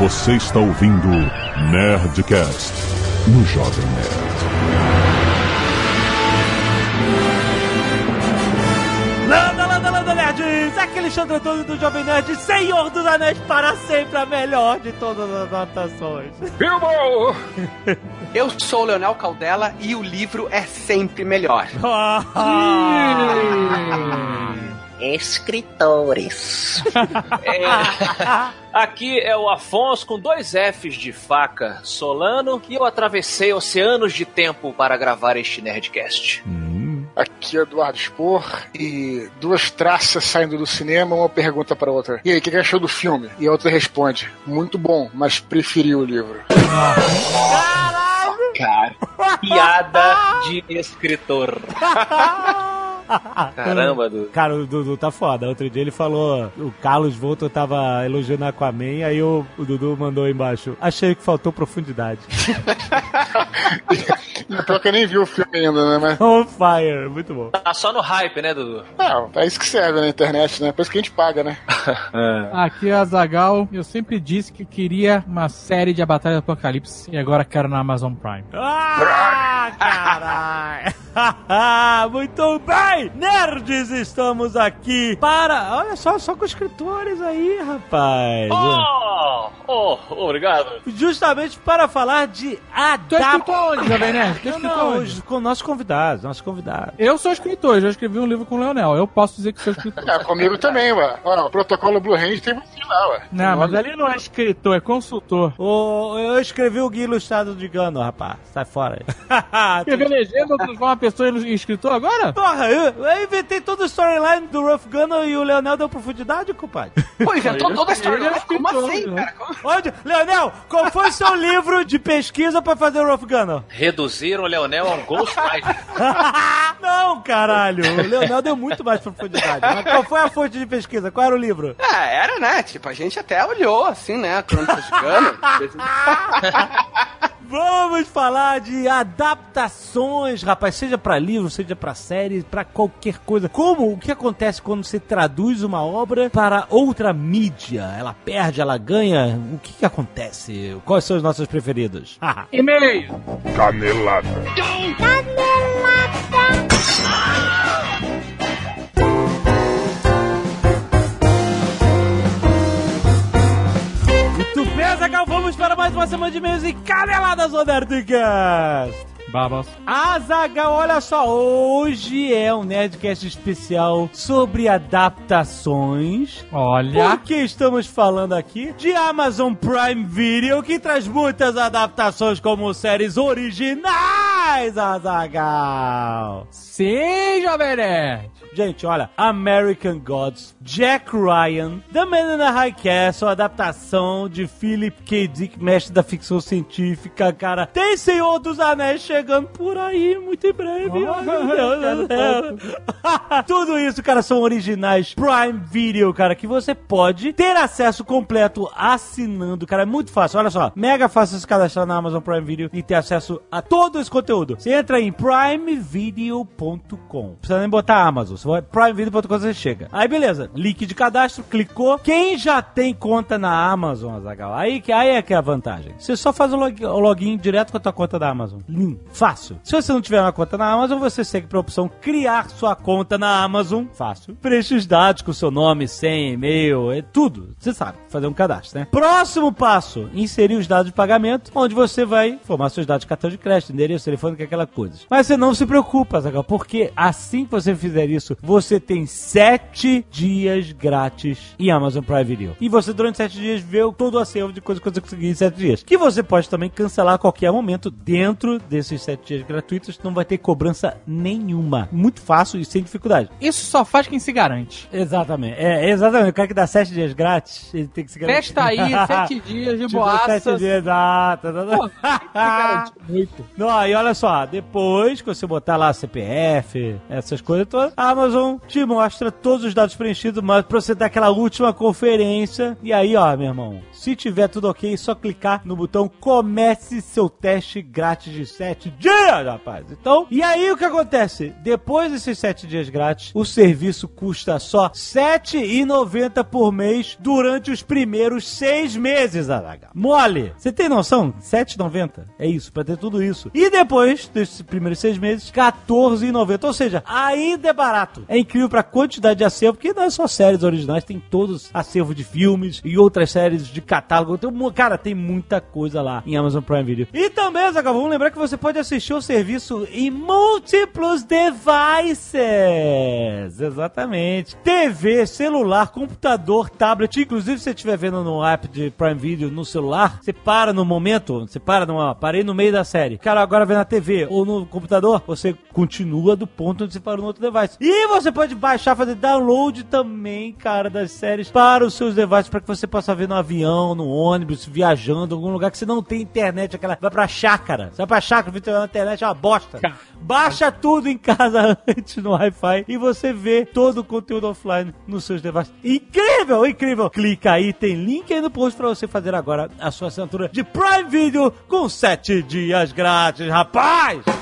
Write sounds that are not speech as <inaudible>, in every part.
Você está ouvindo Nerdcast no Jovem Nerd. Landa, landa, landa, nerds! Aqui é Alexandre Antônio do Jovem Nerd, Senhor dos Anéis para sempre, a melhor de todas as adaptações. Bilbo! <laughs> Eu sou o Leonel Caldela e o livro é sempre melhor. Escritores. É, <laughs> aqui é o Afonso com dois Fs de faca, Solano, e eu atravessei oceanos de tempo para gravar este Nerdcast. Aqui é Eduardo Spor e duas traças saindo do cinema, uma pergunta para outra. E aí, o que, que achou do filme? E a outra responde: Muito bom, mas preferi o livro. Cara, piada de escritor. <laughs> Caramba, Dudu. Cara, o Dudu tá foda. Outro dia ele falou, o Carlos Volto tava elogiando Aquaman, aí o, o Dudu mandou aí embaixo. Achei que faltou profundidade. <laughs> Pior que eu nem vi o filme ainda, né? Mas. On fire, muito bom. Tá só no hype, né, Dudu? Não, é isso que serve na internet, né? Por isso que a gente paga, né? <laughs> Aqui é a Zagal. Eu sempre disse que queria uma série de A Batalha do Apocalipse e agora quero na Amazon Prime. Ah, caralho! <laughs> Muito bem! Nerds, estamos aqui para... Olha só, só com escritores aí, rapaz. Oh, oh, obrigado. Justamente para falar de Tu é adaptação. onde, Jovem Nerd? Tu é Não, onde? hoje, com nossos convidados, nossos convidados. Eu sou escritor, já escrevi um livro com o Leonel. Eu posso dizer que sou escritor. É, comigo também, ué. Ó, o protocolo Blue Hand tem você lá, ué. Não, mas ali não é escritor, é consultor. O, eu escrevi o guia ilustrado de Gano, rapaz. Sai fora aí. <laughs> Escrever legenda, transformar uma pessoa em escritor agora? Porra, eu, eu inventei toda a storyline do Rough Gunner e o Leonel deu profundidade, compadre. <laughs> Pô, inventou toda a é Como assim, né? cara? Como- Onde? Leonel, qual foi o seu livro de pesquisa pra fazer o Rough Gunner? Reduziram o Leonel a um Ghostwriter. <laughs> Não, caralho. O Leonel deu muito mais profundidade. Mas qual foi a fonte de pesquisa? Qual era o livro? Ah, era, né? Tipo, a gente até olhou, assim, né? A Crônicas de Gano. <laughs> Vamos falar de adaptações, rapaz, seja pra livro, seja pra série, pra qualquer coisa. Como o que acontece quando você traduz uma obra para outra mídia? Ela perde, ela ganha? O que, que acontece? Quais são os nossos preferidos? <laughs> E-mail. Canelada. Muito bem, Zagal, vamos para mais uma semana de e-mails e caneladas do Nerdcast. Babas. Azagal, olha só, hoje é um Nerdcast especial sobre adaptações. Olha. Porque estamos falando aqui de Amazon Prime Video, que traz muitas adaptações como séries originais, Azagal. Sim, Jovem Nerd. Gente, olha, American Gods, Jack Ryan, The Man in the High Castle, adaptação de Philip K. Dick, mestre da ficção científica, cara. Tem Senhor dos Anéis chegando por aí muito em breve. Oh, meu Deus do céu. Tudo isso, cara, são originais Prime Video, cara, que você pode ter acesso completo assinando, cara. É muito fácil. Olha só, mega fácil se cadastrar na Amazon Prime Video e ter acesso a todo esse conteúdo. Você entra em primevideo.com. Não precisa nem botar Amazon. Você vai primevideo.com você chega. Aí beleza, link de cadastro, clicou. Quem já tem conta na Amazon, Azagal, aí, aí é que é a vantagem. Você só faz o, log- o login direto com a tua conta da Amazon. Lim, fácil. Se você não tiver uma conta na Amazon, você segue pra opção criar sua conta na Amazon. Fácil. Preenche os dados com seu nome, senha, e-mail, é tudo. Você sabe, fazer um cadastro, né? Próximo passo, inserir os dados de pagamento, onde você vai informar seus dados de cartão de crédito, endereço, telefone, é aquela coisa. Mas você não se preocupa, Zagal, porque assim que você fizer isso, você tem sete dias grátis em Amazon Prime Video. E você, durante sete dias, vê todo o acervo de coisas que você conseguir em sete dias. Que você pode também cancelar a qualquer momento dentro desses sete dias gratuitos. Não vai ter cobrança nenhuma. Muito fácil e sem dificuldade. Isso só faz quem se garante. Exatamente. É, exatamente. O cara que dá sete dias grátis, ele tem que se garantir. Testa aí, <laughs> sete dias de dou boaça. sete dias, exato. Pô, tem que se garantir muito. <laughs> Não, e olha só, depois que você botar lá CPF, essas coisas todas, a Amazon te mostra todos os dados preenchidos, mas pra você dar aquela última conferência. E aí, ó, meu irmão, se tiver tudo ok, é só clicar no botão comece seu teste grátis de 7 dias, rapaz. Então, e aí o que acontece? Depois desses 7 dias grátis, o serviço custa só R$ 7,90 por mês durante os primeiros 6 meses, Araga. Mole! Você tem noção? R$ 7,90. É isso, pra ter tudo isso. E depois desses primeiros 6 meses, R$ 14,90. Ou seja, ainda é barato. É incrível pra quantidade de acervo, porque não é só séries originais, tem todos acervo de filmes e outras séries de catálogo. Tem, cara, tem muita coisa lá em Amazon Prime Video. E também, Zagal, vamos lembrar que você pode assistir o serviço em múltiplos devices. Exatamente. TV, celular, computador, tablet. Inclusive, se você estiver vendo no app de Prime Video no celular, você para no momento, você para numa, parei no meio da série. Cara, agora vê na TV ou no computador, você continua do ponto onde você parou no outro device. E você pode baixar, fazer download também, cara, das séries para os seus devices, para que você possa ver no avião, no ônibus, viajando, em algum lugar que você não tem internet, aquela. Vai pra chácara. Você vai pra chácara, na internet é uma bosta. Baixa tudo em casa <laughs> antes no Wi-Fi e você vê todo o conteúdo offline nos seus devices. Incrível, incrível! Clica aí, tem link aí no post pra você fazer agora a sua assinatura de Prime Video com 7 dias grátis, rapaz!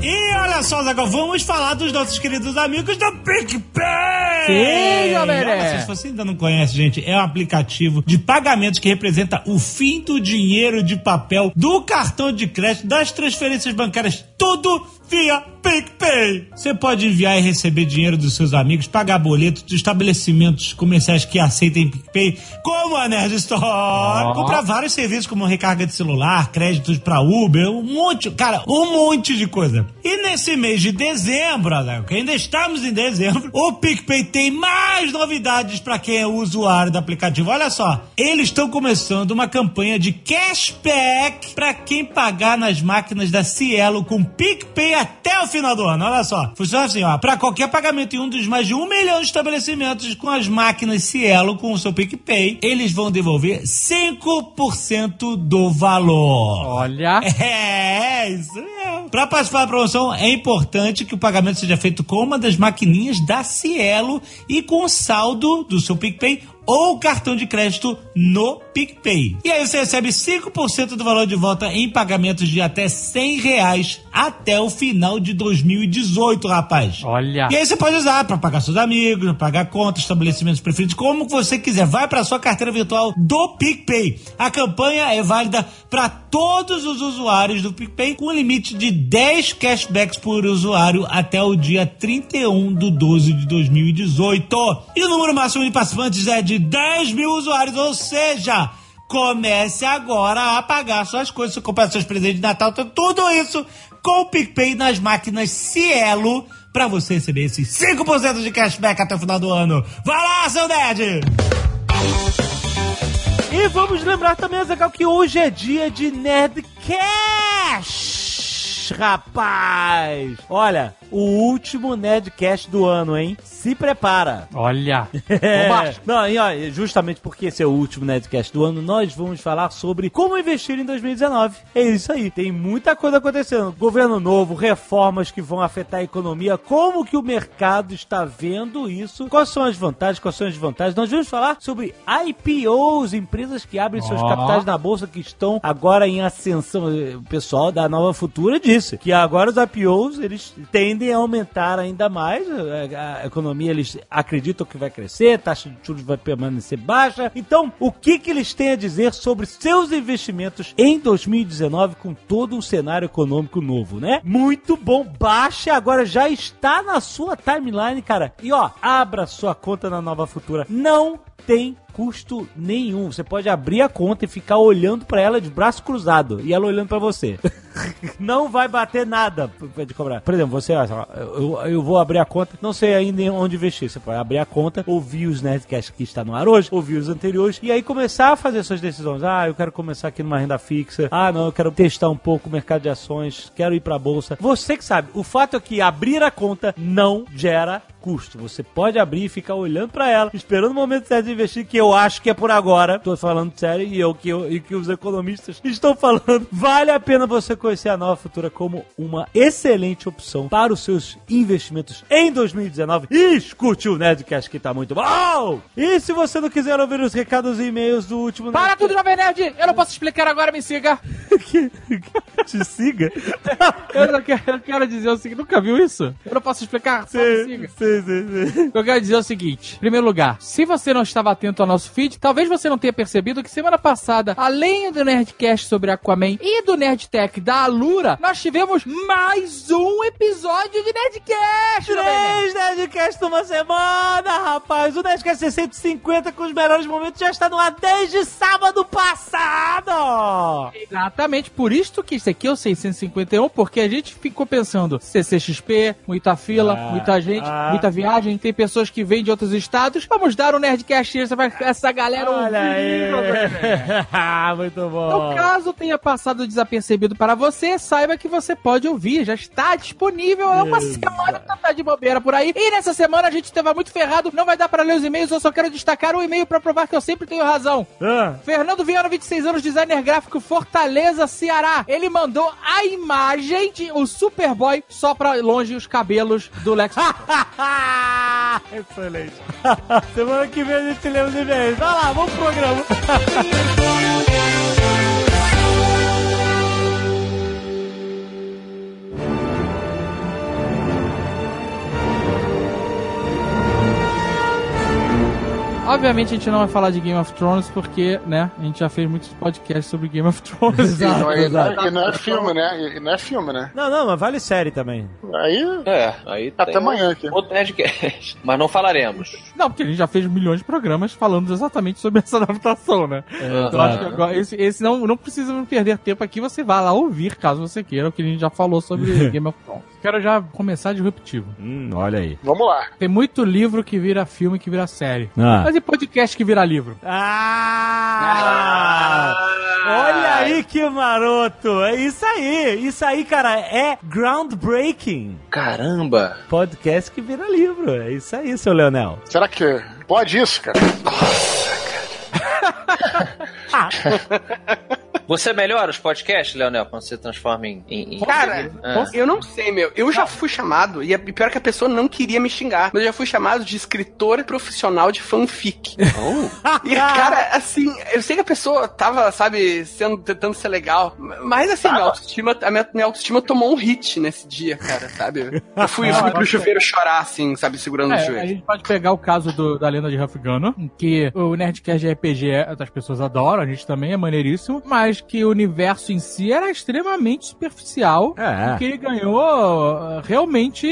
E olha só, Zagal, vamos falar dos nossos queridos amigos do PicPay! Sim, galera! Se você ainda não conhece, gente, é um aplicativo de pagamentos que representa o fim do dinheiro de papel, do cartão de crédito, das transferências bancárias, tudo via PicPay. Você pode enviar e receber dinheiro dos seus amigos, pagar boletos de estabelecimentos comerciais que aceitem PicPay, como a Nerd Store, comprar vários serviços como recarga de celular, créditos pra Uber, um monte, cara, um monte de coisa. E nesse mês de dezembro, que ainda estamos em dezembro, o PicPay tem mais novidades para quem é usuário do aplicativo. Olha só, eles estão começando uma campanha de cashback para quem pagar nas máquinas da Cielo com PicPay até o final do ano. Olha só, funciona assim, ó, para qualquer pagamento em um dos mais de um milhão de estabelecimentos com as máquinas Cielo com o seu PicPay, eles vão devolver 5% do valor. Olha. <laughs> É, isso mesmo. Pra participar da promoção, é importante que o pagamento seja feito com uma das maquininhas da Cielo e com o saldo do seu PicPay ou cartão de crédito no PicPay. E aí você recebe 5% do valor de volta em pagamentos de até 100 reais até o final de 2018, rapaz. Olha. E aí você pode usar para pagar seus amigos, pra pagar contas, estabelecimentos preferidos, como você quiser. Vai para sua carteira virtual do PicPay. A campanha é válida para todos os usuários do PicPay com limite de 10 cashbacks por usuário até o dia 31 do 12 de 2018. E o número máximo de participantes é de 10 mil usuários, ou seja, comece agora a pagar suas coisas, comprar seus presentes de Natal, tudo isso com o PicPay nas máquinas Cielo para você receber esses 5% de cashback até o final do ano. Vai lá, seu nerd! E vamos lembrar também, Azaghal, que hoje é dia de Nerd Cash, rapaz! Olha, o último Nerdcast do ano, hein? Se prepara! Olha. <laughs> É. Não, e ó, justamente porque esse é o último Nerdcast do ano, nós vamos falar sobre como investir em 2019. É isso aí. Tem muita coisa acontecendo. Governo novo, reformas que vão afetar a economia, como que o mercado está vendo isso, quais são as vantagens, quais são as desvantagens. Nós vamos falar sobre IPOs, empresas que abrem seus Ó. capitais na bolsa que estão agora em ascensão. O pessoal da Nova Futura disse que agora os IPOs, eles tendem a aumentar ainda mais. A, a economia, eles acreditam que vai crescer, a taxa de juros vai permanecer baixa. Então, o que, que eles têm a dizer sobre seus investimentos em 2019 com todo um cenário econômico novo, né? Muito bom. Baixe agora, já está na sua timeline, cara. E ó, abra sua conta na Nova Futura. Não tem custo nenhum. Você pode abrir a conta e ficar olhando pra ela de braço cruzado e ela olhando pra você. <laughs> não vai bater nada de cobrar. Por exemplo, você, eu, eu vou abrir a conta, não sei ainda em onde investir. Você pode abrir a conta, ouvir os Nerdcasts que está no ar hoje, ouvir os anteriores e aí começar a fazer suas decisões. Ah, eu quero começar aqui numa renda fixa. Ah, não, eu quero testar um pouco o mercado de ações, quero ir pra bolsa. Você que sabe. O fato é que abrir a conta não gera custo. Você pode abrir e ficar olhando pra ela, esperando o momento certo de investir, que eu acho que é por agora. Tô falando sério e eu que, eu, e que os economistas <laughs> estão falando. Vale a pena você conhecer a Nova Futura como uma excelente opção para os seus investimentos em 2019. E escute o Nerdcast que tá muito bom! E se você não quiser ouvir os recados e e-mails do último Para tudo, Jovem Nerd! Eu não posso explicar agora, me siga! <laughs> que, te siga? <laughs> Eu, quero, eu quero dizer o seguinte, nunca viu isso? Eu não posso explicar, só me siga. Sim, sim, <laughs> sim. Eu quero dizer o seguinte: em primeiro lugar, se você não estava atento ao nosso feed, talvez você não tenha percebido que semana passada, além do Nerdcast sobre Aquaman e do Nerdtech da Alura, nós tivemos mais um episódio de Nerdcast! Nerd. Três Nerdcasts numa semana, rapaz! O Nerdcast 650 com os melhores momentos já está no ar desde sábado passado! Exatamente, por isso que esse aqui é o 651, porque a gente ficou pensando CCXP, muita fila, Ah, muita gente, ah. Muita viagem, tem pessoas que vêm de outros estados. Vamos dar um Nerdcast essa, essa galera Olha aí! <laughs> muito Então, bom! caso tenha passado desapercebido para você, saiba que você pode ouvir, já está disponível. É uma semana que tá de bobeira por aí. E nessa semana a gente estava muito ferrado, não vai dar para ler os e-mails, eu só quero destacar um e-mail para provar que eu sempre tenho razão. Ah, Fernando Viana, 26 anos, designer gráfico, Fortaleza, Ceará. Ele mandou a imagem de o Superboy só pra longe os cabelos do Lex. <laughs> Excelente! <laughs> Semana que vem a gente lê os e-mails. Vai lá, vamos pro programa! <laughs> Obviamente a gente não vai falar de Game of Thrones porque, né, a gente já fez muitos podcasts sobre Game of Thrones. E não, não, exato. e não é filme, né? E, não é filme, né? Não, não, mas vale série também. Aí, É, aí até amanhã aqui. Outro Nerdcast. <laughs> Mas não falaremos. Não, porque a gente já fez milhões de programas falando exatamente sobre essa adaptação, né? Então acho que agora, esse, esse não, não precisa perder tempo aqui, você vai lá ouvir, caso você queira, o que a gente já falou sobre <laughs> Game of Thrones. Quero já começar disruptivo. Hum, olha aí. Vamos lá. Tem muito livro que vira filme, que vira série. Ah. Mas podcast que vira livro? Ah! Olha aí que maroto! É isso aí! Isso aí, cara, é groundbreaking. Caramba! Podcast que vira livro. É isso aí, seu Leonel. Será que pode isso, cara? <laughs> Você melhora os podcasts, Leonel, quando você transforma em. em, Cara, Ah. eu não sei, meu. Eu já fui chamado, e é pior que a pessoa não queria me xingar, mas eu já fui chamado de escritor profissional de fanfic. Oh. E, cara, assim, eu sei que a pessoa tava, sabe, sendo, tentando ser legal, mas assim, minha autoestima, a minha, minha autoestima tomou um hit nesse dia, cara, sabe? Eu fui, fui pro chuveiro chorar, assim, sabe, segurando o É, a joelho. gente pode pegar o caso do- da lenda de Huff Gunner, em que o Nerdcast de RPG as pessoas adoram, a gente também é maneiríssimo, mas que o universo em si era extremamente superficial, É. e que ele ganhou uh, realmente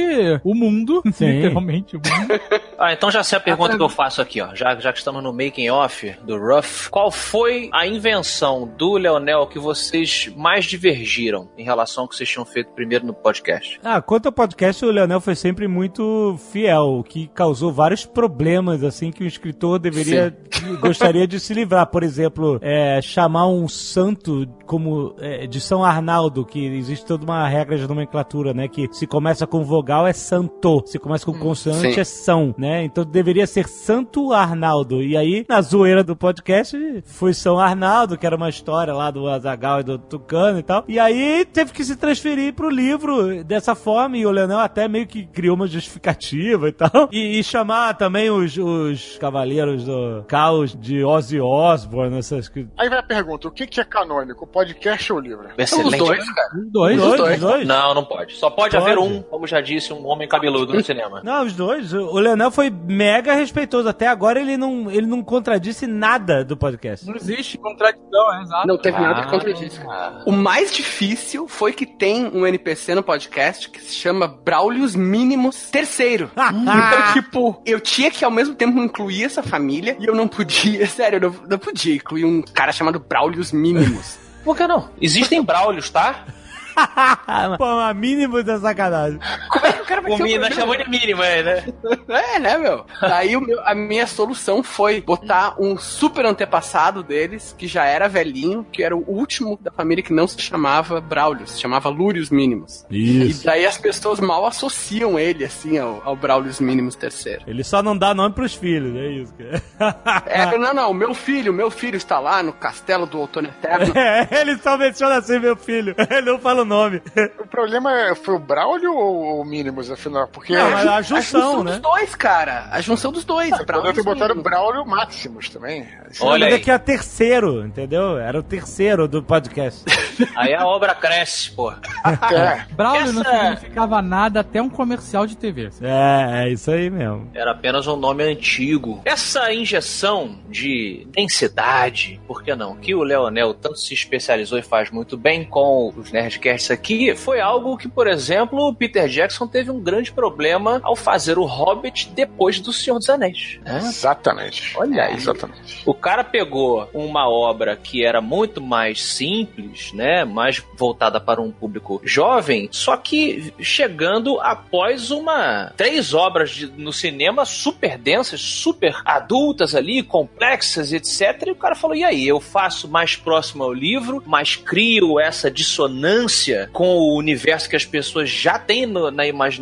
o mundo, <laughs> Sim. literalmente o mundo. <laughs> Ah, então já sei a pergunta que eu faço aqui, ó. Já, já que estamos no making off do Ruff, qual foi a invenção do Leonel que vocês mais divergiram em relação ao que vocês tinham feito primeiro no podcast? Ah, quanto ao podcast, o Leonel foi sempre muito fiel, o que causou vários problemas, assim, que o escritor deveria, gostaria de se livrar. Por exemplo, é, chamar um santo como é, de São Arnaldo, que existe toda uma regra de nomenclatura, né? Que se começa com vogal é santo, se começa com consoante sim. é são, né? Então deveria ser Santo Arnaldo. E aí, na zoeira do podcast, foi São Arnaldo, que era uma história lá do Azagal e do Tucano e tal. E aí teve que se transferir pro livro dessa forma, e o Leonel até meio que criou uma justificativa e tal. E, e chamar também os, os cavaleiros do caos de Ozzy Osbourne, essas que. Aí vai a pergunta: o que, que é canônico? O podcast ou o livro? Excelente. dois, cara. Os dois. Os dois. Os dois? Não, não pode. Só pode, Pode. haver um, como já disse, um homem cabeludo no cinema. Não, os dois. O Leonel foi mega respeitoso. Até agora ele não, ele não contradisse nada do podcast. Não existe contradição, é exato. Não teve nada que Ah. contradisse, cara. O mais difícil foi que tem um NPC no podcast que se chama Braulios Mínimos Terceiro. <laughs> então, tipo, eu tinha que ao mesmo tempo incluir essa família e eu não podia, <laughs> sério, eu não, não podia incluir um cara chamado Braulios Mínimos. <laughs> Por que não? Existem braulios, tá? <laughs> Pô, a mínimo da sacanagem. Como <laughs> é, cara vai O chamou de mínimo, é, né? <laughs> É, né, meu? Aí o meu- a minha solução foi botar um super antepassado deles, que já era velhinho, que era o último da família que não se chamava Braulio, se chamava Lúrios Mínimos. Isso. E daí as pessoas mal associam ele, assim, ao, ao Braulios Mínimos terceiro. Ele só não dá nome pros filhos, é isso. cara. É, não, não, meu filho, meu filho está lá no castelo do Outono Eterno. <laughs> É, ele só menciona assim, meu filho. <laughs> Ele não fala o nome. O problema é, foi o Braulio ou o Minimus, afinal? Porque Não, a A junção, dos né? dois, cara. A junção dos dois. Poderia ter Braulios botado Mínimos. Braulio Maximus também. Olha Mas aí. é que é terceiro, entendeu? Era o terceiro do podcast. <laughs> Aí a obra cresce, pô. <laughs> É. Braulio não Essa- significava nada até um comercial de TV. É, é isso aí mesmo. Era apenas um nome antigo. Essa injeção de densidade, por que não? Que o Leonel tanto se especializou e faz muito bem com os Nerdcasts aqui, foi algo que, por exemplo, o Peter Jackson teve um grande problema ao fazer o Hobbit depois do Senhor dos Anéis. né? Exatamente. Olha aí. Exatamente. O cara pegou uma obra que era muito mais simples, né, mais voltada para um público jovem, só que chegando após uma três obras de- no cinema super densas, super adultas ali, complexas, etc. E o cara falou: "E aí, eu faço mais próximo ao livro, mas crio essa dissonância com o universo que as pessoas já têm no- na imaginação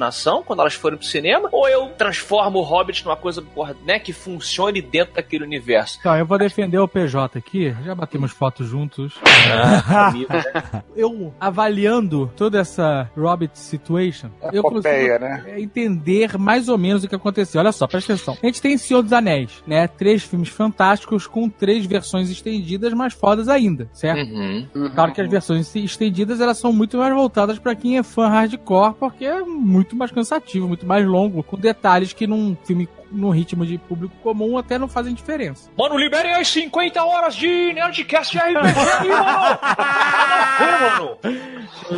quando elas forem pro cinema, ou eu transformo o Hobbit numa coisa, né, que funcione dentro daquele universo?" Então, eu vou defender o PJ aqui. Já batemos fotos juntos. Ah, <laughs> né? Eu, avaliando toda essa Hobbit situation, eu Epopeia, consigo né? é, entender mais ou menos o que aconteceu. Olha só, presta atenção. A gente tem Senhor dos Anéis, né? Três filmes fantásticos com três versões estendidas mais fodas ainda, certo? Uhum. Claro que as versões estendidas elas são muito mais voltadas pra quem é fã hardcore, porque é muito mais cansativo, muito mais longo, com detalhes que num filme num ritmo de público comum até não fazem diferença. Mano, liberem as 50 horas de Nerdcast RPG aí, <laughs> mano!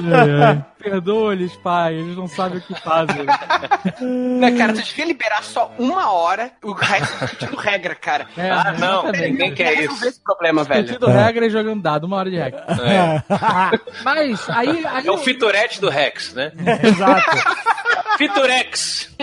Mano! Perdoa-lhes, pai, eles não sabem o que fazem. <laughs> Né, cara, tu devia liberar só uma hora, o resto tá discutindo regra, cara. É, Ah, não, ninguém quer resolver isso. esse problema, velho. Discutindo regra e jogando dado, uma hora de regra. É. <laughs> Mas aí. aí É o Fiturete do Rex, né? <laughs> Exato. Fiturex!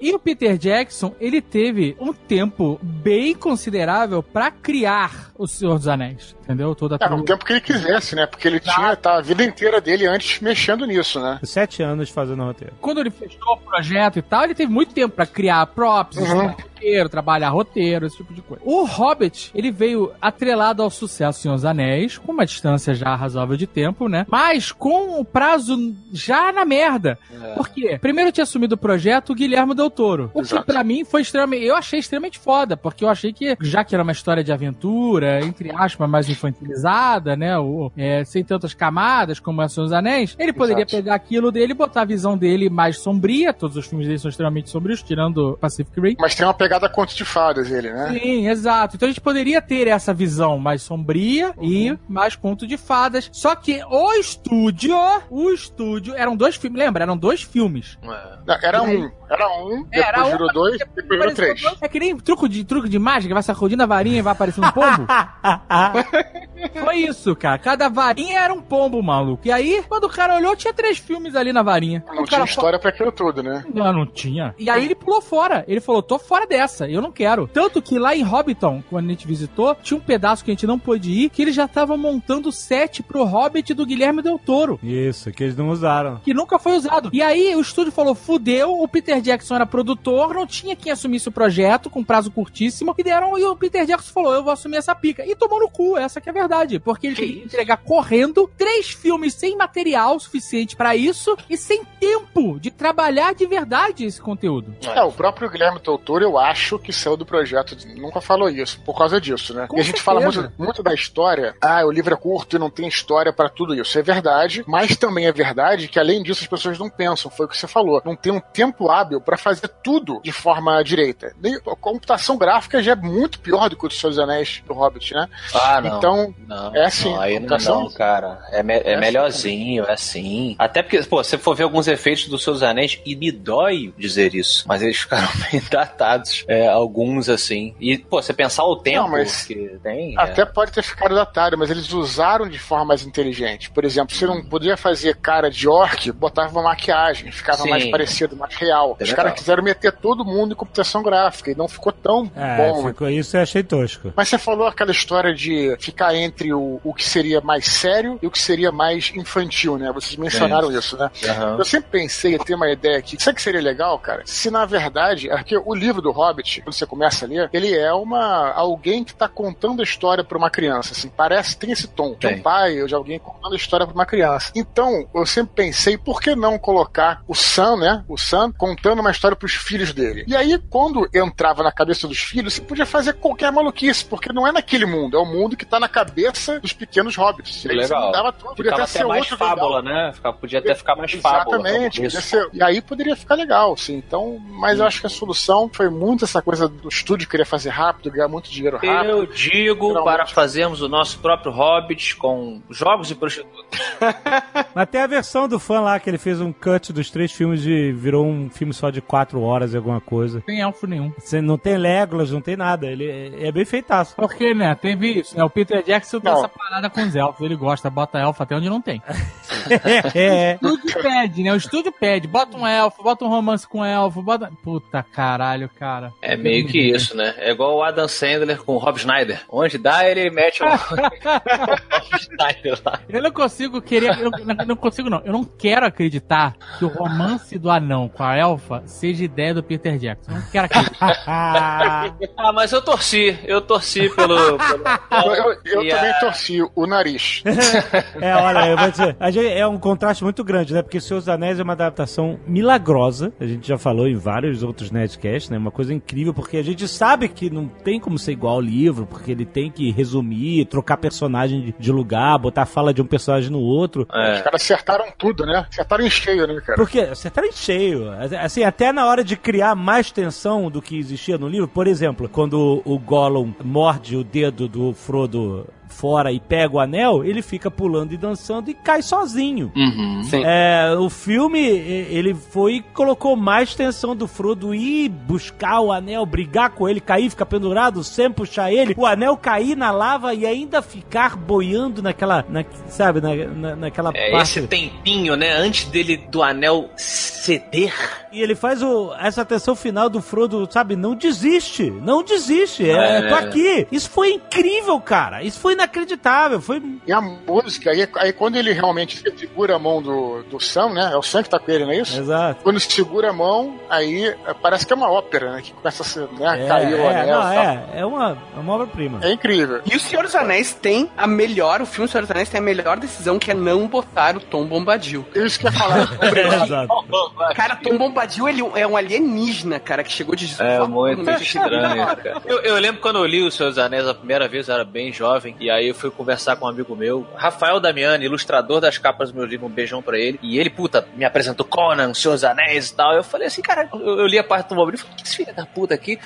E o Peter Jackson, ele teve um tempo bem considerável pra criar o Senhor dos Anéis, entendeu? Toda a Era um trilogia. tempo que ele quisesse, né? Porque ele tinha tá, a vida inteira dele antes mexendo nisso, né? Sete anos fazendo roteiro. Quando ele fechou o projeto e tal, ele teve muito tempo pra criar props, Uhum. roteiro, trabalhar roteiro, esse tipo de coisa. O Hobbit, ele veio atrelado ao sucesso Senhor dos Anéis, com uma distância já razoável de tempo, né? Mas com o prazo já na merda. Por quê? Primeiro tinha assumido o projeto o Guilherme Del Toro. O Exato. que pra mim foi extremamente. Eu achei extremamente foda, porque eu achei que, já que era uma história de aventura, entre aspas, mais infantilizada, né? O, é, sem tantas camadas como é Senhor dos Anéis, ele poderia Exato. pegar aquilo dele e botar a visão dele mais sombria. Todos os filmes dele são extremamente sombrios, tirando Pacific Rim. Mas tem uma pegada conto de fadas ele, né? Sim, exato. Então a gente poderia ter essa visão mais sombria e mais conto de fadas. Só que o estúdio, o estúdio, eram dois filmes, lembra? Eram dois filmes. Não, era um. Era um, depois Era um, virou dois, depois virou três. É que nem truco de, truco de mágica, vai sacudindo a varinha e vai aparecendo um pombo. <laughs> Foi isso, cara. Cada varinha era um pombo, maluco. E aí, quando o cara olhou, tinha três filmes ali na varinha. Não tinha história pra aquilo tudo, né? não, não tinha. E aí ele pulou fora. Ele falou: tô fora dessa, eu não quero. Tanto que lá em Hobbiton, quando a gente visitou, tinha um pedaço que a gente não pôde ir, que ele já tava montando o set pro Hobbit do Guilherme Del Toro. Isso, que eles não usaram. Que nunca foi usado. E aí o estúdio falou: fudeu, o Peter Jackson era produtor, não tinha quem assumisse o projeto com prazo curtíssimo. E deram, e o Peter Jackson falou: eu vou assumir essa pica. E tomou no cu, essa que é a verdade. Porque ele queria entregar correndo três filmes sem material suficiente pra isso e sem tempo de trabalhar de verdade esse conteúdo. É, o próprio Guilherme Totoro, eu acho que saiu do projeto, nunca falou isso, por causa disso, né? Com e a gente certeza. fala muito, muito da história, ah, o livro é curto e não tem história pra tudo isso. É verdade, mas também é verdade que além disso as pessoas não pensam, foi o que você falou, não tem um tempo hábil pra fazer tudo de forma direita. Nem- A computação gráfica já é muito pior do que o dos Seus Anéis do Hobbit, né? Ah, não. Então, Não, É assim, não, aí não, computação? não, cara. É, me- é É melhorzinho, é assim. Até porque, pô, você for ver alguns efeitos dos seus anéis, e me dói dizer isso, mas eles <laughs> ficaram bem datados. É, alguns, assim. E, pô, você pensar o tempo Não, mas- que tem. é- Até pode ter ficado datado, mas eles usaram de forma mais inteligente. Por exemplo, você não podia fazer cara de orc, botava uma maquiagem, ficava Sim. mais parecido, mais real. É Os caras quiseram meter todo mundo em computação gráfica e não ficou tão É, bom. ficou isso eu achei tosco. Mas você falou aquela história de ficar entre o, o que seria mais sério e o que seria mais infantil, né? Vocês mencionaram isso, né? Aham. Eu sempre pensei, tenho uma ideia aqui. Sabe que seria legal, cara? Se na verdade, é porque o livro do Hobbit, quando você começa a ler, ele é uma alguém que tá contando a história pra uma criança, assim. Parece, tem esse tom. De um pai ou de alguém contando a história pra uma criança. Então, eu sempre pensei, por que não colocar o Sam, né? O Sam contando uma história pros filhos dele. E aí, quando entrava na cabeça dos filhos, você podia fazer qualquer maluquice, porque não é naquele mundo, é o mundo que tá na cabeça dos pequenos hobbits. Legal. tudo. Podia até até ser mais outro fábula, né? Podia até ficar mais fábula. Exatamente. Isso. podia ser- E aí poderia ficar legal, sim. Então, mas eu acho que a solução foi muito essa coisa do estúdio querer fazer rápido, ganhar muito dinheiro rápido. Eu digo para fazermos o nosso próprio Hobbit com jogos e prostitutas. <laughs> Mas tem a versão do fã lá que ele fez um cut dos três filmes e virou um filme só de quatro horas e alguma coisa. Não tem elfo nenhum. Você não tem Legolas, não tem nada. Ele é, é bem feitaço. Porque, né, teve isso, né? O Peter Jackson tem essa parada com os elfos. Ele gosta, bota elfo até onde não tem. <laughs> é. O estúdio pede, né? O estúdio pede. Bota um elfo, bota um romance com elfo, bota... Puta caralho, cara. É meio que isso, né? É igual o Adam Sandler com o Rob Schneider. Onde dá, ele mete o <laughs> Rob Schneider lá. Eu não consigo querer. Eu não, não consigo, não. Eu não quero acreditar que o romance do anão com a elfa seja ideia do Peter Jackson. Eu não quero acreditar. <laughs> Ah, mas eu torci. Eu torci pelo. pelo... Eu, eu- eu também a- torci o nariz. <laughs> é, olha, eu vou dizer, a gente- é um contraste muito grande, né? Porque Seus Anéis é uma adaptação milagrosa. A gente já falou em vários outros Nerdcasts, né? Uma coisa incrível, porque a gente sabe que não tem como ser igual ao livro, porque ele tem que resumir, trocar personagem de, lugar, botar a fala de um personagem no outro. Os É. caras acertaram tudo, né? Acertaram em cheio, né, cara? Porque tá em cheio. Assim, até na hora de criar mais tensão do que existia no livro, por exemplo, quando o Gollum morde o dedo do Frodo fora e pega o anel, ele fica pulando e dançando e cai sozinho. Uhum. Sim. É, o filme, ele foi e colocou mais tensão do Frodo ir buscar o anel, brigar com ele, cair, ficar pendurado, sempre puxar ele, o anel cair na lava e ainda ficar boiando naquela, na, sabe, na, na- naquela É, parte. esse tempinho, né? Antes dele do anel ceder. E ele faz o, essa tensão final do Frodo, sabe? Não desiste, não desiste. É, É. tô aqui. Isso foi incrível, cara. Isso foi inacreditável. Foi. E a música, aí, aí quando ele realmente segura a mão do, do Sam, né? É o Sam que tá com ele, não é isso? Exato. Quando segura a mão, aí é, parece que é uma ópera, né? Que começa a ser, né? É, cair o é, anel não, é, é uma, é uma obra-prima. É incrível. E o Senhor dos Anéis tem a melhor, o filme Senhor dos Anéis tem a melhor decisão que é não botar o Tom Bombadil. É Isso que eu ia falar. <laughs> Exato. Cara, Tom Bombadil ele é um alienígena, cara, que chegou de É muito no meio de estranho, cara. <laughs> Eu, eu lembro quando eu li Os Seus Anéis a primeira vez, eu era bem jovem, e aí eu fui conversar com um amigo meu, Rafael Damiani, ilustrador das capas do meu livro, um beijão pra ele, e ele, puta, me apresentou Conan, Os Seus Anéis e tal. Eu falei assim, cara, eu, eu li a parte do Bombadil e falei, que esse filho da puta aqui?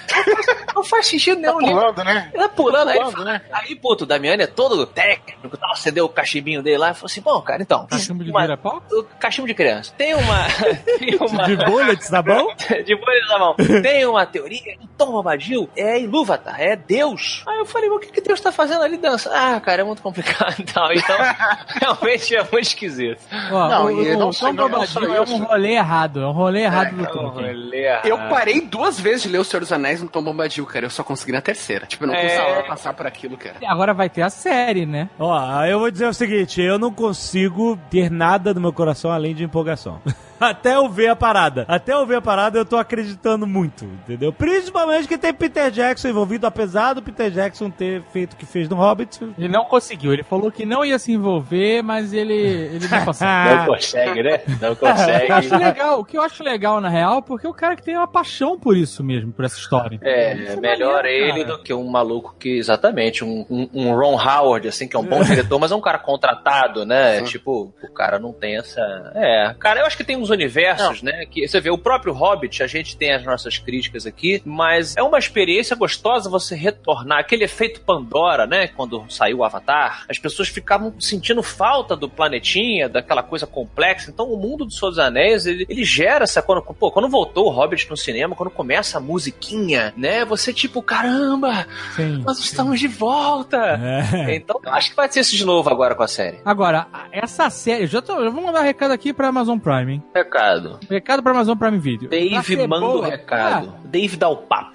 Não faz sentido nenhum livro. Pulando, né? Ele tá pulando, aí, Pulando, né? aí, puto, o Damiani é todo técnico, tal, acendeu o cachimbinho dele lá e falou assim, bom, cara, então... Cachumbo de uma- pau? cachimbo de criança. Tem uma. <laughs> <laughs> tem uma. De bullets, tá bom? <laughs> de bolha na mão. Tem uma teoria que Tom Bombadil é Ilúvatar, é Deus. Aí eu falei, mas o que, que Deus tá fazendo ali dança? Ah, cara, é muito complicado e tal. Então, <laughs> realmente é muito esquisito. Ó, Não, o, e o, não o só- Tom não Bombadil só é um rolê errado. É um rolê errado do Um Tolkien. rolê errado. Eu parei duas vezes de ler O Senhor dos Anéis no Tom Bombadil, cara. Eu só consegui na terceira. Tipo, eu não É. passar por aquilo, cara. Agora vai ter a série, né? Ó, eu vou dizer o seguinte: eu não consigo ter nada no meu coração além de empolgação. <laughs> Até eu ver a parada. Até eu ver a parada, eu tô acreditando muito, entendeu? Principalmente que tem Peter Jackson envolvido, apesar do Peter Jackson ter feito o que fez no Hobbit. Ele não conseguiu. Ele falou que não ia se envolver, mas ele, ele não consegue. <laughs> Não consegue, né? Não O que eu acho consegue. legal, o que eu acho legal, na real, porque o cara que tem uma paixão por isso mesmo, por essa história. É, Isso melhor maneiro, ele cara. do que um maluco que, exatamente, um, um, um Ron Howard, assim, que é um bom <laughs> diretor, mas é um cara contratado, né? Tipo, o cara não tem essa. É, cara, eu acho que tem uns uns universos, né? Que você vê, o próprio Hobbit, a gente tem as nossas críticas aqui, mas é uma experiência gostosa você retornar. Aquele efeito Pandora, né? Quando saiu o Avatar, as pessoas ficavam sentindo falta do planetinha, daquela coisa complexa. Então, o mundo dos Anéis, ele, ele gera essa. Quando, pô, quando voltou o Hobbit no cinema, quando começa a musiquinha, né? Você, tipo, caramba, Sim. nós estamos de volta. É. Então, eu acho que vai ser isso de novo agora com a série. Agora, essa série, já tô, eu vou mandar um recado aqui pra Amazon Prime, hein? Recado. Recado pra Amazon Prime Video. Dave manda o recado. Dave dá o papo.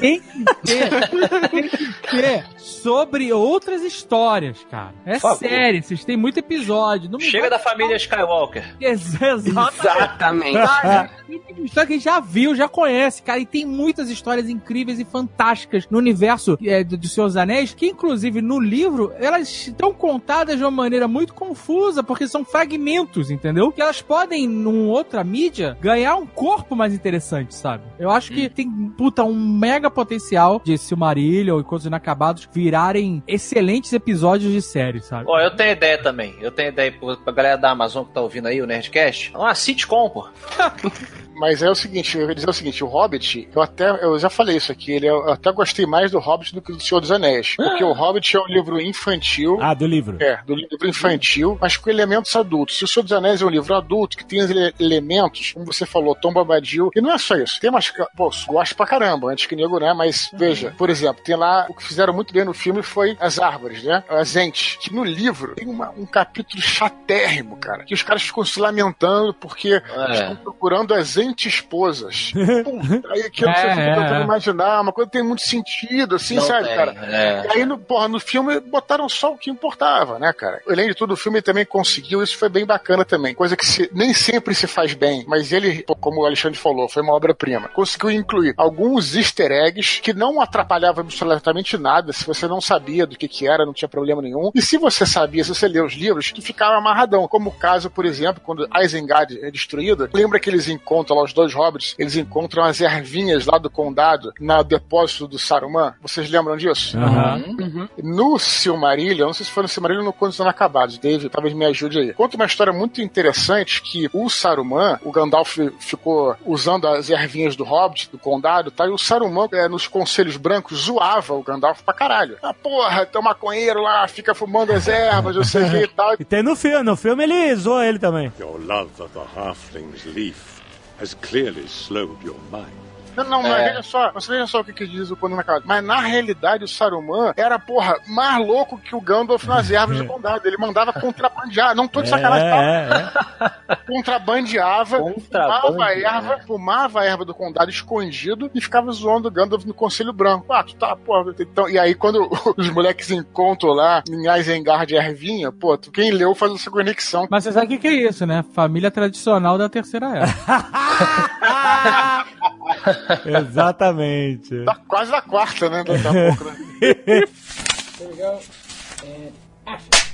tem que ter, tem que ter sobre outras histórias, cara. É sério, vocês têm muito episódio. Não Chega da família Skywalker. Ex- Exatamente. Exatamente. Tem história que a gente já viu, já conhece, cara, e tem muitas histórias incríveis e fantásticas no universo é, do, do Senhor dos Anéis, que inclusive no livro, elas estão contadas de uma maneira muito confusa, porque são fragmentos, entendeu? Que elas podem, num outra mídia, ganhar um corpo mais interessante, sabe? Eu acho que tem, puta, um mega potencial de Silmarillion e Coisas Inacabados virarem excelentes episódios de série, sabe? Ó, eu tenho ideia também. Eu tenho ideia pra pra galera da Amazon que tá ouvindo aí, o Nerdcast. Uma sitcom, pô. <laughs> Mas é o seguinte, eu ia dizer o seguinte, o Hobbit, eu até, eu já falei isso aqui, ele, eu até gostei mais do Hobbit do que do Senhor dos Anéis. Porque o Hobbit é um livro infantil. Ah, do livro. É, do livro infantil, mas com elementos adultos. Se o Senhor dos Anéis é um livro adulto, que tem ele- elementos, como você falou, Tom Bombadil, e não é só isso. Tem umas. Pô, gosto pra caramba, antes que nego, né? Mas veja, por exemplo, tem lá. O que fizeram muito bem no filme foi as árvores, né? As entes. Que no livro tem uma- um capítulo chatérrimo, cara. Que os caras ficam se lamentando porque É. estão procurando as entes esposas. <laughs> Puta, aí aquilo É, você fica é, tentando é. imaginar, uma coisa que tem muito sentido, assim, Não sabe, tem, cara? é. E aí, no, porra, no filme, botaram só o que importava, né, cara? Além de tudo, o filme também conseguiu, isso foi bem bacana também. Coisa que se- nem sempre se faz bem, mas ele, como o Alexandre falou, foi uma obra-prima. Conseguiu incluir alguns easter eggs que não atrapalhavam absolutamente nada. Se você não sabia do que que era, não tinha problema nenhum. E se você sabia, se você lê os livros, que ficava amarradão. Como o caso, por exemplo, quando Isengard é destruída, lembra que eles encontram lá, os dois hobbits, eles encontram as ervinhas lá do condado, na depósito do Saruman. Vocês lembram disso? Aham. No Silmarillion, não sei se foi no Silmarillion ou no Contos Inacabados, Dave, talvez me ajude aí. Conta uma história muito interessante que o Saruman, o Gandalf ficou usando as ervinhas do Hobbit, do condado, tá? E o Saruman, é, nos conselhos brancos, zoava o Gandalf pra caralho. Ah, porra, tem um maconheiro lá, fica fumando as ervas, não sei o que e tal. <laughs> E tem no filme, no filme ele zoa ele também. Your love of the halfling's leaf has clearly slowed your mind. Não, não, mas É. veja só, você veja só o que, que diz o Conto Inacabado. Mas na realidade o Saruman era, porra, mais louco que o Gandalf nas <laughs> ervas do condado. Ele mandava contrabandear, não tô de sacanagem, tá? É, é, é. <laughs> contrabandeava, Contrabandeava. fumava a erva, fumava a erva do condado escondido e ficava zoando o Gandalf no Conselho Branco. Ah, tu tá, porra. Então, e aí, quando <laughs> os moleques encontram lá em Isengard ervinha, pô, tu, quem leu faz essa conexão. Mas você sabe o que, que é isso, né? Família tradicional da terceira era. <laughs> Exatamente. Tá quase da quarta, né? Daqui a pouco, né? <laughs>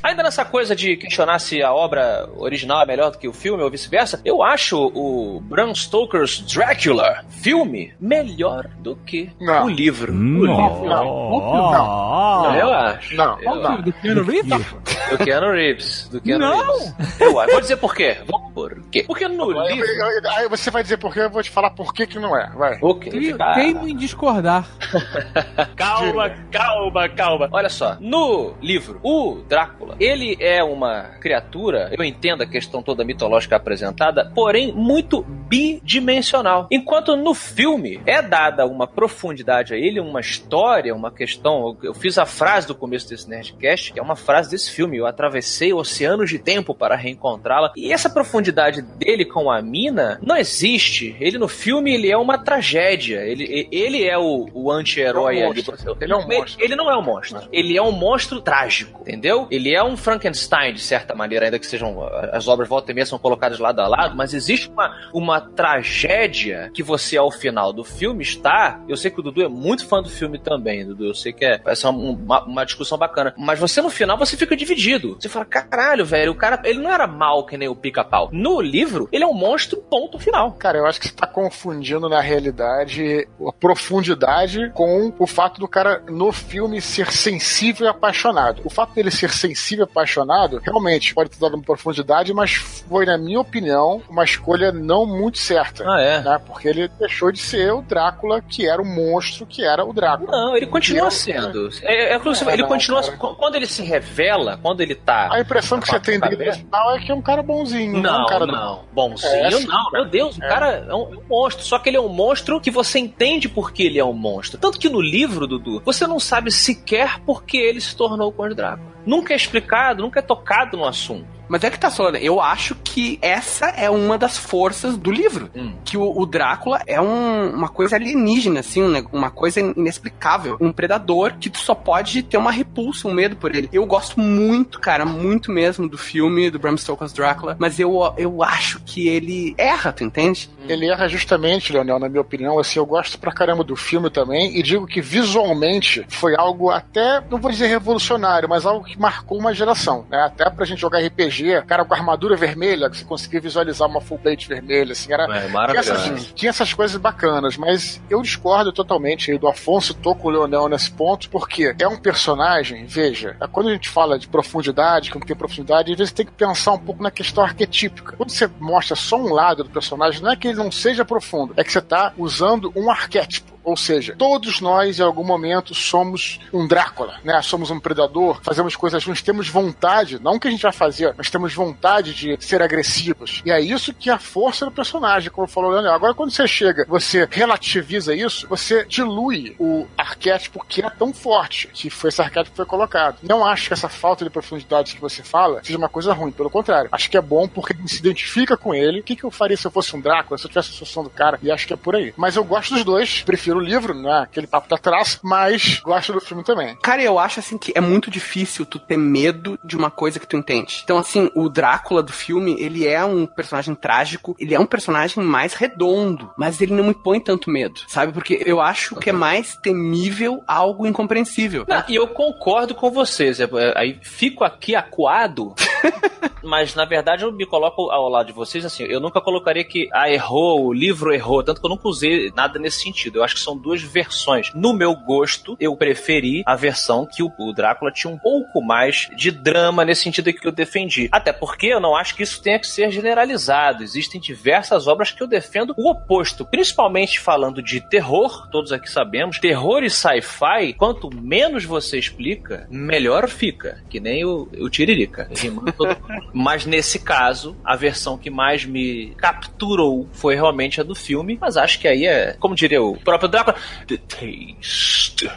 Ainda nessa coisa de questionar se a obra original é melhor do que o filme ou vice-versa, eu acho o Bram Stoker's Dracula filme melhor do que Não. o livro. O livro. não. ó, ó. Eu acho. Não, Eu não. Do Keanu Reeves? Do Keanu Reeves. Do Keanu Não. Reeves. Eu acho. Vou dizer por quê. Vou por quê? Porque no Aí livro. eu- Aí você vai dizer por quê, eu vou te falar por que que não é. Vai. O quê? Te- Cara, Teimo em discordar. <laughs> Calma, calma, calma. Olha só, no livro, o Drácula, ele é uma criatura, eu entendo a questão toda mitológica apresentada, porém muito bidimensional. Enquanto no filme é dada uma profundidade a ele, uma história, uma questão. Eu fiz a frase do começo desse Nerdcast, que é uma frase desse filme. Eu atravessei oceanos de tempo para reencontrá-la. E essa profundidade dele com a mina não existe. Ele no filme ele é uma tragédia. Ele, ele é o, o anti-herói Ele é um ali. Ele é um monstro. Ele não é um monstro. Ele é um monstro trágico, entendeu? Ele é um Frankenstein, de certa maneira, ainda que sejam. As obras volta e meia são colocadas lado a lado, mas existe uma, uma tragédia que você, ao final do filme, está. Eu sei que o Dudu é muito fã do filme também, Dudu. Eu sei que é, essa é uma, uma discussão bacana. Mas você, no final, você fica dividido. Você fala, caralho, velho, o cara. Ele não era mal que nem o pica-pau. No livro, ele é um monstro, ponto final. Cara, eu acho que você tá confundindo na realidade a profundidade com o fato do cara no filme ser sensível e apaixonado. O fato dele ser ser sensível e apaixonado, realmente pode ter dado uma profundidade, mas foi, na minha opinião, uma escolha não muito certa. Ah, é? Né? Porque ele deixou de ser o Drácula, que era o monstro que era o Drácula. Não, ele continua sendo. É, é, É, ele não, continua. cara. Quando ele se revela, quando ele tá. A impressão que você tem dele final é que é um cara bonzinho, não, é Não, um cara não. Bonzinho, É, sim, não. cara. Meu Deus, o É. cara é um, é um monstro. Só que ele é um monstro que você entende por que ele é um monstro. Tanto que no livro, Dudu, você não sabe sequer por que ele se tornou o Conde Drácula. Nunca é explicado, nunca é tocado no assunto. Mas é que tá falando, eu acho que essa é uma das forças do livro. Hum. Que o, o Drácula é um- uma coisa alienígena, assim, um uma coisa inexplicável. Um predador que tu só pode ter uma repulsa, um medo por ele. Eu gosto muito, cara, muito mesmo do filme do Bram Stoker's Drácula, mas eu, eu acho que ele erra, tu entende? Ele erra justamente, Leonel, na minha opinião. Assim, eu gosto pra caramba do filme também e digo que visualmente foi algo até, não vou dizer revolucionário, mas algo que marcou uma geração, né? Até pra gente jogar RPG, cara com armadura vermelha, que você conseguia visualizar uma full plate vermelha, assim, era. É Tinha essas, tinha essas coisas bacanas, mas eu discordo totalmente do Afonso, tô com o Leonel nesse ponto, porque é um personagem, veja, quando a gente fala de profundidade, que não tem profundidade, às vezes tem que pensar um pouco na questão arquetípica. Quando você mostra só um lado do personagem, não é que ele não seja profundo, é que você tá usando um arquétipo. Ou seja, todos nós, em algum momento, somos um Drácula, né? Somos um predador, fazemos coisas ruins, temos vontade, não que a gente vai fazer, mas temos vontade de ser agressivos. E é isso que é a força do personagem, como falou o Leonel. Agora, quando você chega, você relativiza isso, você dilui o arquétipo que é tão forte, que foi esse arquétipo que foi colocado. Não acho que essa falta de profundidade que você fala seja uma coisa ruim, pelo contrário. Acho que é bom porque se identifica com ele. O que, que eu faria se eu fosse um Drácula, se eu tivesse a situação do cara? E acho que é por aí. Mas eu gosto dos dois, prefiro o livro, né? Aquele papo da traça, mas gosto do filme também. Cara, eu acho assim que é muito difícil tu ter medo de uma coisa que tu entende. Então, assim, o Drácula do filme, ele é um personagem trágico, ele é um personagem mais redondo, mas ele não me põe tanto medo, sabe? Porque eu acho que é mais temível algo incompreensível. Não, e eu concordo com vocês. Aí fico aqui acuado, <laughs> mas na verdade eu me coloco ao lado de vocês assim. Eu nunca colocaria que ah, errou, o livro errou, tanto que eu nunca usei nada nesse sentido. Eu acho que são duas versões. No meu gosto, eu preferi a versão que o, Drácula tinha um pouco mais de drama nesse sentido que eu defendi. Até porque eu não acho que isso tenha que ser generalizado. Existem diversas obras que eu defendo o oposto, principalmente falando de terror, todos aqui sabemos, terror e sci-fi, quanto menos você explica, melhor fica, que nem o, o Tiririca, rimando <laughs> todo mundo. Mas nesse caso, a versão que mais me capturou foi realmente a do filme, mas acho que aí é, como diria o próprio Drácula, the taste.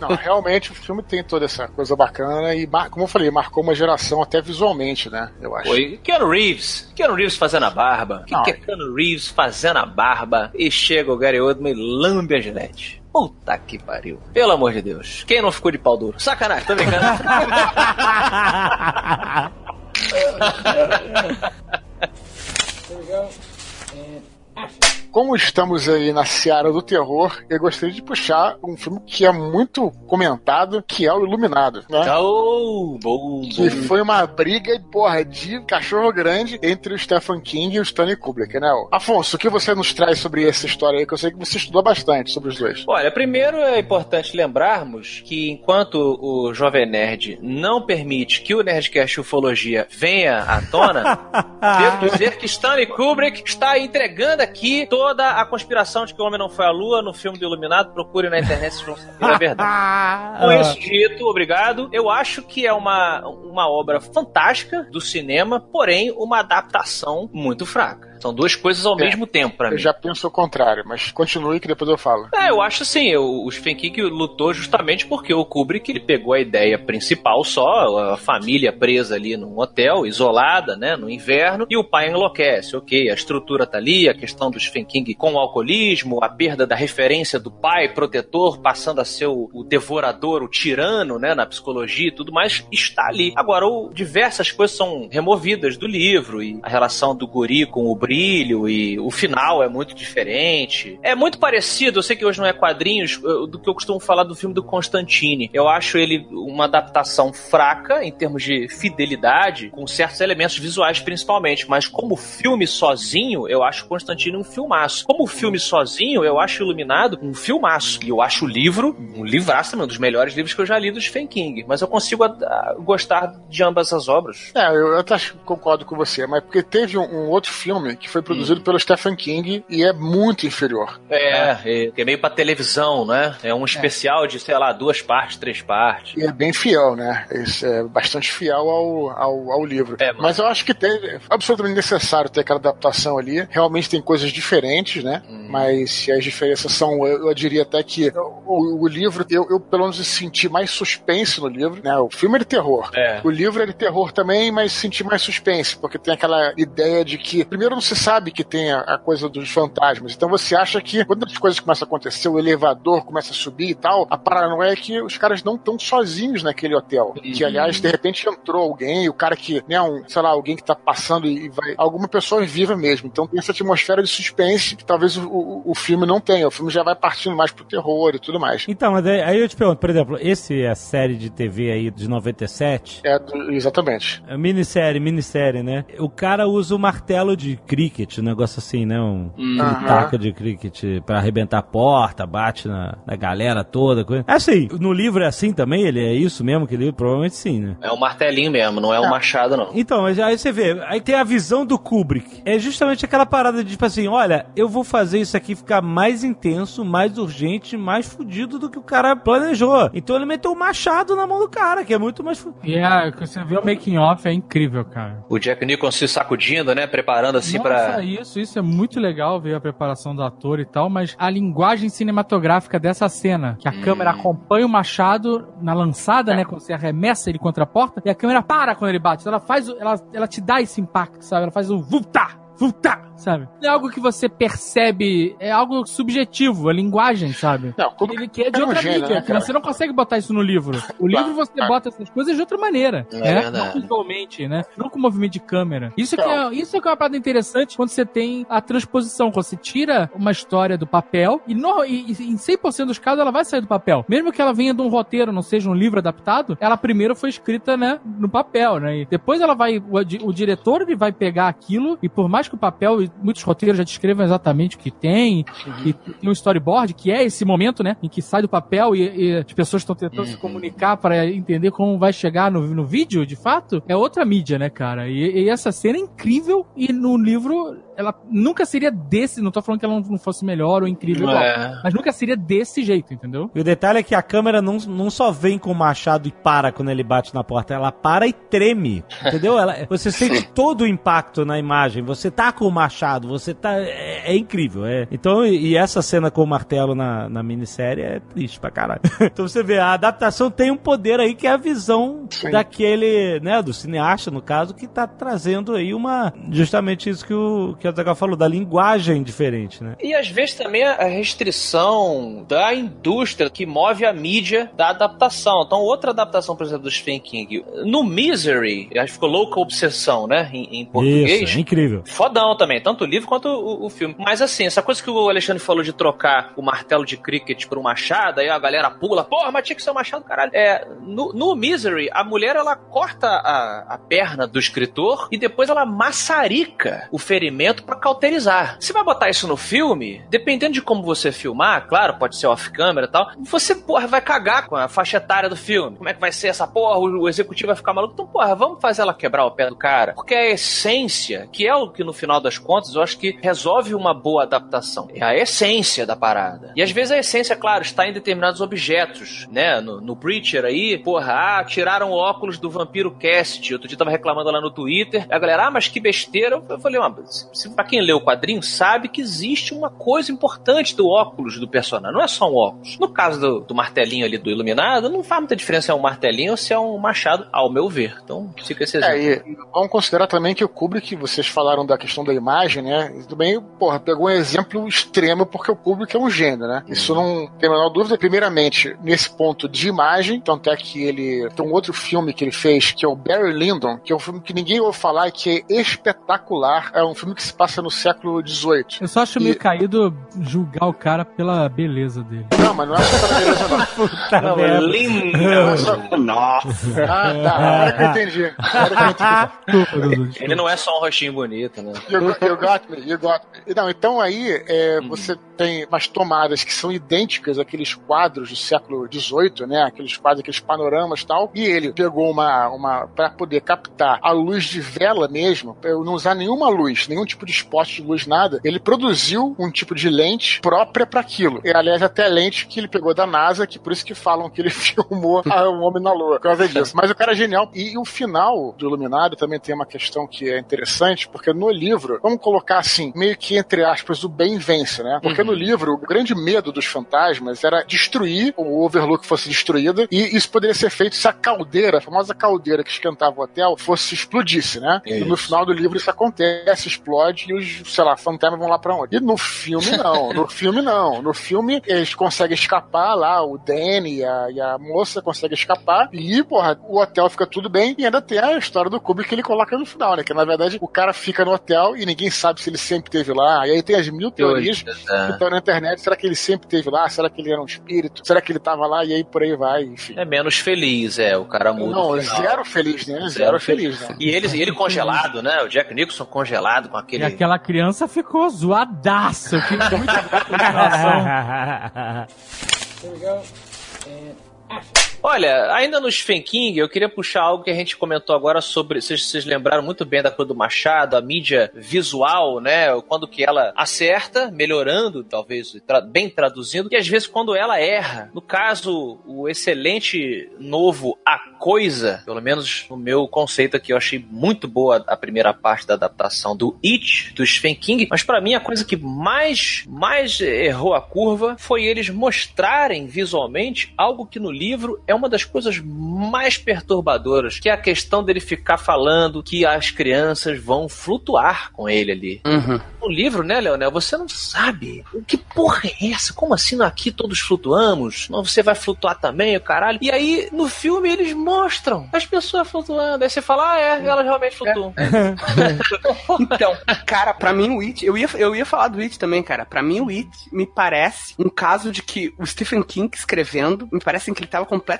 Não, realmente o filme tem toda essa coisa bacana e, como eu falei, marcou uma geração até visualmente, né? Eu acho. Foi Keanu Reeves. Keanu Reeves fazendo a barba. O que, que é Keanu Reeves fazendo a barba? E chega o Gary Oldman e lambe a Gillette. Puta que pariu. Pelo amor de Deus. Quem não ficou de pau duro? Sacanagem, tô brincando. <laughs> <laughs> Como estamos aí na seara do terror, eu gostaria de puxar um filme que é muito comentado, que é o Iluminado, né? oh, bom, Que bom. foi uma briga, porra, de cachorro grande entre o Stephen King e o Stanley Kubrick, né? Afonso, o que você nos traz sobre essa história aí? Que eu sei que você estudou bastante sobre os dois. Olha, primeiro é importante lembrarmos que enquanto o Jovem Nerd não permite que o Nerdcast Ufologia venha à tona, <laughs> devo dizer que Stanley Kubrick está entregando aqui toda a conspiração de que o homem não foi à lua no filme do Iluminado. Procure na internet se vão saber a verdade. <laughs> Com isso dito, obrigado. Eu acho que é uma, uma obra fantástica do cinema, porém uma adaptação muito fraca. São duas coisas ao É. mesmo tempo pra Eu mim. já penso o contrário, mas continue que depois eu falo. É, eu acho assim, o, o Stephen King lutou justamente porque o Kubrick ele pegou a ideia principal só, a família presa ali num hotel, isolada, né, no inverno, e o pai enlouquece, ok, a estrutura tá ali, a questão do Stephen King com o alcoolismo, a perda da referência do pai protetor, passando a ser o, o devorador, o tirano, né, na psicologia e tudo mais, está ali. Agora, o- diversas coisas são removidas do livro, e a relação do guri com o brilho e o final é muito diferente. É muito parecido, eu sei que hoje não é quadrinhos, do que eu costumo falar do filme do Constantine. Eu acho ele uma adaptação fraca em termos de fidelidade, com certos elementos visuais principalmente, mas como filme sozinho, eu acho Constantine um filmaço. Como filme sozinho, eu acho Iluminado um filmaço. E eu acho o livro um livraço também, um dos melhores livros que eu já li do Stephen King. Mas eu consigo gostar de ambas as obras. É, eu, eu até concordo com você, mas porque teve um, um outro filme que foi produzido hum. pelo Stephen King e é muito inferior. É, é, é meio pra televisão, né? É um especial é. de, sei lá, duas partes, três partes. E é bem fiel, né? Isso é bastante fiel ao, ao, ao livro. É, mas... mas eu acho que tem, é absolutamente necessário ter aquela adaptação ali. Realmente tem coisas diferentes, né? Hum. Mas as diferenças são, eu, eu diria até que o, o livro, eu, eu, pelo menos senti mais suspense no livro, né? O filme é de terror. É. O livro é de terror também, mas senti mais suspense, porque tem aquela ideia de que, primeiro, não se sabe que tem a, a coisa dos fantasmas. Então você acha que quando as coisas começam a acontecer, o elevador começa a subir e tal, a paranoia é que os caras não estão sozinhos naquele hotel. Uhum. Que, aliás, de repente entrou alguém, o cara que, né, um, sei lá, alguém que tá passando e vai. Alguma pessoa viva mesmo. Então tem essa atmosfera de suspense que talvez o, o, o filme não tenha. O filme já vai partindo mais pro terror e tudo mais. Então, mas aí eu te pergunto, por exemplo, esse é a série de TV aí de 97? É, exatamente. É minissérie, minissérie, né? O cara usa o martelo de cricket, um negócio assim, né? Um, um taca de cricket pra arrebentar a porta, bate na, na galera toda. Coisa. É assim, no livro é assim também? Ele é isso mesmo que ele Provavelmente sim, né? É um martelinho mesmo, não é um é. machado, não. Então, mas aí você vê, aí tem a visão do Kubrick. É justamente aquela parada de tipo assim, olha, eu vou fazer isso aqui ficar mais intenso, mais urgente, mais fudido do que o cara planejou. Então ele meteu o um machado na mão do cara, que é muito mais fudido. E yeah, você vê o making off é incrível, cara. O Jack Nicholson se sacudindo, né? Preparando assim para isso, isso é muito legal ver a preparação do ator e tal, mas a linguagem cinematográfica dessa cena, que a hum. câmera acompanha o machado na lançada, é. né? Quando você arremessa ele contra a porta, e a câmera para quando ele bate. Então ela faz, ela, ela te dá esse impacto, sabe? Ela faz o vultar Puta! Sabe? É algo que você percebe, é algo subjetivo, a linguagem, sabe? Não, como Ele que é de outra mídia, né, você não consegue botar isso no livro. O livro você bota essas coisas de outra maneira, é né? Não visualmente, né? Não com movimento de câmera. Isso que, é, isso que é uma parada interessante quando você tem a transposição, quando você tira uma história do papel e, no, e, e em 100% dos casos ela vai sair do papel. Mesmo que ela venha de um roteiro, não seja um livro adaptado, ela primeiro foi escrita, né, no papel, né? E depois ela vai, o, o diretor ele vai pegar aquilo e por mais que o papel, muitos roteiros já descrevam exatamente o que tem, uhum. e tem um storyboard, que é esse momento, né, em que sai do papel e, e as pessoas estão tentando uhum. se comunicar para entender como vai chegar no, no vídeo, de fato, é outra mídia, né, cara? E, e essa cena é incrível e no livro ela nunca seria desse, não tô falando que ela não fosse melhor ou incrível igual, é. mas nunca seria desse jeito, entendeu? E o detalhe é que a câmera não, não só vem com o machado e para quando ele bate na porta, ela para e treme, entendeu? Ela, você <laughs> sente todo o impacto na imagem, você tá com o machado, você tá. É, é incrível. É. Então, e, e, essa cena com o martelo na, na minissérie é triste pra caralho. <laughs> então você vê, a adaptação tem um poder aí que é a visão Sim. daquele, né, do cineasta, no caso, que tá trazendo aí uma. Justamente isso que o, que o Zagal falou, da linguagem diferente, né? E às vezes também a restrição da indústria que move a mídia da adaptação. Então, outra adaptação, por exemplo, do Stephen King. No Misery, acho que ficou Louca Obsessão, né? Em, em português. Isso, é incrível. Fodão também, tanto o livro quanto o, o, filme. Mas assim, essa coisa que o Alexandre falou de trocar o martelo de cricket por um machado, aí a galera pula, porra, mas tinha que ser um machado, caralho. É, no, no Misery, a mulher ela corta a, a perna do escritor e depois ela maçarica o ferimento para cauterizar. Se vai botar isso no filme, dependendo de como você filmar, claro, pode ser off-camera e tal, você, porra, vai cagar com a faixa etária do filme. Como é que vai ser essa porra? O, executivo vai ficar maluco. Então, porra, vamos fazer ela quebrar o pé do cara. Porque a essência, que é o que no final das contas eu acho que resolve uma boa adaptação. É a essência da parada. E às vezes a essência, claro, está em determinados objetos, né? No, no Preacher aí, porra, ah, tiraram o óculos do Vampiro Cast. Outro dia tava reclamando lá no Twitter. A galera, ah, mas que besteira. Eu falei, ah, para quem lê o quadrinho, sabe que existe uma coisa importante do óculos do personagem. Não é só um óculos. No caso do, do martelinho ali do Iluminado, não faz muita diferença se é um martelinho ou se é um machado, ao meu ver. Então, fica esse exemplo. É, e vamos considerar também que o Kubrick, vocês falaram da questão da imagem né? E também, porra, pegou um exemplo extremo porque o público é um gênio, né? Isso não tem a menor dúvida. Primeiramente, nesse ponto de imagem, tanto é que ele tem um outro filme que ele fez, que é o Barry Lyndon, que é um filme que ninguém ouve falar e que é espetacular. É um filme que se passa no século XVIII. Eu só acho E- meio caído julgar o cara pela beleza dele. Não, mas não é só pela beleza, não. <laughs> Tá Não, merda. lindo. <laughs> Nossa. Ah, tá. Agora que eu entendi. Agora que eu entendi. Ele não é só um rostinho bonito, né? You, got- you got me, you got me. Não, então aí é, você tem umas tomadas que são idênticas àqueles quadros do século XVIII, né? Aqueles quadros, aqueles panoramas e tal. E ele pegou uma, uma para poder captar a luz de vela mesmo, pra eu não usar nenhuma luz, nenhum tipo de spot de luz, nada. Ele produziu um tipo de lente própria para aquilo. E, aliás, até lente que ele pegou da NASA, que por isso que falam que ele <laughs> filmou o Homem na Lua, por causa disso. Mas o cara é genial. E, o final do Iluminado também tem uma questão que é interessante, porque no livro, vamos colocar assim, meio que entre aspas, o bem vence, né? Porque no livro, o grande medo dos fantasmas era destruir o Overlook fosse destruída, e isso poderia ser feito se a caldeira, a famosa caldeira que esquentava o hotel, fosse explodisse, né? E no final do livro isso acontece, explode e os, sei lá, fantasmas vão lá pra onde? E no filme não, no <laughs> filme não. No filme eles conseguem escapar lá, o Danny e a, e a moça conseguem escapar e, porra, o hotel fica tudo bem e ainda tem a história do Kubrick que ele coloca no final, né? Que na verdade o cara fica no hotel e ninguém sabe se ele sempre teve lá. E aí tem as mil teorias que É. estão na internet. Será que ele sempre teve lá? Será que ele era um espírito? Será que ele tava lá? E aí por aí vai, enfim. É menos feliz, é. O cara muda. Não, zero feliz, né? Zero, feliz, né? E ele, ele congelado, né? O Jack Nicholson congelado com E aquele. aquela criança ficou zoadaça. Eu fiquei muito <laughs> grato Olha, ainda no Stephen King, eu queria puxar algo que a gente comentou agora sobre. Vocês, vocês lembraram muito bem da coisa do Machado, a mídia visual, né? Quando que ela acerta, melhorando, talvez, tra- bem traduzindo, e às vezes quando ela erra. No caso, o excelente novo A Coisa, pelo menos no meu conceito aqui, eu achei muito boa a primeira parte da adaptação do It, do Stephen King, mas pra mim a coisa que mais, mais errou a curva foi eles mostrarem visualmente algo que no livro é uma das coisas mais perturbadoras, que é a questão dele ficar falando que as crianças vão flutuar com ele ali. Uhum. No livro, né, Leonel, você não sabe. Que porra é essa? Como assim aqui todos flutuamos? Não, você vai flutuar também, o caralho. E aí, no filme, eles mostram as pessoas flutuando. Aí você fala, ah, é, elas realmente flutuam. <laughs> Então, cara, pra mim o It, eu ia, eu ia falar do It também, cara. Pra mim o It me parece um caso de que o Stephen King escrevendo, me parece que ele tava completamente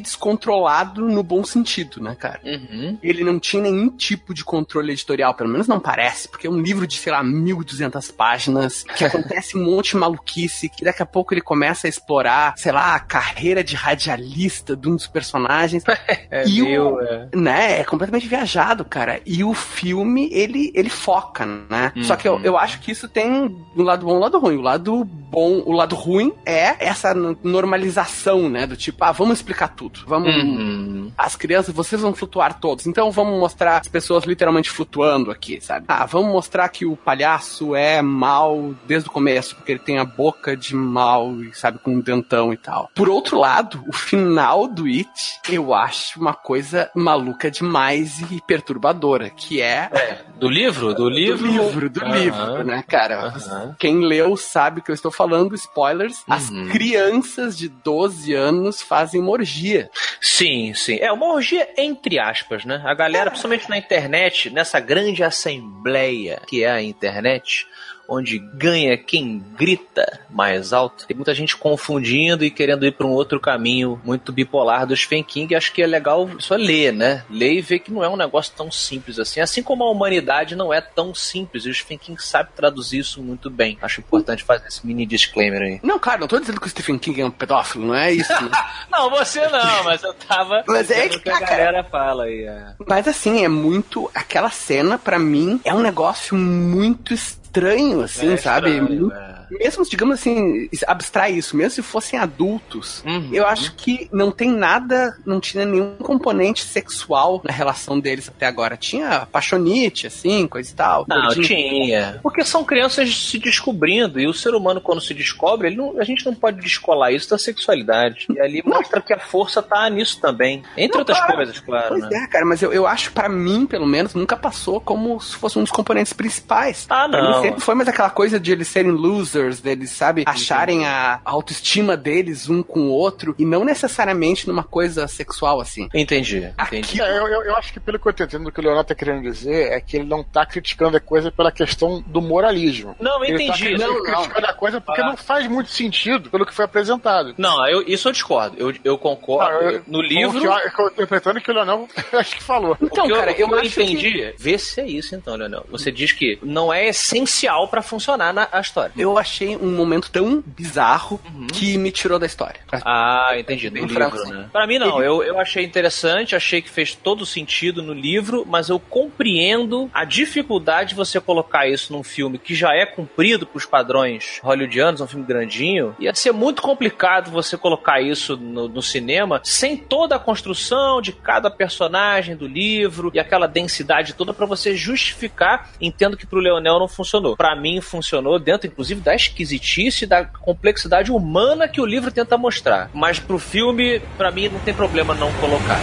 descontrolado no bom sentido, né, cara? Uhum. Ele não tinha nenhum tipo de controle editorial, pelo menos não parece, porque é um livro de, sei lá, 1.200 páginas, que acontece um monte de maluquice, que daqui a pouco ele começa a explorar, sei lá, a carreira de radialista de um dos personagens. <laughs> É, E o- meu, é. né, é completamente viajado, cara. E o filme, ele, ele foca, né? Só que eu, eu acho que isso tem um lado bom e um lado ruim. O lado bom, o lado ruim é essa normalização, né? Do tipo, ah, vamos explicar tudo. Vamos. Uhum. As crianças, vocês vão flutuar todos. Então vamos mostrar as pessoas literalmente flutuando aqui, sabe? Ah, vamos mostrar que o palhaço é mal desde o começo, porque ele tem a boca de mal, sabe, com um dentão e tal. Por outro lado, o final do It, eu acho uma coisa maluca demais e perturbadora, que é Do livro? Do livro? do livro, do Aham. livro, né, cara? Aham. Quem leu sabe que eu estou falando, spoilers. As Uhum. crianças de 12 anos fazem uma orgia. Sim, sim. É uma orgia entre aspas, né? A galera, principalmente na internet, nessa grande assembleia que é a internet, onde ganha quem grita mais alto, tem muita gente confundindo e querendo ir para um outro caminho muito bipolar do Stephen King. Acho que é legal só ler, né? Ler e ver que não é um negócio tão simples assim. Assim como a humanidade não é tão simples. E o Stephen King sabe traduzir isso muito bem. Acho importante fazer esse mini disclaimer aí. Não, cara, não tô dizendo que o Stephen King é um pedófilo, não é isso. <laughs> Não, você não, mas eu tava. <laughs> Mas é dizendo que, a cara, galera fala aí. É. Mas assim, é muito. Aquela cena, pra mim, é um negócio muito estranho estranho, assim, É sabe? estranho, Muito- é. Mesmo, digamos assim, abstrai isso, mesmo se fossem adultos, Uhum. eu acho que não tem nada, não tinha nenhum componente sexual na relação deles até agora. Tinha paixonite, assim, coisa e tal. Não, gordinho. tinha. Porque são crianças se descobrindo. E o ser humano, quando se descobre, ele não- a gente não pode descolar isso da sexualidade. E ali mostra que a força tá nisso também. Entre Não, outras claro. coisas, claro. Pois né? é, cara, mas eu, eu acho, pra mim, pelo menos, nunca passou como se fosse um dos componentes principais. Ah, não. Sempre foi mais aquela coisa de eles serem losers, deles, sabe, acharem a autoestima deles um com o outro, e não necessariamente numa coisa sexual, assim. Entendi, entendi. É, eu, eu- eu acho que pelo que eu tô entendendo, o que o Leonardo tá querendo dizer é que ele não tá criticando a coisa pela questão do moralismo. Não, eu Ele tá entendi. cri- Não, não. criticando a coisa porque Ah. não faz muito sentido pelo que foi apresentado. Não, eu- isso eu discordo. Eu, eu concordo. Ah, eu- no livro. O que eu, interpretando que o Leonel <laughs> acho que falou. Então, o que eu, cara, eu, eu, acho que- entendi. Vê se é isso então, Leonel. Você diz que não é essencial pra funcionar na a história. Eu achei um momento tão bizarro Uhum. que me tirou da história. Ah, entendi. Do livro, franco, né? Pra mim, não. Eu, eu achei interessante, achei que fez todo sentido no livro, mas eu compreendo a dificuldade de você colocar isso num filme que já é cumprido pros padrões hollywoodianos, um filme grandinho. Ia ser muito complicado você colocar isso no, no cinema sem toda a construção de cada personagem do livro e aquela densidade toda pra você justificar. Entendo que pro Leonel não funcionou. Pra mim, funcionou dentro, inclusive, da esquisitice e da complexidade humana que o livro tenta mostrar. Mas pro filme, pra mim, não tem problema não colocar.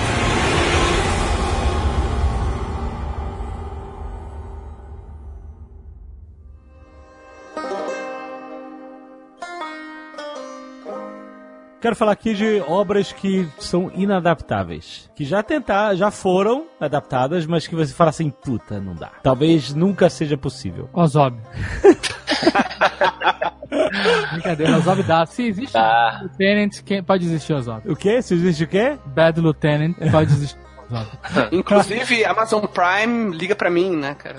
Quero falar aqui de obras que são inadaptáveis. Que já tentaram, já foram adaptadas, mas que você fala assim, puta, não dá. Talvez nunca seja possível. Ozob. <laughs> Brincadeira, Ozob dá. Se existe Tá. Lieutenant, quem pode existir Ozob? O quê? Se existe o quê? Bad Lieutenant, pode existir. Inclusive, Amazon Prime liga pra mim, né, cara?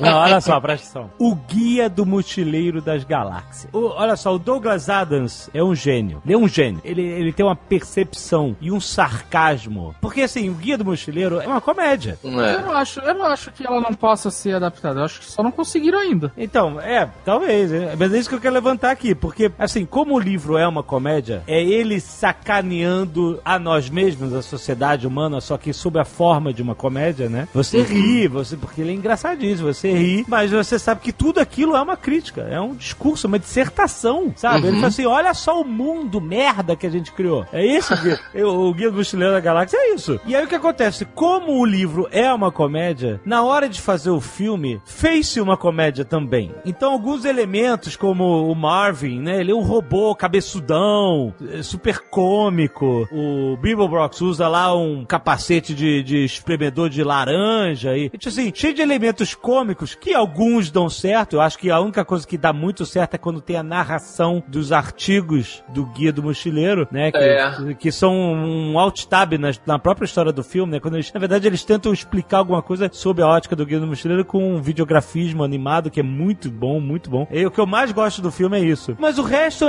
Não, olha só, presta atenção. O Guia do Mochileiro das Galáxias. O- olha só, o Douglas Adams é um gênio. Ele é um gênio. Ele, ele tem uma percepção e um sarcasmo. Porque, assim, o Guia do Mochileiro é uma comédia. Não Eu é? não, acho, eu não acho que ela não possa ser adaptada. Eu acho que só não conseguiram ainda. Então, é, talvez. é, Mas é isso que eu quero levantar aqui. Porque, assim, como o livro é uma comédia, é ele sacaneando a nós mesmos, a sociedade humana, só que sob a forma de uma comédia, né? Você ri, você, porque ele é engraçadíssimo, você ri, mas você sabe que tudo aquilo é uma crítica, é um discurso, uma dissertação, sabe? Ele fala assim: olha só o mundo merda que a gente criou. É isso que <laughs> eu- o Guia do Mochileiro da Galáxia é isso. E aí o que acontece? Como o livro é uma comédia, na hora de fazer o filme, fez-se uma comédia também. Então, alguns elementos, como o Marvin, né? Ele é um robô cabeçudão, é super cômico. O Bibelbrox usa lá um capacete de, de espremedor de laranja e, tipo assim, cheio de elementos cômicos que alguns dão certo. Eu acho que a única coisa que dá muito certo é quando tem a narração dos artigos do Guia do Mochileiro, né? Que, É. que são um alt-tab na, na própria história do filme, né? Quando eles, na verdade, eles tentam explicar alguma coisa sobre a ótica do Guia do Mochileiro com um videografismo animado que é muito bom, muito bom. E o que eu mais gosto do filme é isso. Mas o resto,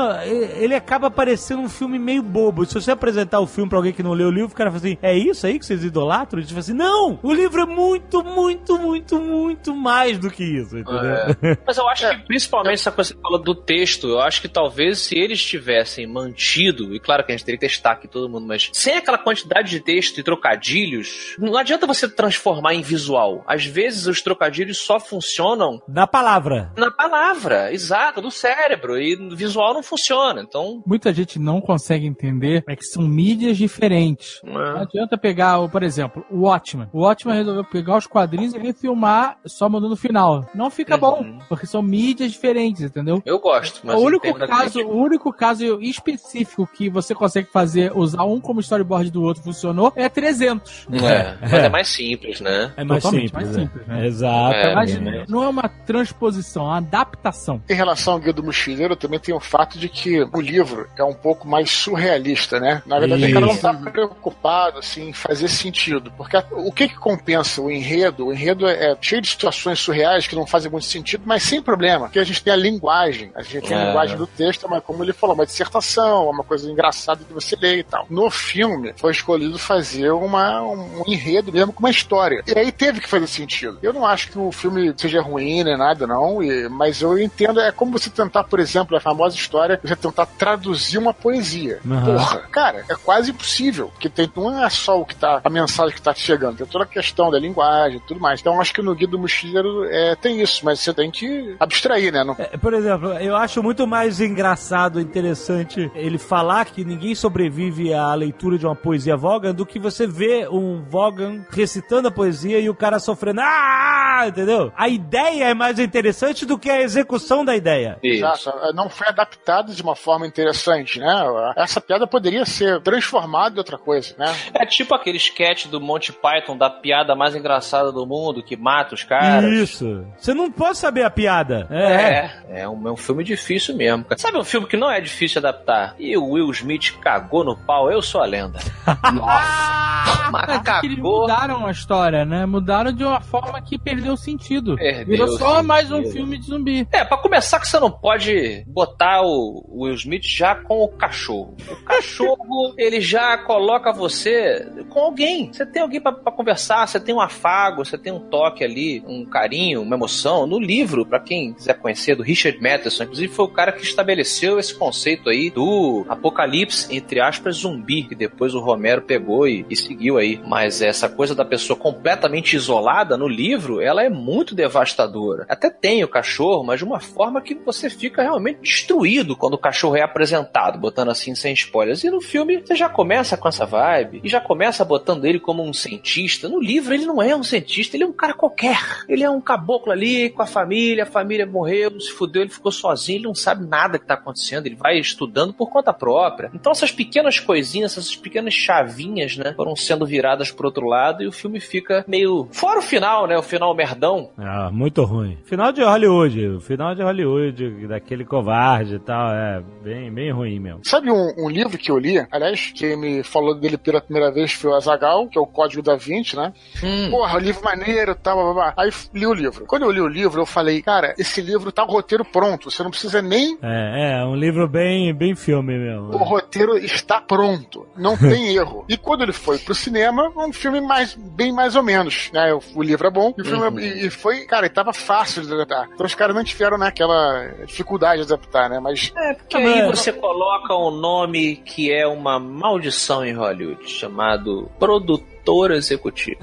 ele acaba parecendo um filme meio bobo. Se você apresentar o filme pra alguém que não leu o livro, o cara fala assim, é isso aí que vocês idolatram? Eles falam assim, não! O livro é muito, muito, muito, muito mais do que isso, entendeu? É. <laughs> Mas eu acho que, principalmente essa coisa que você falou do texto, eu acho que talvez se eles tivessem mantido, e claro que a gente teria que testar aqui todo mundo, mas sem aquela quantidade de texto e trocadilhos, não adianta você transformar em visual. Às vezes os trocadilhos só funcionam Na palavra. na palavra, exato, no cérebro, e no visual não funciona. Então. Muita gente não consegue entender é que são mídias diferentes. Não é. adianta pegar, por exemplo, o Watchman. O Watchman resolveu pegar os quadrinhos e refilmar só mudando o final. Não fica Uhum. bom, porque são mídias diferentes, entendeu? Eu gosto, mas o único caso, o único caso específico que você consegue fazer, usar um como storyboard do outro funcionou, é 300. É, mas é mais simples, né? É mais Totalmente simples. mais é. simples, né? Exato. É, Mas né? não é uma transposição, é uma adaptação. Em relação ao Guia do Mochileiro, também tem o fato de que o livro é um pouco mais surrealista, né? Na verdade, o cara não tá preocupado assim, em fazer sentido, porque a- o que que compensa o enredo? O enredo é, é cheio de situações surreais que não fazem muito sentido, mas sem problema, porque a gente tem a linguagem, a gente tem a É. linguagem do texto, mas como ele falou, uma dissertação, uma coisa engraçada de você ler e tal. No filme, foi escolhido fazer uma, um enredo mesmo com uma história. E aí teve que fazer sentido. Eu não acho que o filme seja ruim nem nada, não, e- mas eu entendo, é como você tentar, por exemplo, a famosa história, você tentar traduzir uma poesia. Aham. Porra, cara, é quase impossível, porque tem, não é só o que tá, a mensagem que tá te chegando, tem toda a questão da linguagem e tudo mais. Então acho que no Guia do Mochileiro é, tem isso, mas você tem que abstrair, né? Não, É, Por exemplo, eu acho muito mais engraçado, interessante ele falar que ninguém sobrevive à leitura de uma poesia Vogan do que você ver um Vogan recitando a poesia e o cara sofrendo. Ah! Entendeu? A ideia é mais interessante do que a execução da ideia. Isso. Exato, não foi adaptado de uma forma interessante, né? Essa piada poderia ser transformada em outra coisa, né? É tipo aquele sketch do Monty Python da piada mais engraçada do mundo que mata os caras. Isso. Você não pode saber a piada. É. É, é um, é um filme difícil mesmo. Sabe um filme que não é difícil adaptar? E o Will Smith cagou no pau, eu sou a lenda. <laughs> Nossa, mas É que eles cagou. mudaram a história, né? Mudaram de uma forma que perdeu sentido. Perdeu Virou só sentido. mais um filme de zumbi. É, pra começar que você não pode botar o Will Smith já com o cachorro. O cachorro, <laughs> ele já coloca você com alguém. Você tem alguém pra conversar, você tem um afago, você tem um toque ali, um carinho, uma emoção. No livro, pra quem quiser conhecer, do Richard Matheson, inclusive foi o cara que estabeleceu esse conceito aí do apocalipse, entre aspas, zumbi, que depois o Romero pegou e, e seguiu aí. Mas essa coisa da pessoa completamente isolada no livro, ela é muito devastadora. Até tem o cachorro, mas de uma forma que você fica realmente destruído quando o cachorro é apresentado, botando assim sem spoilers. E no filme você já começa com essa vibe e já começa botando ele como um cientista. No livro ele não é um cientista, ele é um cara qualquer. Ele é um caboclo ali com a família, a família morreu, se fudeu, ele ficou sozinho, ele não sabe nada que tá acontecendo, ele vai estudando por conta própria. Então essas pequenas coisinhas, essas pequenas chavinhas, né, foram sendo viradas pro outro lado e o filme fica meio. Fora o final, né? O final merdão. Ah, muito ruim. Final de Hollywood. O final de Hollywood, daquele covarde e tal, é bem, bem ruim mesmo. Sabe um, um livro que eu li, aliás, quem me falou dele pela primeira vez foi o Azagal, que é o Código da Vinci, né? Hum. Porra, livro maneiro e tal, blá, blá, blá. Aí li o livro. Quando eu li o livro, eu falei, cara, esse livro tá o roteiro pronto, você não precisa nem. É, é um livro bem, bem filme mesmo. O roteiro está pronto, não <laughs> tem erro. E quando ele foi pro cinema, um filme mais, bem mais ou menos, né? O, o livro é bom, e o filme é- e, foi, cara, e tava fácil de adaptar. Então os caras não tiveram naquela dificuldade de adaptar, né? Mas É, porque aí você coloca um nome que é uma maldição em Hollywood, chamado produto produtor executivo.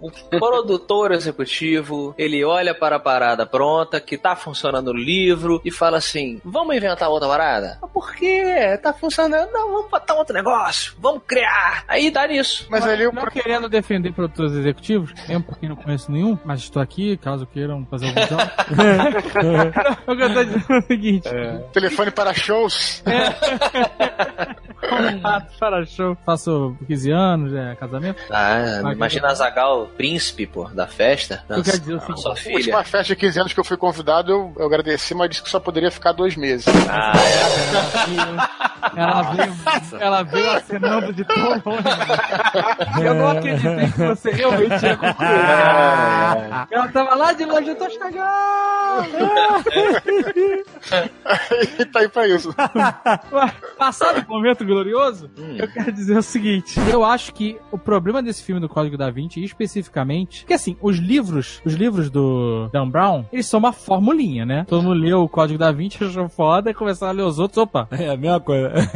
O produtor executivo, ele olha para a parada pronta, que tá funcionando no livro, e fala assim: vamos inventar outra parada? "Ah, Por quê? Tá funcionando? Não, vamos botar outro negócio, vamos criar. Aí dá nisso. mas ali o Não querendo defender produtores executivos, mesmo porque não conheço nenhum, mas estou aqui, caso queiram fazer algum jogo. <laughs> o que eu tô dizendo é o seguinte: telefone para shows. <laughs> contato para show. Faço 15 anos, é casamento. Ah, Vai, imagina a Zagal, príncipe, pô, da festa. Eu quero dizer o seguinte, sua A filha. última festa de 15 anos que eu fui convidado, eu, eu agradeci, mas disse que só poderia ficar dois meses. Ah, é. Ela veio, ela veio acenando de tão longe. Eu não acreditei que você realmente ia concluir. Ela tava lá de longe, eu tô chegando. <laughs> e tá aí pra isso. Passado o momento glorioso, eu quero dizer o seguinte: eu acho que o problema desse filme do Código da Vinci, especificamente, que assim, os livros, os livros do Dan Brown, eles são uma formulinha, né? Todo mundo leu o Código da Vinci, <laughs> achou foda, e começaram a ler os outros, opa. É a mesma coisa. <laughs>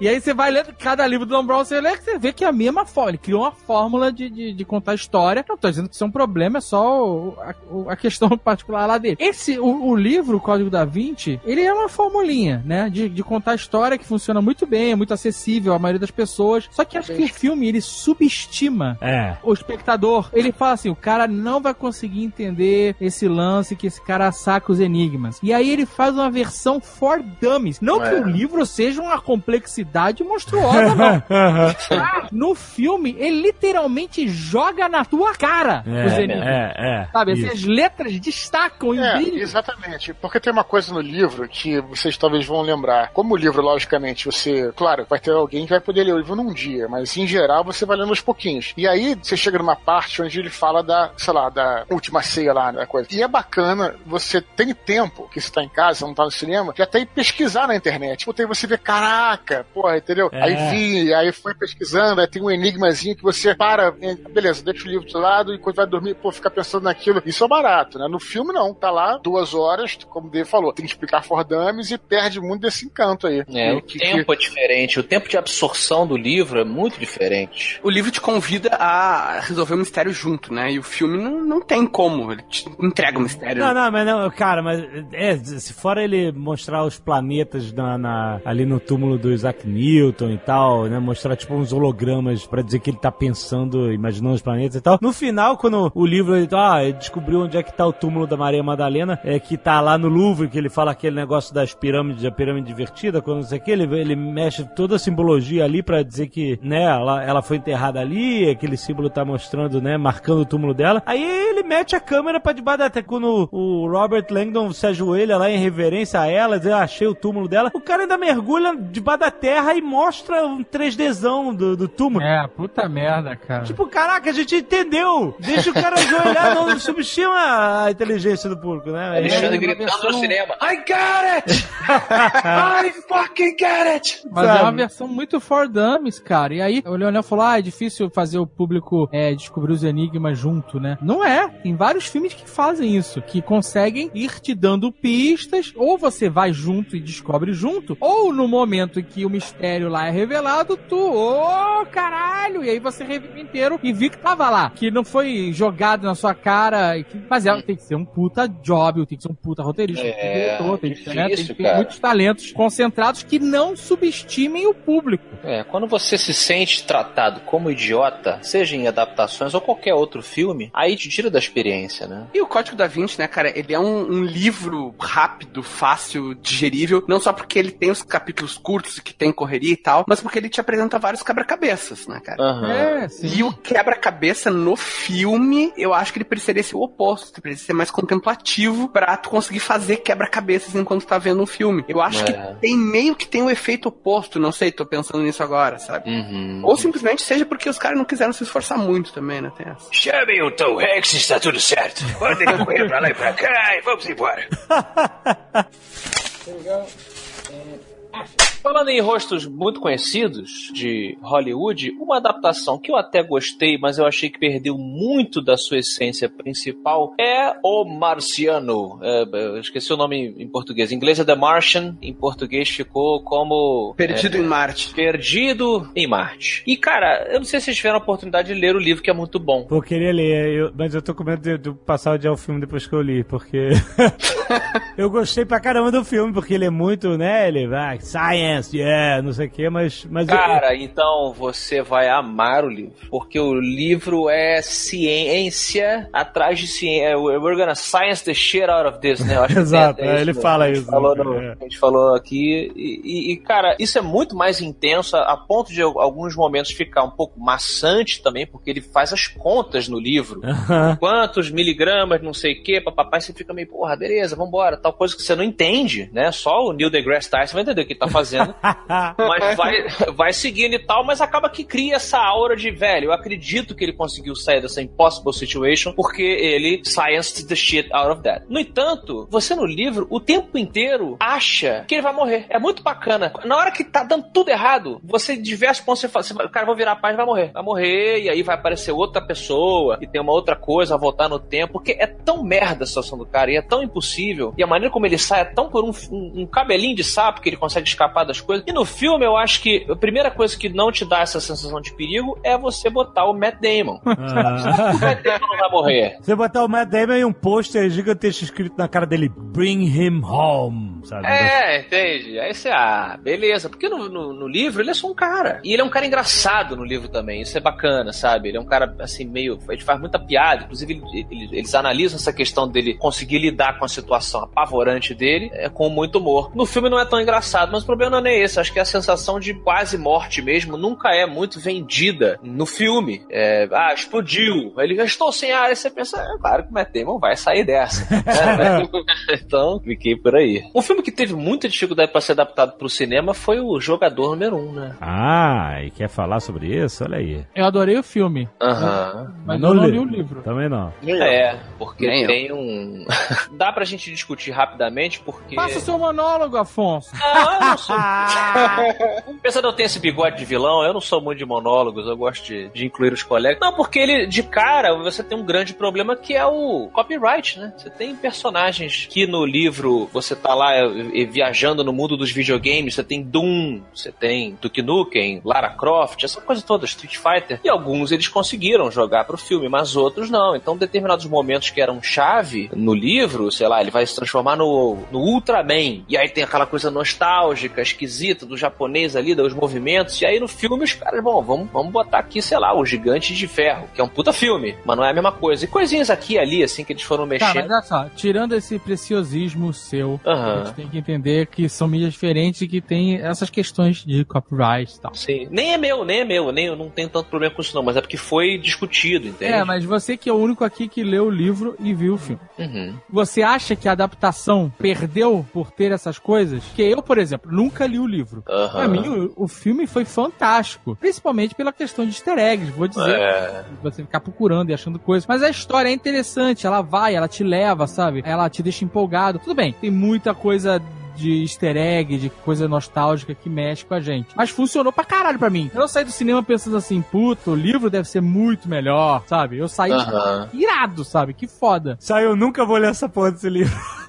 E aí você vai lendo cada livro do Dan Brown, você lê que você vê que é a mesma fórmula. Ele criou uma fórmula de, de, de contar história. Não tô dizendo que isso é um problema, é só o- a, a questão <laughs> particular lá dele. Esse, o, o livro, o Código da Vinci, ele é uma formulinha, né? De, de contar história que funciona muito bem, é muito acessível à maioria das pessoas. Só que acho que o filme, ele subestima É. o espectador, ele fala assim: o cara não vai conseguir entender esse lance que esse cara saca os enigmas. E aí ele faz uma versão for dummies. Não que É. o livro seja uma complexidade monstruosa, não. <laughs> Ah, no filme, ele literalmente joga na tua cara os É, enigmas. é, é. Sabe, Isso. as letras destacam e É, exatamente. Porque tem uma coisa no livro que vocês talvez vão lembrar. Como o livro, logicamente, você. Claro, vai ter alguém que vai poder ler o livro num dia, mas em geral você vai lendo aos pouquinhos. E aí você chega numa parte onde ele fala da, sei lá, da última ceia lá, da coisa. E é bacana, você tem tempo que você tá em casa, não tá no cinema, de até ir pesquisar na internet. Tipo, tem você vê, caraca, porra, entendeu? É. Aí vi, aí foi pesquisando, aí tem um enigmazinho que você para, beleza, deixa o livro de lado e quando vai dormir, pô, fica pensando naquilo. Isso é barato, né? No filme não, tá lá duas horas, como o Dave falou, tem que explicar for dummies e perde muito desse encanto aí. É, o que, tempo é diferente, o tempo de absorção do livro é muito diferente. O livro te convida a resolver o mistério junto, né? E o filme não, não tem como. Ele te entrega o mistério. Não, não, mas não, cara, mas é, se fora ele mostrar os planetas na, na- ali no túmulo do Isaac Newton e tal, né? Mostrar tipo uns hologramas pra dizer que ele tá pensando, imaginando os planetas e tal. No final, quando o livro ele, ah, ele descobriu onde é que tá o túmulo da Maria Madalena, é que tá lá no Louvre, que ele fala aquele negócio das pirâmides, a pirâmide invertida, quando não sei o que, ele, ele mexe toda a simbologia ali pra dizer que, né, ela, ela foi enterrada ali, aquele símbolo tá mostrando, né, marcando o túmulo dela. Aí ele mete a câmera pra debaixo da até quando o Robert Langdon se ajoelha lá em reverência a ela, diz, ah, achei o túmulo dela. O cara ainda mergulha debaixo da terra e mostra um 3Dzão do, do túmulo. É, puta merda, cara. Tipo, caraca, a gente entendeu! Deixa o cara ajoelhar, não subestima a inteligência do público, né? Alexandre uma gritando versão- no cinema. I got it! <laughs> I fucking got it! Mas Sabe? é uma versão muito for dummies, cara. E aí o Leonel falou: ah, é difícil fazer o público é, descobrir os enigmas junto, né? Não é. Tem vários filmes que fazem isso, que conseguem ir te dando pistas, ou você vai junto e descobre junto, ou no momento em que o mistério lá é revelado, tu, ô caralho! E aí você revive inteiro e vi que tava lá. Que não foi jogado na sua cara. que- Mas é, tem que ser um puta job, tem que ser um puta roteirista, É, um diretor, tem que, ter, né, tem difícil, que ter cara. muitos talentos concentrados que não subestimem o público. É, quando você se sente tratado como idiota, seja em adaptações ou qualquer outro filme, aí te tira da experiência, né? E o Código da Vinci, né, cara, ele é um, um livro rápido, fácil, digerível, não só porque ele tem os capítulos curtos que tem correria e tal, mas porque ele te apresenta vários quebra-cabeças, né, cara? Aham. É, sim. E o quebra-cabeça no filme, eu acho que ele precisaria ser o oposto. Ele precisaria ser mais contemplativo pra tu conseguir fazer quebra-cabeças enquanto tá vendo um filme. Eu acho É. que tem meio que tem o efeito oposto, não sei, tô pensando nisso agora, sabe? Uhum. Ou simplesmente seja porque os caras não quiseram se esforçar muito também, né? Tem essa. Chame o Tom Hanks, está tudo certo. Podem <laughs> correr pra lá e pra cá e vamos embora. <laughs> Falando em rostos muito conhecidos de Hollywood, uma adaptação que eu até gostei, mas eu achei que perdeu muito da sua essência principal é O Marciano. É, eu esqueci o nome em português. Em inglês é The Martian, em português ficou como Perdido em Marte. Perdido em Marte. E cara, eu não sei se vocês tiveram a oportunidade de ler o livro, que é muito bom. Pô, eu queria ler, eu- mas eu tô com medo de, de passar o dia ao filme depois que eu li, porque <laughs> eu gostei pra caramba do filme, porque ele é muito, né, ele vai, science, yeah, não sei o que, mas... mas eu- Cara, então você vai amar o livro. Porque o livro é ciência atrás de ciência. We're gonna science the shit out of this, né? Eu acho <laughs> Exato, é- é é, ele mesmo. fala isso, Falou né? no- É. A gente falou aqui. E, e- cara, isso é muito mais intenso a, ponto de alguns momentos ficar um pouco maçante também, porque ele faz as contas no livro. Quantos miligramas, não sei o que, papai, você fica meio, porra, beleza, vambora, tal coisa que você não entende, né? Só o Neil deGrasse Tyson vai entender o que ele tá fazendo. Mas vai, vai seguindo e tal, mas acaba que cria essa aura de, velho, eu acredito que ele conseguiu sair dessa impossible situation porque ele scienced the shit out of that. No entanto, você no livro, o tempo inteiro acha que ele vai morrer. É muito bacana. Na hora que tá dando tudo errado, você, em diversos pontos, você fala, você cara, vou virar a página vai morrer. Vai morrer, e aí vai aparecer outra pessoa, e tem uma outra coisa a voltar no tempo, porque é tão merda a situação do cara, e é tão impossível, e a maneira como ele sai é tão por um, um- um cabelinho de sapo que ele consegue escapar das coisas. E no filme, eu acho que a primeira coisa que não te dá essa sensação de perigo é você botar o Matt Damon. <laughs> Ah. O Matt Damon não vai morrer. Você botar o Matt Damon e um pôster gigantesco escrito na cara dele, Bring him home, sabe? É, entende? Aí você, ah, beleza. Porque no, no, no livro ele é só um cara. E ele é um cara engraçado no livro também. Isso é bacana, sabe? Ele é um cara, assim, meio. Ele faz muita piada. Inclusive, ele- ele- eles analisam essa questão dele conseguir lidar com a situação apavorante dele é, com muito humor. No filme não é tão engraçado, mas o problema não é nem esse. Acho que a sensação de quase morte mesmo nunca é muito vendida no filme. É, ah, explodiu. Ele já estou sem ar. Aí você pensa, é claro que o Matt Damon vai sair dessa. <laughs> então, fiquei por aí. Um filme que teve muita dificuldade para ser adaptado para o cinema foi o Jogador Número 1, um, né? Ah, e quer falar sobre isso? Olha aí. Eu adorei o filme. Aham. Mas eu não li o livro. Também não. É, porque Nem eu. tem um. <laughs> Dá pra gente discutir rapidamente, porque. Faça o seu monólogo, Afonso. Não, eu não sou. <laughs> <laughs> Apesar de eu ter esse bigode de vilão, eu não sou muito de monólogos, eu gosto de, de incluir os colegas. Não, porque ele, de cara, você tem um grande problema que é o copyright, né? Você tem personagens que no livro você tá lá eh, viajando no mundo dos videogames, você tem Doom, você tem Duke Nukem, Lara Croft, essa coisa toda, Street Fighter. E alguns eles conseguiram jogar pro filme, mas outros não. Então, determinados momentos que eram chave no livro, sei lá, ele vai se transformar no, no Ultraman. E aí tem aquela coisa nostálgica, esquisita do japonês ali, dos movimentos. E aí no filme os caras, bom, vamos, vamos botar aqui, sei lá, o Gigante de Ferro, que é um puta filme, mas não é a mesma coisa. E coisinhas aqui e ali, assim, que eles foram Tá, mexendo. mas olha só, tirando esse preciosismo seu, a gente tem que entender que são mídias diferentes e que tem essas questões de copyright e tal. Sim. Nem é meu, nem é meu, nem eu não tenho tanto problema com isso não, mas é porque foi discutido, entende? É, mas você que é o único aqui que leu o livro e viu o filme. Uhum. Você acha que a adaptação perdeu por ter essas coisas? Que eu, por exemplo, nunca li o livro. Aham. Pra mim, o, o filme foi fantástico. Principalmente pela questão de easter eggs. Vou dizer, É. você ficar procurando e achando coisas. Mas a história é interessante, ela vai, ela te leva, sabe? Ela te deixa empolgado. Tudo bem, tem muita coisa de easter egg, de coisa nostálgica que mexe com a gente. Mas funcionou pra caralho pra mim. Eu não saí do cinema pensando assim, puta, o livro deve ser muito melhor, sabe? Eu saí Aham. irado, sabe? Que foda. Saiu, nunca vou ler essa porra desse livro. <laughs>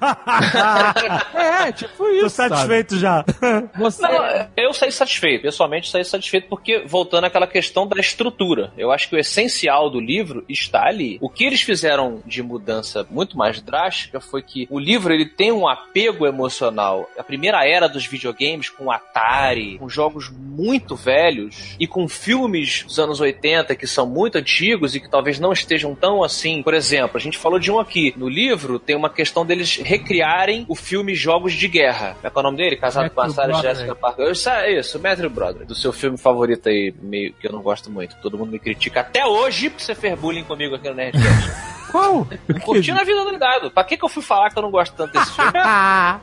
É, tipo isso. Tô satisfeito já. sabe? Você. Não, eu saí satisfeito, pessoalmente saí satisfeito porque, voltando àquela questão da estrutura, eu acho que o essencial do livro está ali. O que eles fizeram de mudança muito mais drástica foi que o livro ele tem um apego emocional. A primeira era dos videogames com Atari, com jogos muito velhos e com filmes dos anos 80 que são muito antigos e que talvez não estejam tão assim. Por exemplo, a gente falou de um aqui. No livro tem uma questão deles recriarem o filme Jogos de Guerra. Como é é o nome dele? Casado com a Sarah. Jessica Parker. Isso, é isso, Matthew Broderick. Do seu filme favorito aí, meio que eu não gosto muito. Todo mundo me critica até hoje porque você fez bullying comigo aqui no Nerdcast. <laughs> Qual? Curtindo a vida do ligado. Pra que, que eu fui falar que eu não gosto tanto desse filme? <laughs>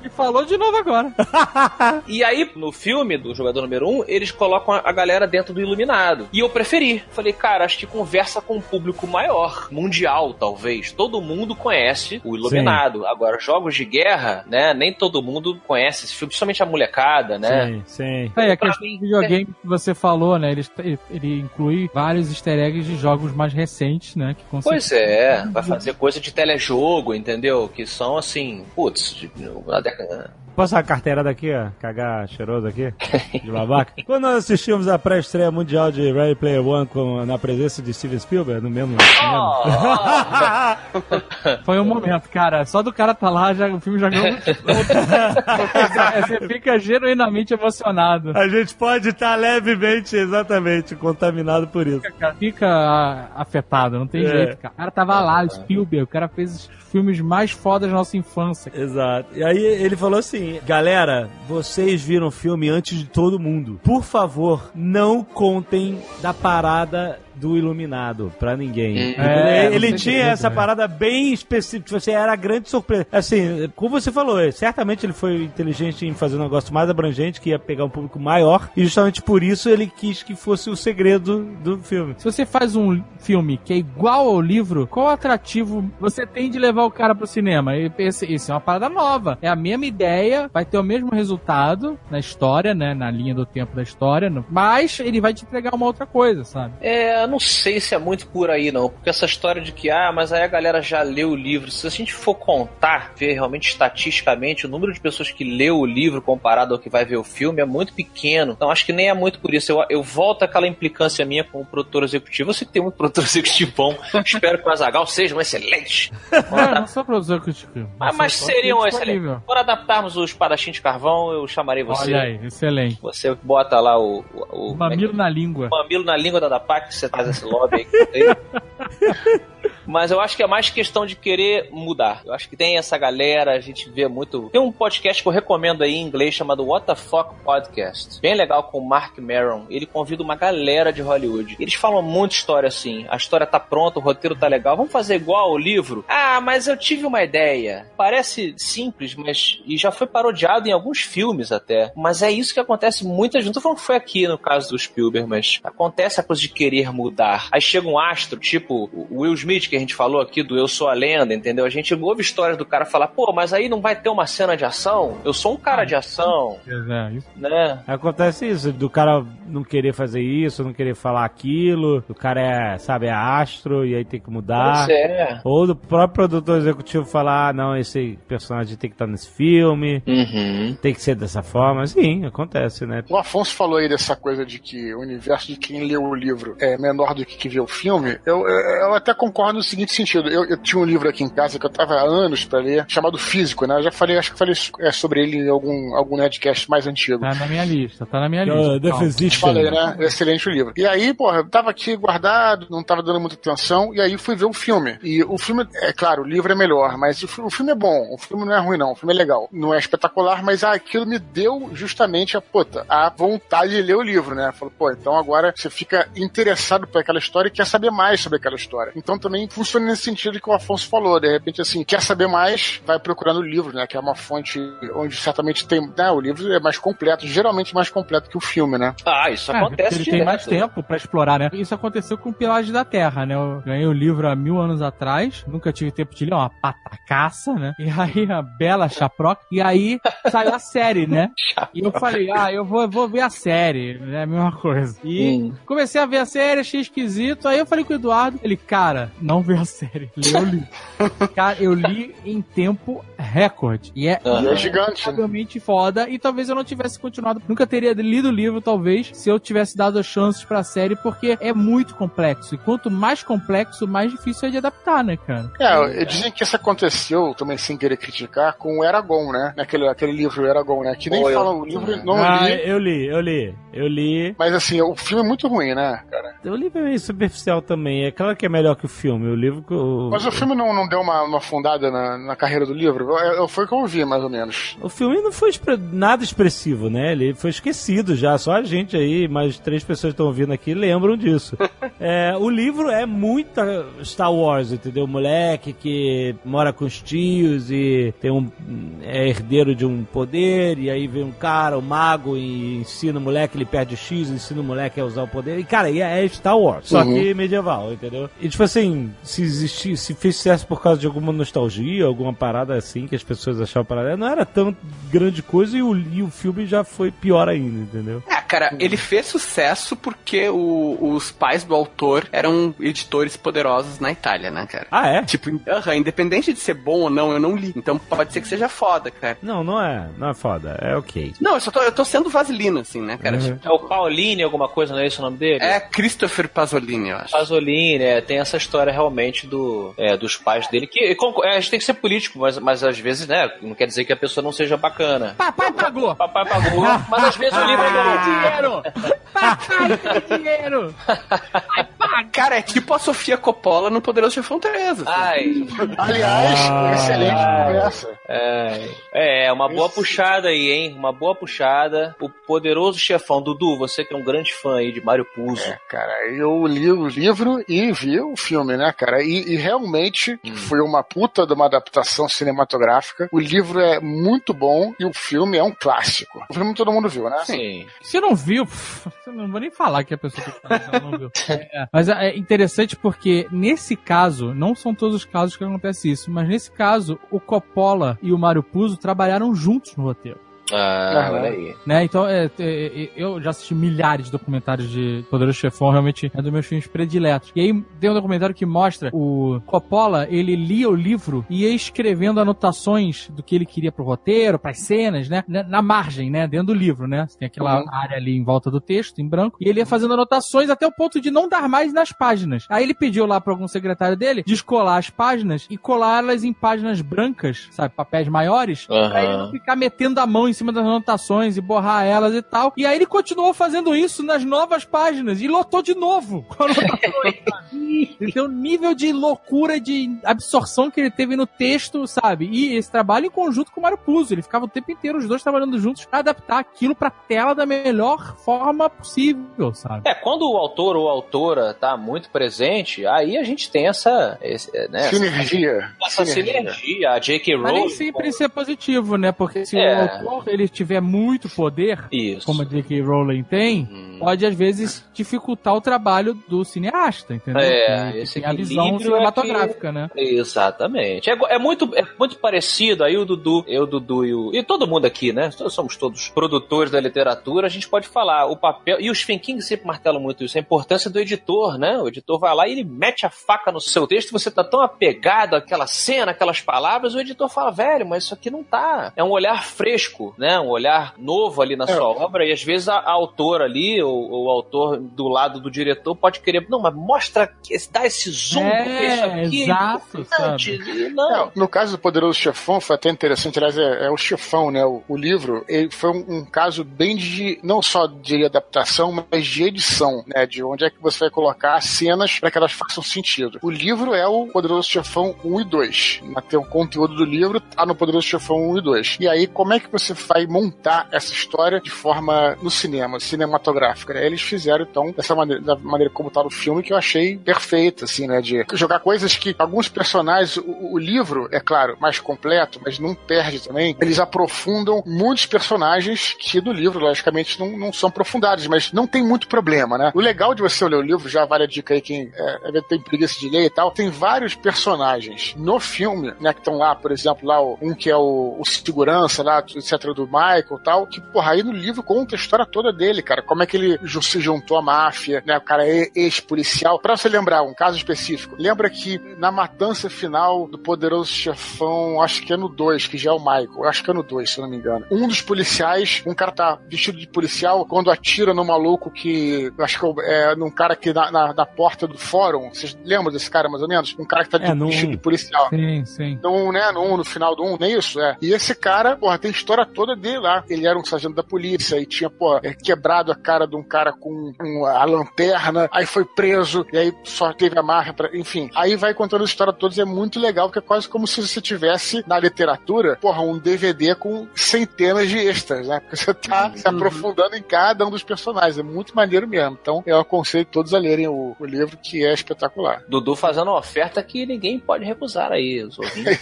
E falou de novo agora. <laughs> E aí, no filme do jogador número 1, um, eles colocam a galera dentro do Iluminado. E eu preferi. Falei, cara, acho que conversa com um público maior, mundial, talvez. Todo mundo conhece o Iluminado. Agora, jogos de guerra, né? Nem todo mundo conhece esse filme, principalmente a molecada, né? Sim, sim. É, a questão mim, do videogame que você falou, né? Ele, ele, inclui vários easter eggs de jogos mais recentes, né? Que Pois é, vai fazer coisa de telejogo, entendeu? Que são assim, putz, na década. Posso a carteira daqui, ó? Cagar cheiroso aqui? De babaca? <laughs> Quando nós assistimos a pré-estreia mundial de Ready Player One com, na presença de Steven Spielberg, no mesmo cinema. <laughs> Foi um momento, cara. Só do cara tá lá, já, o filme já ganhou. É, <laughs> você fica genuinamente emocionado. A gente pode estar levemente, exatamente, contaminado por isso. Cara, fica afetado, não tem É. jeito, cara. O cara tava lá, o Spielberg, o cara fez os filmes mais fodas da nossa infância. Exato. E aí ele falou assim: galera, vocês viram o filme antes de todo mundo. Por favor, não contem da parada do Iluminado pra ninguém. É, ele ele tem tinha essa né? parada bem específica. Você era a grande surpresa. Assim, como você falou, é, certamente ele foi inteligente em fazer um negócio mais abrangente, que ia pegar um público maior. E justamente por isso ele quis que fosse o segredo do filme. Se você faz um filme que é igual ao livro, qual atrativo você tem de levar o cara pro cinema? E esse- Isso é uma parada nova. É a mesma ideia, vai ter o mesmo resultado na história, né? Na linha do tempo da história, mas ele vai te entregar uma outra coisa, sabe? É, não sei se é muito por aí não, porque essa história de que, ah, mas aí a galera já leu o livro, se a gente for contar, ver realmente estatisticamente o número de pessoas que leu o livro comparado ao que vai ver o filme é muito pequeno, então acho que nem é muito por isso. Eu, eu volto àquela implicância minha com o produtor executivo. Você tem um produtor <laughs> executivo bom, espero que o Azagal seja um excelente. Não, não sou produtor crítico. Mas, mas seria um excelente. Quando adaptarmos o espadachim de carvão, eu chamarei você. Olha aí, excelente. Você bota lá o. o, o Mamilo na língua. mamilo na língua da Dapac, que você faz esse lobby aí. <laughs> Mas eu acho que é mais questão de querer mudar. Eu acho que tem essa galera, a gente vê muito. Tem um podcast que eu recomendo aí em inglês chamado What the Fuck Podcast. Bem legal com o Mark Maron. Ele convida uma galera de Hollywood. Eles falam muita história assim. A história tá pronta, o roteiro tá legal. Vamos fazer igual o livro? Ah, mas eu tive uma ideia. Parece simples, mas. E já foi parodiado em alguns filmes até. Mas é isso que acontece muitas vezes. Não tô falando que foi aqui no caso do Spielberg, mas acontece a coisa de querer mudar. Aí chega um astro, tipo o Will Smith, que a gente falou aqui do Eu Sou a Lenda, entendeu? A gente ouve histórias do cara falar, pô, mas aí não vai ter uma cena de ação? Eu sou um cara de ação, É, isso. né? Acontece isso, do cara não querer fazer isso, não querer falar aquilo, o cara é, sabe, é astro e aí tem que mudar. Pois é. Ou do próprio produtor executivo falar, ah, não, esse personagem tem que estar nesse filme, Uhum. tem que ser dessa forma. Sim, acontece, né? O Afonso falou aí dessa coisa de que o universo de quem leu o livro é menor do que quem vê o filme. Eu, eu, eu até concordo no seguinte sentido. Eu, eu tinha um livro aqui em casa que eu tava há anos pra ler, chamado Físico, né? Eu já falei, acho que falei é, sobre ele em algum, algum Nerdcast mais antigo. Tá na minha lista, tá na minha Uh, lista. Physician. Falei, né? Excelente o livro. E aí, porra, eu tava aqui guardado, não tava dando muita atenção, e aí fui ver o filme. E o filme, é claro, o livro é melhor, mas o, o filme é bom. O filme não é ruim, não. O filme é legal. Não é espetacular, mas ah, aquilo me deu justamente a puta, a vontade de ler o livro, né? Falou, pô, então agora você fica interessado por aquela história e quer saber mais sobre aquela história. Então também funciona nesse sentido que o Afonso falou. De repente, assim, quer saber mais, vai procurando o livro, né? Que é uma fonte onde certamente tem. Né, o livro é mais completo, geralmente mais completo que o filme, né? Ah, isso É, acontece ele direto. tem mais tempo pra explorar, né? Isso aconteceu com Pilares da Terra, né? Eu ganhei o livro há mil anos atrás, nunca tive tempo de ler, uma patacaça, né? E aí a bela chaproca, e aí saiu a série, né? <laughs> E eu falei, ah, eu vou, vou ver a série, né? A mesma coisa. E Hum. comecei a ver a série, achei esquisito, aí eu falei com o Eduardo, ele, cara, não vê a série, lê o livro. <laughs> cara, eu li em tempo recorde. E é. E é gigante, né? incrivelmente foda e talvez eu não tivesse continuado, nunca teria lido o livro talvez se eu tivesse dado as chances pra série porque é muito complexo e quanto mais complexo, mais difícil é de adaptar, né, cara? É, dizem que isso aconteceu, também sem querer criticar, com o Eragon, né? Naquele aquele livro Eragon, né? Que nem eu- fala o livro, não ah, li. eu li, eu li, eu li. Mas assim, o filme é muito ruim, né, cara? O livro é meio superficial também. É claro que é melhor que o filme. O livro. O, Mas o filme não, não deu uma, uma fundada na, na carreira do livro? É, foi o que eu vi, mais ou menos. o filme não foi expre- nada expressivo, né? Ele foi esquecido já. Só a gente aí, mais três pessoas estão ouvindo aqui, lembram disso. <laughs> É, o livro é muita Star Wars, entendeu? Moleque que mora com os tios e tem um é herdeiro de um poder, e aí vem um cara, um mago, e ensina o moleque, ele perde o X, ensina o moleque a usar o poder. E, cara, e é Star Wars, só Uhum. que medieval, entendeu? E tipo assim, se existir, se fez sucesso por causa de alguma nostalgia, alguma parada assim que as pessoas achavam parada, não era tão grande coisa e o, e o filme já foi pior ainda, entendeu? É, cara, ele fez sucesso porque o- os pais do autor eram editores poderosos na Itália, né, cara? Ah, é? Tipo, aham, independente de ser bom ou não, eu não li. Então pode ser que seja foda, cara. Não, não é, não é foda, é ok. Não, eu só tô, eu tô sendo vaselina, assim, né, cara? Uhum. É o Pauline, alguma coisa, não é esse o nome dele? É Christopher Pasolini, eu acho. Pasolini, é, tem essa história realmente do, é, dos pais dele, que é, a gente tem que ser político, mas, mas às vezes, né, não quer dizer que a pessoa não seja bacana. Papai pagou! Papai pagou, mas às vezes o livro é bom. dinheiro! <laughs> Papai tem dinheiro! <laughs> Cara, é tipo a Sofia Coppola no Poderoso Chefão 3. assim. Ai, Aliás, Ah. excelente conversa. é, é, uma boa puxada aí, hein? Uma boa puxada. O poderoso chefão. Dudu, você que é um grande fã aí de Mário Puzo. É, cara, eu li o livro e vi o filme, né, cara? E, e realmente foi uma puta de uma adaptação cinematográfica. O livro é muito bom e o filme é um clássico. O filme todo mundo viu, né? Sim. Se não viu, <laughs> pff, eu não vou nem falar que a pessoa que tá não viu. <laughs> É, mas é interessante porque nesse caso, não são todos os casos que acontece isso, mas nesse caso, o Coppola e o Mário Puzo trabalharam juntos no roteiro. Ah, olha aí. Né? Então, é, é, eu já assisti milhares de documentários de Poderoso Chefão, realmente é um dos meus filmes prediletos. E aí tem um documentário que mostra o Coppola, ele lia o livro e ia escrevendo anotações do que ele queria pro roteiro, pras cenas, né? Na, na margem, né? Dentro do livro, né? Tem aquela Uhum. área ali em volta do texto, em branco, e ele ia fazendo anotações até o ponto de não dar mais nas páginas. Aí ele pediu lá para algum secretário dele descolar as páginas e colá-las em páginas brancas, sabe? Papéis maiores, pra ele não ficar metendo a mão em cima das anotações e borrar elas e tal. E aí ele continuou fazendo isso nas novas páginas e lotou de novo. <laughs> com anotações, tem um nível de loucura, de absorção que ele teve no texto, sabe? E esse trabalho em conjunto com o Mário Puzo. Ele ficava o tempo inteiro, os dois trabalhando juntos, pra adaptar aquilo pra tela da melhor forma possível, sabe? É, quando o autor ou a autora tá muito presente, aí a gente tem essa. esse, né, Sinergia. essa sinergia. A J.K. Mas nem Rowling. sempre isso é positivo, né? Porque se É. o autor ele tiver muito poder, Isso. como a J.K. Rowling tem, Hum. pode às vezes dificultar o trabalho do cineasta, entendeu? É, Que esse tem a visão equilíbrio é cinematográfica, né? Exatamente. É, é muito, é muito parecido. Aí o Dudu, eu, o Dudu e o. E todo mundo aqui, né? Somos todos produtores da literatura. A gente pode falar o papel. E os King sempre martelam muito isso. A importância do editor, né? O editor vai lá e ele mete a faca no seu texto. Você tá tão apegado àquela cena, aquelas palavras. O editor fala, velho, mas isso aqui não tá. É um olhar fresco, né? Um olhar novo ali na É. sua obra. E às vezes a, a autora ali, ou ou o autor do lado do diretor, pode querer. Não, mas mostra. Dá esse zoom. porque isso É, aqui exato, importante. sabe? E Não. É, no caso do Poderoso Chefão, foi até interessante, aliás, é, é o Chefão, né? O, o livro, ele foi um, um caso bem de, não só de adaptação, mas de edição, né? De onde é que você vai colocar as cenas para que elas façam sentido. O livro é o Poderoso Chefão 1 e 2. Até o conteúdo do livro tá no Poderoso Chefão 1 e 2. E aí, como é que você vai montar essa história de forma no cinema, cinematográfica? né? Eles fizeram, então, dessa maneira, da maneira como tá no filme, que eu achei perfeita, assim, né? De jogar coisas que alguns personagens, o, o livro, é claro, mais completo, mas não perde também. Eles aprofundam muitos personagens que no livro, logicamente, não, não são aprofundados, mas não tem muito problema, né? O legal de você ler o livro, já vale a dica aí, quem é, tem preguiça de ler e tal, tem vários personagens no filme, né, que estão lá, por exemplo, lá um que é o, o segurança lá, etc, do Michael e tal, que, porra, aí no livro conta a história toda dele, cara, como é que ele se juntou à máfia, né, o cara é ex-policial. Pra você lembrar, um caso específico, lembra que na matança final do Poderoso Chefão, acho que é no 2, que já é o Michael, acho que é no 2, se eu não me engano, um dos policiais, um cara tá vestido de policial, quando atira no maluco que, acho que é, é num cara que na, na, na porta do fórum, vocês lembram desse cara mais ou menos? Um cara que tá de, É, no vestido de policial. Sim, sim. No, né, no, no final do 1, um, não é isso? É. E esse cara, porra, tem história toda dele lá. Ele era um sargento da polícia e tinha, pô, é, quebrado a cara de um cara com um, a lanterna, aí foi preso, e aí só teve a marra pra. Enfim. Aí vai contando a história toda e é muito legal, porque é quase como se você tivesse na literatura, porra, um DVD com centenas de extras, né? Porque você tá se aprofundando em cada um dos personagens. É muito maneiro mesmo. Então, eu aconselho todos a lerem o, o livro, que é espetacular. Dudu fazendo uma oferta que ninguém pode recusar aí, os <laughs> ouvintes.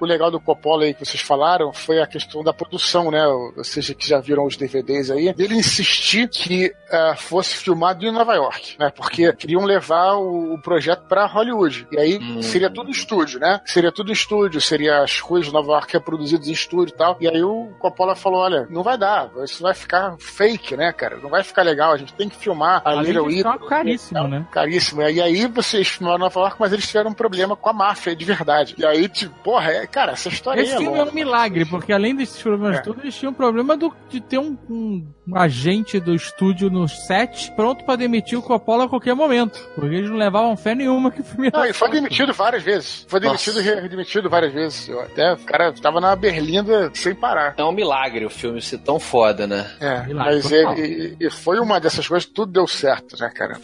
O legal do Coppola aí que vocês falaram foi a questão da produção, né? Ou seja, que já viram os DVDs aí, dele insistir que ah, fosse filmado em Nova York, né? Porque queriam levar o, o projeto pra Hollywood. E aí Hum. seria tudo estúdio, né? Seria tudo estúdio, seria as coisas de Nova York reproduzidas em estúdio e tal. E aí o Coppola falou: olha, não vai dar, isso vai ficar fake, né, cara? Não vai ficar legal, a gente tem que filmar a Além Little Italy. caríssimo, né? Caríssimo. E aí vocês filmaram Nova York, mas eles tiveram um problema com a máfia de verdade. E aí, tipo, porra, é, cara, essa história Esse aí é filme é um milagre, porque além desses problemas É. todos, eles tinham um problema do- de ter um, um- um agente do estúdio no set pronto pra demitir o Coppola a qualquer momento. Porque eles não levavam fé nenhuma que o filme Não, ele foi demitido várias vezes. Foi demitido Nossa. e redemitido várias vezes. Eu até, o cara tava na berlinda sem parar. É um milagre o filme ser tão foda, né? É, Milagre mas ele, e- e foi uma dessas coisas que tudo deu certo, né, cara?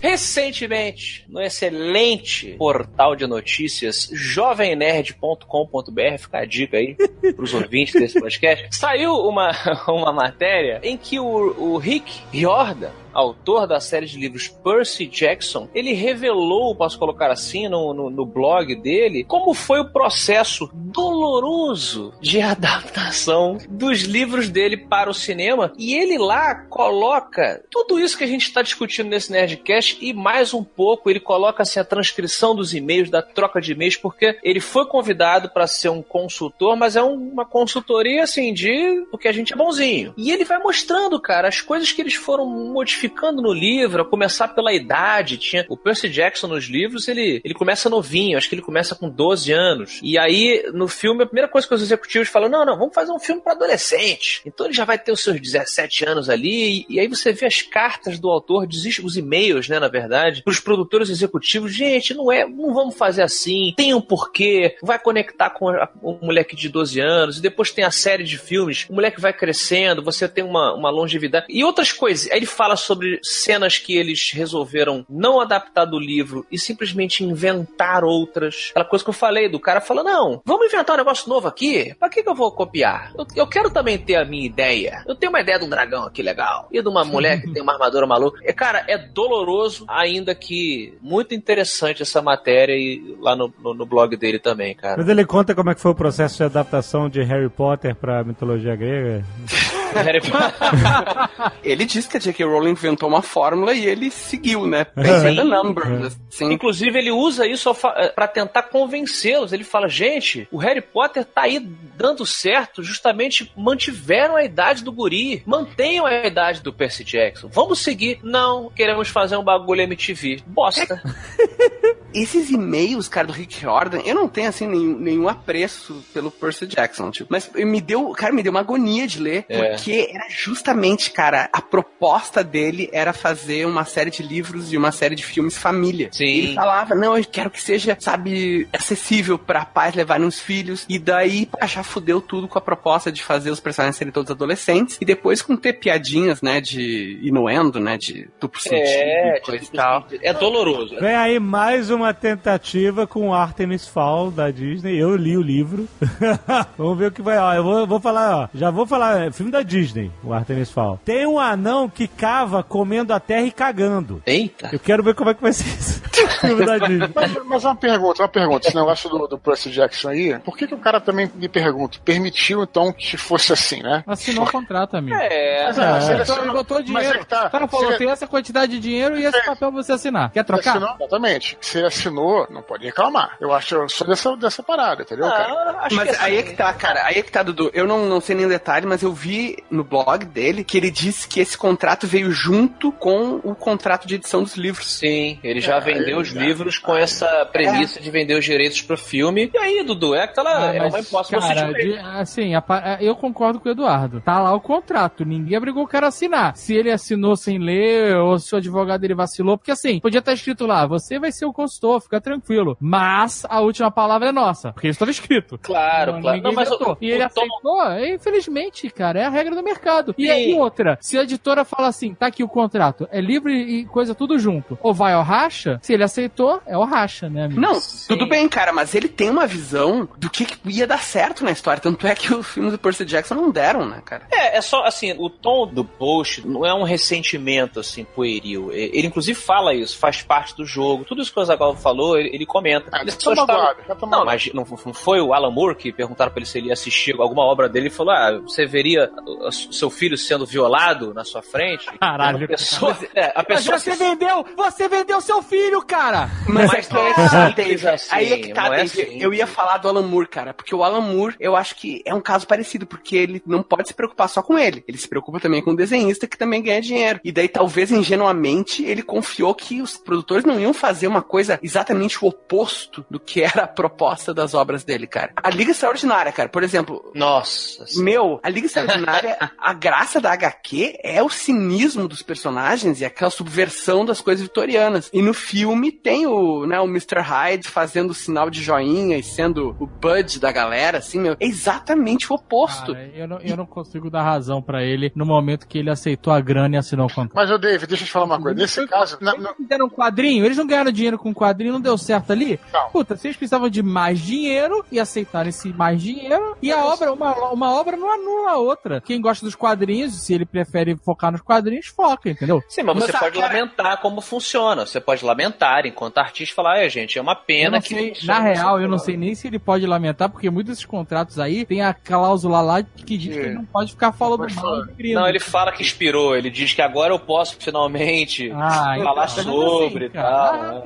Recentemente, no excelente portal de notícias jovemnerd.com.br, fica a dica aí pros ouvintes desse podcast, <laughs> saiu uma, uma matéria em que o, o Rick Riordan, autor da série de livros Percy Jackson, ele revelou, posso colocar assim, no, no, no blog dele, como foi o processo doloroso de <laughs> adaptação dos livros dele para o cinema. E ele lá coloca tudo isso que a gente está discutindo nesse Nerdcast e mais um pouco. Ele coloca assim, a transcrição dos e-mails, da troca de e-mails, porque ele foi convidado para ser um consultor, mas é um- uma consultoria assim de porque a gente é bonzinho. E ele vai mostrando, cara, as coisas que eles foram modificando modificando no livro, a começar pela idade. Tinha o Percy Jackson nos livros, ele, ele começa novinho, acho que ele começa com 12 anos. E aí, no filme, a primeira coisa que os executivos falam: não, não, vamos fazer um filme para adolescente. Então ele já vai ter os seus 17 anos ali. E, e aí você vê as cartas do autor, os e-mails, né, na verdade, pros produtores executivos: gente, não é, não vamos fazer assim, tem um porquê, vai conectar com um moleque de 12 anos, e depois tem a série de filmes, o moleque vai crescendo, você tem uma, uma longevidade. E outras coisas. Aí ele fala sobre cenas que eles resolveram não adaptar do livro e simplesmente inventar outras. Aquela coisa que eu falei, do cara falando, não, vamos inventar um negócio novo aqui? Pra que, que eu vou copiar? Eu, eu quero também ter a minha ideia. Eu tenho uma ideia de um dragão aqui legal. E de uma <laughs> mulher que tem uma armadura maluca. E, cara, é doloroso, ainda que muito interessante essa matéria e lá no, no, no blog dele também, cara. Mas ele conta como é que foi o processo de adaptação de Harry Potter pra mitologia grega? <laughs> <laughs> ele disse que a J.K. Rowling inventou uma fórmula e ele seguiu, né? Pensei the numbers. Assim. Inclusive, ele usa isso para tentar convencê-los. Ele fala: gente, o Harry Potter tá aí dando certo, justamente mantiveram a idade do guri, mantenham a idade do Percy Jackson. Vamos seguir. Não, queremos fazer um bagulho MTV. Bosta. <laughs> Esses e-mails, cara, do Rick Jordan, eu não tenho, assim, nenhum, nenhum apreço pelo Percy Jackson, tipo. Mas me deu, cara, me deu uma agonia de ler, é. porque era justamente, cara, a proposta dele era fazer uma série de livros e uma série de filmes família. Sim. Ele falava, não, eu quero que seja, sabe, acessível para pais levarem os filhos. E daí, pá, já fudeu tudo com a proposta de fazer os personagens serem todos adolescentes. E depois com ter piadinhas, né, de inuendo, né, de duplo sentido é, coisa e tal. É doloroso. Vem aí mais uma tentativa com Artemis Fall da Disney. Eu li o livro. <laughs> Vamos ver o que vai. Ó, eu vou, vou falar, ó. Já vou falar. É filme da Disney, o Artemis Fall. Tem um anão que cava comendo a terra e cagando. Eita. Eu quero ver como é que vai ser isso. <laughs> filme da Disney. Mas, mas uma pergunta, uma pergunta. Esse negócio do, do Percy Jackson aí, por que, que o cara também me pergunta? Permitiu então que fosse assim, né? Assinou o contrato, amigo. É, mas, é, você assinou, botou dinheiro. É tá, o cara falou: tem essa quantidade de dinheiro e esse papel você assinar. Quer trocar? Assinou, exatamente. Se ele assinou, não pode reclamar. Eu acho eu sou dessa, dessa parada, entendeu, ah, cara? Mas assim, aí é que tá, cara. Aí é que tá, Dudu. Eu não, não sei nenhum detalhe, mas eu vi no blog dele que ele disse que esse contrato veio junto com o contrato de edição dos livros. Sim, ele já é, vendeu os livros com essa premissa é. de vender os direitos pro filme. E aí, Dudu, é que ela ah, é uma cara, de, assim, a, a, eu concordo com o Eduardo. Tá lá o contrato. Ninguém obrigou o cara a assinar. Se ele assinou sem ler, ou se o advogado ele vacilou, porque assim, podia estar escrito lá, você vai ser o consultor, fica tranquilo. Mas a última palavra é nossa, porque isso estava escrito. Claro, não, claro. Não, mas o, e ele aceitou, Tom... infelizmente, cara, é a regra do mercado. E, aí outra, se a editora fala assim, tá aqui o contrato, é livre e coisa tudo junto, ou vai ao racha, se ele aceitou, é o racha, né, amigo? Não, Sim. tudo bem, cara, mas ele tem uma visão do que, que ia dar certo na história, tanto é que <laughs> os filmes do Percy Jackson não deram, né, cara? É, é só, assim, o tom do post não é um ressentimento, assim, pueril. Ele, inclusive, fala isso, faz parte do jogo. Tudo isso que o Zagal falou, ele, ele comenta. Ah, ele só está... Não, mas não, não, foi o Alan Moore que perguntaram pra ele se ele ia assistir alguma obra dele e falou: ah, você veria o seu filho sendo violado na sua frente? Caralho. A pessoa, é, a pessoa mas você que... vendeu, você vendeu seu filho, cara! Mas, mas não é assim, assim, Aí é que tá, é assim. Eu ia falar do Alan Moore, cara, porque o Alan Moore, eu acho que é um caso parecido, porque ele não pode se preocupar só com ele. Ele se preocupa também com o desenhista que também ganha dinheiro. E daí, talvez ingenuamente, ele confiou que os produtores não iam fazer uma coisa exatamente o oposto do que era a proposta das obras dele, cara. A Liga Extraordinária, cara, por exemplo. Nossa. Meu, a Liga Extraordinária, a graça da HQ é o cinismo dos personagens e aquela subversão das coisas vitorianas. E no filme tem o, né, o Mr. Hyde fazendo o sinal de joinha e sendo o Bud da galera, assim, meu. É exatamente o oposto. Cara, eu, não, eu não consigo dar razão para ele no momento que ele aceitou a grana e assinou o contrato. Mas, o David, deixa eu te falar uma coisa. Nesse caso. Eles não fizeram um quadrinho, eles não ganharam dinheiro com um quadrinho, não deu certo ali? Não. Puta, vocês precisavam de mais dinheiro e aceitaram esse mais dinheiro. E a obra, uma, uma obra não anula a outra. Quem gosta dos quadrinhos, se ele prefere focar nos quadrinhos, foca, entendeu? Sim, mas, mas você pode cara... lamentar como funciona. Você pode lamentar, enquanto artista, falar, é, gente, é uma pena não que. sei, na real, eu não sei nem se ele pode lamentar, porque muitos desses contratos aí tem a cláusula lá que diz que ele não pode ficar falando Pode mal. Não, ele fala que inspirou, ele diz que agora eu posso finalmente Ah, então, falar assim, sobre e cara, tal. ah, né?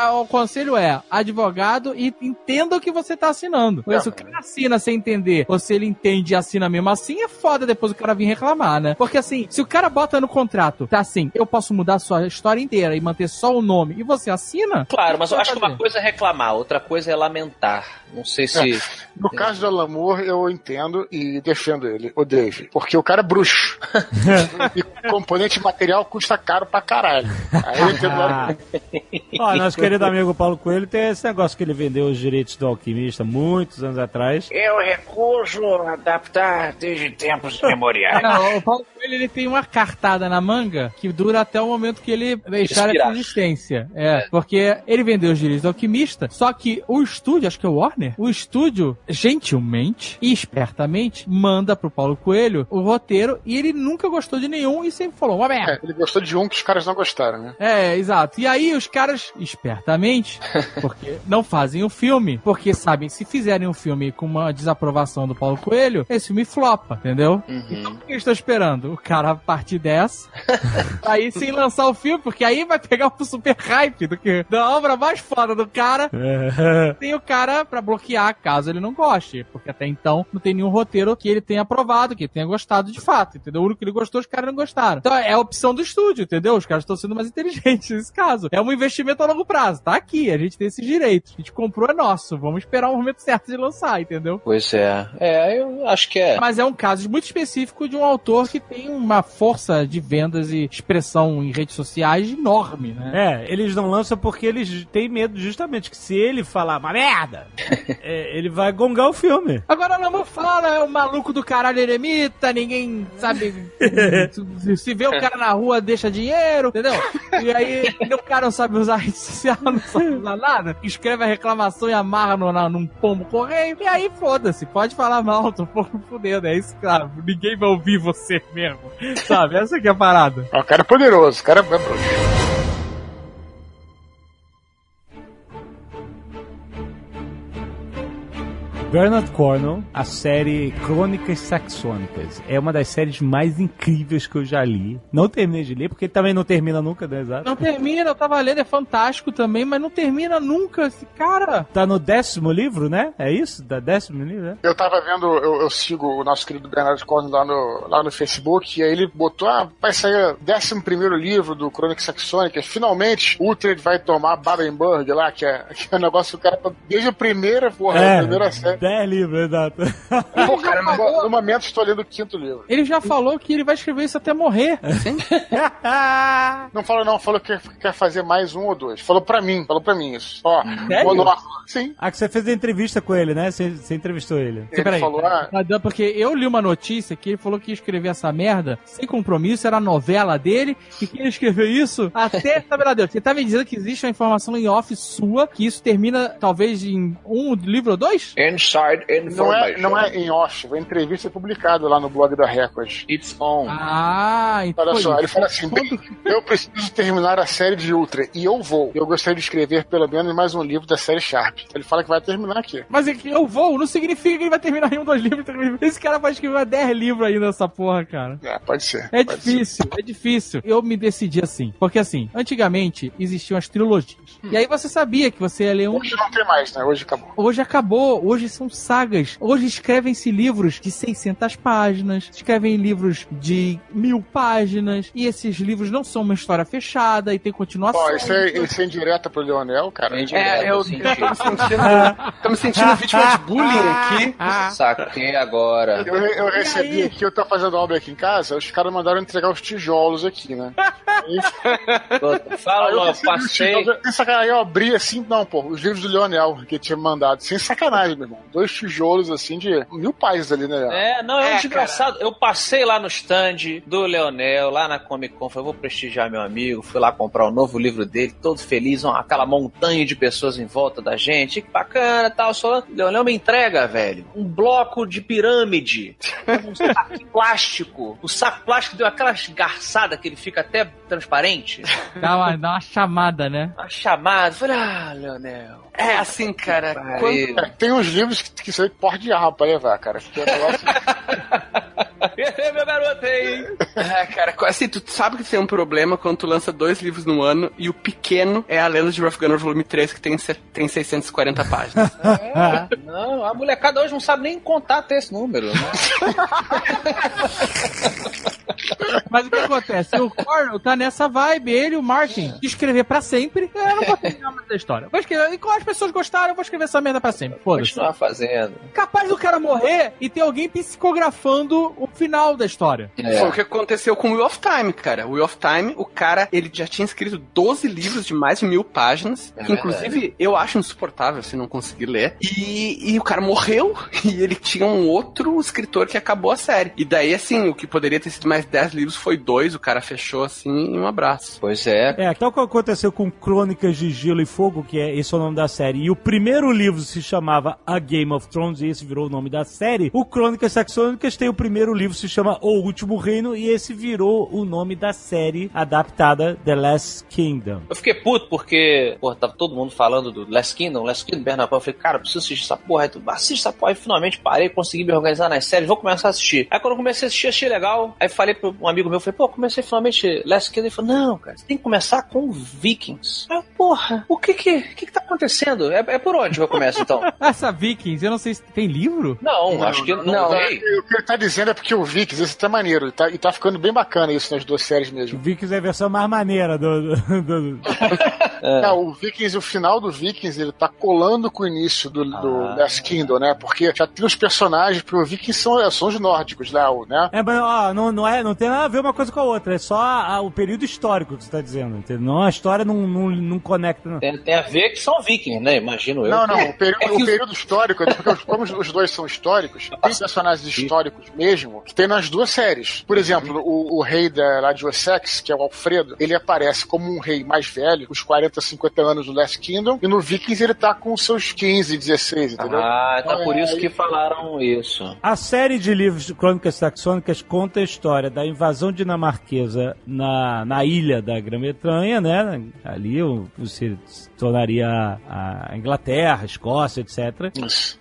ah, o conselho é advogado e entenda o que você tá assinando. Porque se o cara assina sem entender, ou se ele entende e assina mesmo assim, é foda depois o cara vir reclamar, né? Porque assim, se o cara bota no contrato, tá assim, eu posso mudar a sua história inteira e manter só o nome, e você assina, Claro, mas eu acho que fazer. uma coisa é reclamar, outra coisa é lamentar. Não sei se. No caso do Alan Moore, eu entendo e defendo ele, o Dave. Porque o cara é bruxo. <laughs> e componente material custa caro pra caralho. Aí eu entendo Ah. <laughs> Ó, nosso querido amigo Paulo Coelho tem esse negócio que ele vendeu os direitos do alquimista muitos anos atrás. Eu recuso adaptar desde tempos <laughs> imemoriais. Não, o Paulo Coelho ele tem uma cartada na manga que dura até o momento que ele deixar essa existência. É, porque ele vendeu os direitos do Alquimista, só que o estúdio, acho que é o Warner, o estúdio, gentilmente e espertamente, manda pro Paulo Coelho o roteiro e ele nunca gostou de nenhum e sempre falou, uma merda. É, ele gostou de um que os caras não gostaram, né? É, exato. E aí os caras, espertamente, <laughs> porque não fazem o filme, porque sabem, se fizerem um filme com uma desaprovação do Paulo Coelho, esse filme flopa, entendeu? Então o que eles estão esperando? O cara partir dessa, <laughs> aí sem lançar o filme, porque aí vai pegar o super hype do que da obra mais foda do cara. Tem o cara pra bloquear caso ele não goste, porque até então não tem nenhum roteiro que ele tenha aprovado, que ele tenha gostado de fato, entendeu? O único que ele gostou, os caras não gostaram. Então é a opção do estúdio, entendeu? Os caras estão sendo mais inteligentes <laughs> nesse caso. É um investimento a longo prazo, tá aqui, a gente tem esses direitos. A gente comprou, é nosso. Vamos esperar o momento certo de lançar, entendeu? Pois é. É, eu acho que é. Mas é um caso muito específico de um autor que tem uma força de vendas e expressão em redes sociais enorme, né? É, eles não lançam porque eles têm medo justamente que se ele falar uma merda, <laughs> é, ele vai gongar o filme. Agora não fala, é o maluco do caralho eremita, ninguém sabe. se, <laughs> se vê o cara na rua, deixa dinheiro, entendeu? E aí o cara não sabe usar rede social, não sabe usar nada, escreve a reclamação e amarra no, na- num pombo correio, e aí foda-se, pode falar mal, tô um pouco fudendo, é isso, cara. Ninguém vai ouvir você mesmo, sabe? Essa que é a parada. O cara é poderoso, o cara é bruxo. Bernard Cornwell, a série Crônicas Saxônicas. É uma das séries mais incríveis que eu já li. Não terminei de ler, porque também não termina nunca, né? Exato. Não termina, eu tava lendo, é fantástico também, mas não termina nunca, esse cara. Tá no décimo livro, né? É isso? Da décimo livro, né? Eu tava vendo, eu, eu sigo o nosso querido Bernardo Corno lá no, lá no Facebook, e aí ele botou, ah, vai sair o 11 primeiro livro do Crônica Saxônica, finalmente o Utrecht vai tomar Babenburg lá, que é, <laughs> que é um negócio que o cara, tá desde a primeira, porra, É. a primeira série. Dez livros, exato. Pô, cara, no, no momento estou lendo o quinto livro. Ele já falou que ele vai escrever isso até morrer. <laughs> Não falou não, falou que quer fazer mais um ou dois. Falou pra mim, falou pra mim isso. Ó, Sério? monóculo. Sim. ah, que você fez a entrevista com ele, né? Você, você entrevistou ele. Ele Peraí. falou, ah, não, Porque eu li uma notícia que ele falou que ia escrever essa merda sem compromisso, era a novela dele, e que ia escrever isso até, sabe lá Deus, você tá me dizendo que existe uma informação em off sua, que isso termina talvez em um livro ou dois? Inside não information. é, não é em off, foi entrevista publicada lá no blog da Record. It's on. Ah, então Olha só, ele fala assim: "Bem, eu preciso terminar a série de Ultra e eu vou. Eu gostaria de escrever pelo menos mais um livro da série Sharp. Ele fala que vai terminar aqui. Mas é que eu vou, não significa que ele vai terminar em um, dois livros. Esse cara vai escrever 10 livros aí nessa porra, cara. É, pode ser. É pode difícil, é difícil. Eu me decidi assim. Porque assim, antigamente existiam as trilogias. E aí você sabia que você ia ler ser. um. Hoje não tem mais, né? Hoje acabou. Hoje acabou, hoje são sagas. Hoje escrevem-se livros de 600 páginas, escrevem livros de mil páginas, e esses livros não são uma história fechada e tem continuação. Ó, isso é, isso é indireta pro Leonel, cara. É, direto, eu tô me sentindo, tô me sentindo vítima de bullying aqui. Saquei agora. Eu, eu recebi aqui, eu tô fazendo obra aqui em casa, os caras mandaram entregar os tijolos aqui, né? <laughs> Fala, Aí eu passei. tijolos, sacanagem, eu abri assim, não, pô, os livros do Leonel que tinha mandado. Sem sacanagem, meu irmão. Dois tijolos assim de mil páginas ali, né? É, não, é, É, desgraçado. Eu passei lá no stand do Leonel, lá na Comic Con, falei, vou prestigiar meu amigo, fui lá comprar o novo livro dele, todo feliz, ó, aquela montanha de pessoas em volta da gente, que bacana tal. Só Leonel me entrega, velho, um bloco de pirâmide, um saco <laughs> plástico. O saco plástico deu aquela esgarçada que ele fica até transparente. Dá uma, dá uma chamada, né? Uma chamada. Falei, ah, Leonel. É, assim, cara. Pariu. É, tem uns livros que, que aí porra de arma pra levar, cara. Porque o negócio- Esse meu garoto aí. É, cara, assim, tu sabe que tem um problema quando tu lança dois livros no ano e o pequeno é a Lenda de Rough Gunner volume 3, que tem, tem 640 páginas. <laughs> É, não, a molecada hoje não sabe nem contar até esse número, né? <laughs> Mas o que acontece? O Cornell tá nessa vibe, ele e o Martin, de escrever pra sempre. Eu não vou terminar mais da história. Vou escrever. E como as pessoas gostaram, eu vou escrever essa merda pra sempre. Foda-se. Continuar fazendo. Capaz do cara morrer e ter alguém psicografando o final da história. Foi o que aconteceu com o Wheel of Time, cara. O Wheel of Time, o cara, ele já tinha escrito 12 livros de mais de mil páginas, É que inclusive eu acho insuportável se não conseguir ler. E, e o cara morreu <laughs> e ele tinha um outro escritor que acabou a série. E daí, assim, o que poderia ter sido mais 10 livros foi dois, o cara fechou assim e um abraço. Pois é. É, tal como aconteceu com Crônicas de Gelo e Fogo, que é esse é o nome da série, e o primeiro livro se chamava A Game of Thrones, e esse virou o nome da série. O Crônicas Saxônicas tem o primeiro livro se chama O Último Reino, e esse virou o nome da série adaptada The Last Kingdom. Eu fiquei puto porque, pô, tava todo mundo falando do Last Kingdom, Last Kingdom, Bernard Paul. Eu falei, cara, eu preciso assistir essa porra. Aí tu, assiste essa porra. Aí finalmente parei, consegui me organizar nas séries, vou começar a assistir. Aí quando eu comecei a assistir, achei legal. Aí falei pra um amigo meu, falei, pô, comecei finalmente Last Kingdom. Ele falou, não, cara, você tem que começar com Vikings. Aí, eu, porra, o que que, o que que tá acontecendo? É, é por onde que eu começo então? <laughs> Essa Vikings, eu não sei se tem livro. Não, acho que não, não, tem. o que ele tá dizendo é porque o Vikings, esse tá maneiro. E tá, e tá ficando bem bacana isso nas duas séries mesmo. Vikings é a versão mais maneira do. do- do- <laughs> É, o Vikings, o final do Vikings, ele tá colando com o início do, do Ah. Last Kingdom, né? Porque já tem os personagens, porque o Vikings são, são os nórdicos o- né? É, mas ó, não, não, é, não tem nada a ver uma coisa com a outra, é só a- o período histórico que você tá dizendo, entendeu? Não, a história não, não, não conecta. Não. Tem, tem a ver que são vikings, né? Imagino eu. Não, não, o período, <laughs> É o os- período histórico, é porque os- como os- os dois são históricos, <laughs> tem personagens históricos mesmo, que tem nas duas séries. Por exemplo, o, o rei da, lá de Wessex, que é o Alfredo, ele aparece como um rei mais velho, com os 40, 50 anos do Last Kingdom, e no Vikings ele tá com os seus 15, 16, entendeu? Ah, então Então, por é, isso que falaram isso. A série de livros de Crônicas Saxônicas conta a história da invasão dinamarquesa na, na ilha da Grã-Bretanha, né? Ali o- se tornaria a Inglaterra, a Escócia, etc.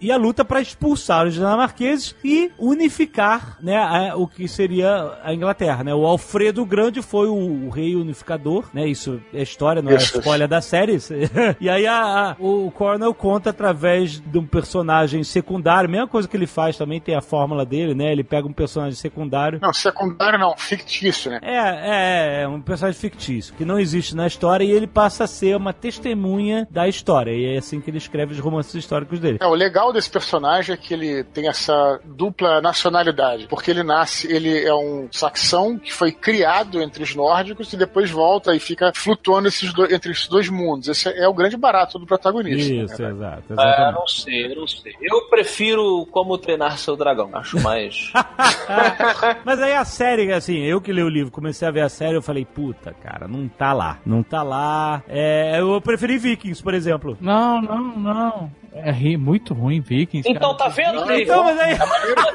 E a luta para expulsar os dinamarqueses e unificar, né, a- o que seria a Inglaterra, né? O Alfredo Grande foi o, o rei unificador, né? Isso é história, não Isso. é spoiler da série. <laughs> e aí a- a- o Cornell conta através de um personagem secundário, mesma coisa que ele faz também, tem a fórmula dele, né? Ele pega um personagem secundário. Não, secundário não, fictício, né? É, é, é um personagem fictício, que não existe na história e ele passa a ser uma testemunha da história. E é assim que ele escreve os romances históricos dele. É, o legal desse personagem é que ele tem essa dupla nacionalidade, porque ele nasce, ele é um saxão que foi criado entre os nórdicos e depois volta e fica flutuando esses dois- entre esses dois mundos. Esse é o grande barato do protagonista. Isso, né? exato. Ah, não sei, eu não sei. Eu prefiro como treinar seu dragão. Acho mais. <laughs> Mas aí a série, assim, eu que li o livro, comecei a ver a série, eu falei, puta, cara, não tá lá. Não tá lá. É, eu preferi Vikings, por exemplo. Não, não, não. É ri- muito ruim, Vikings. Então, cara. tá vendo, Dave? Então, mas aí.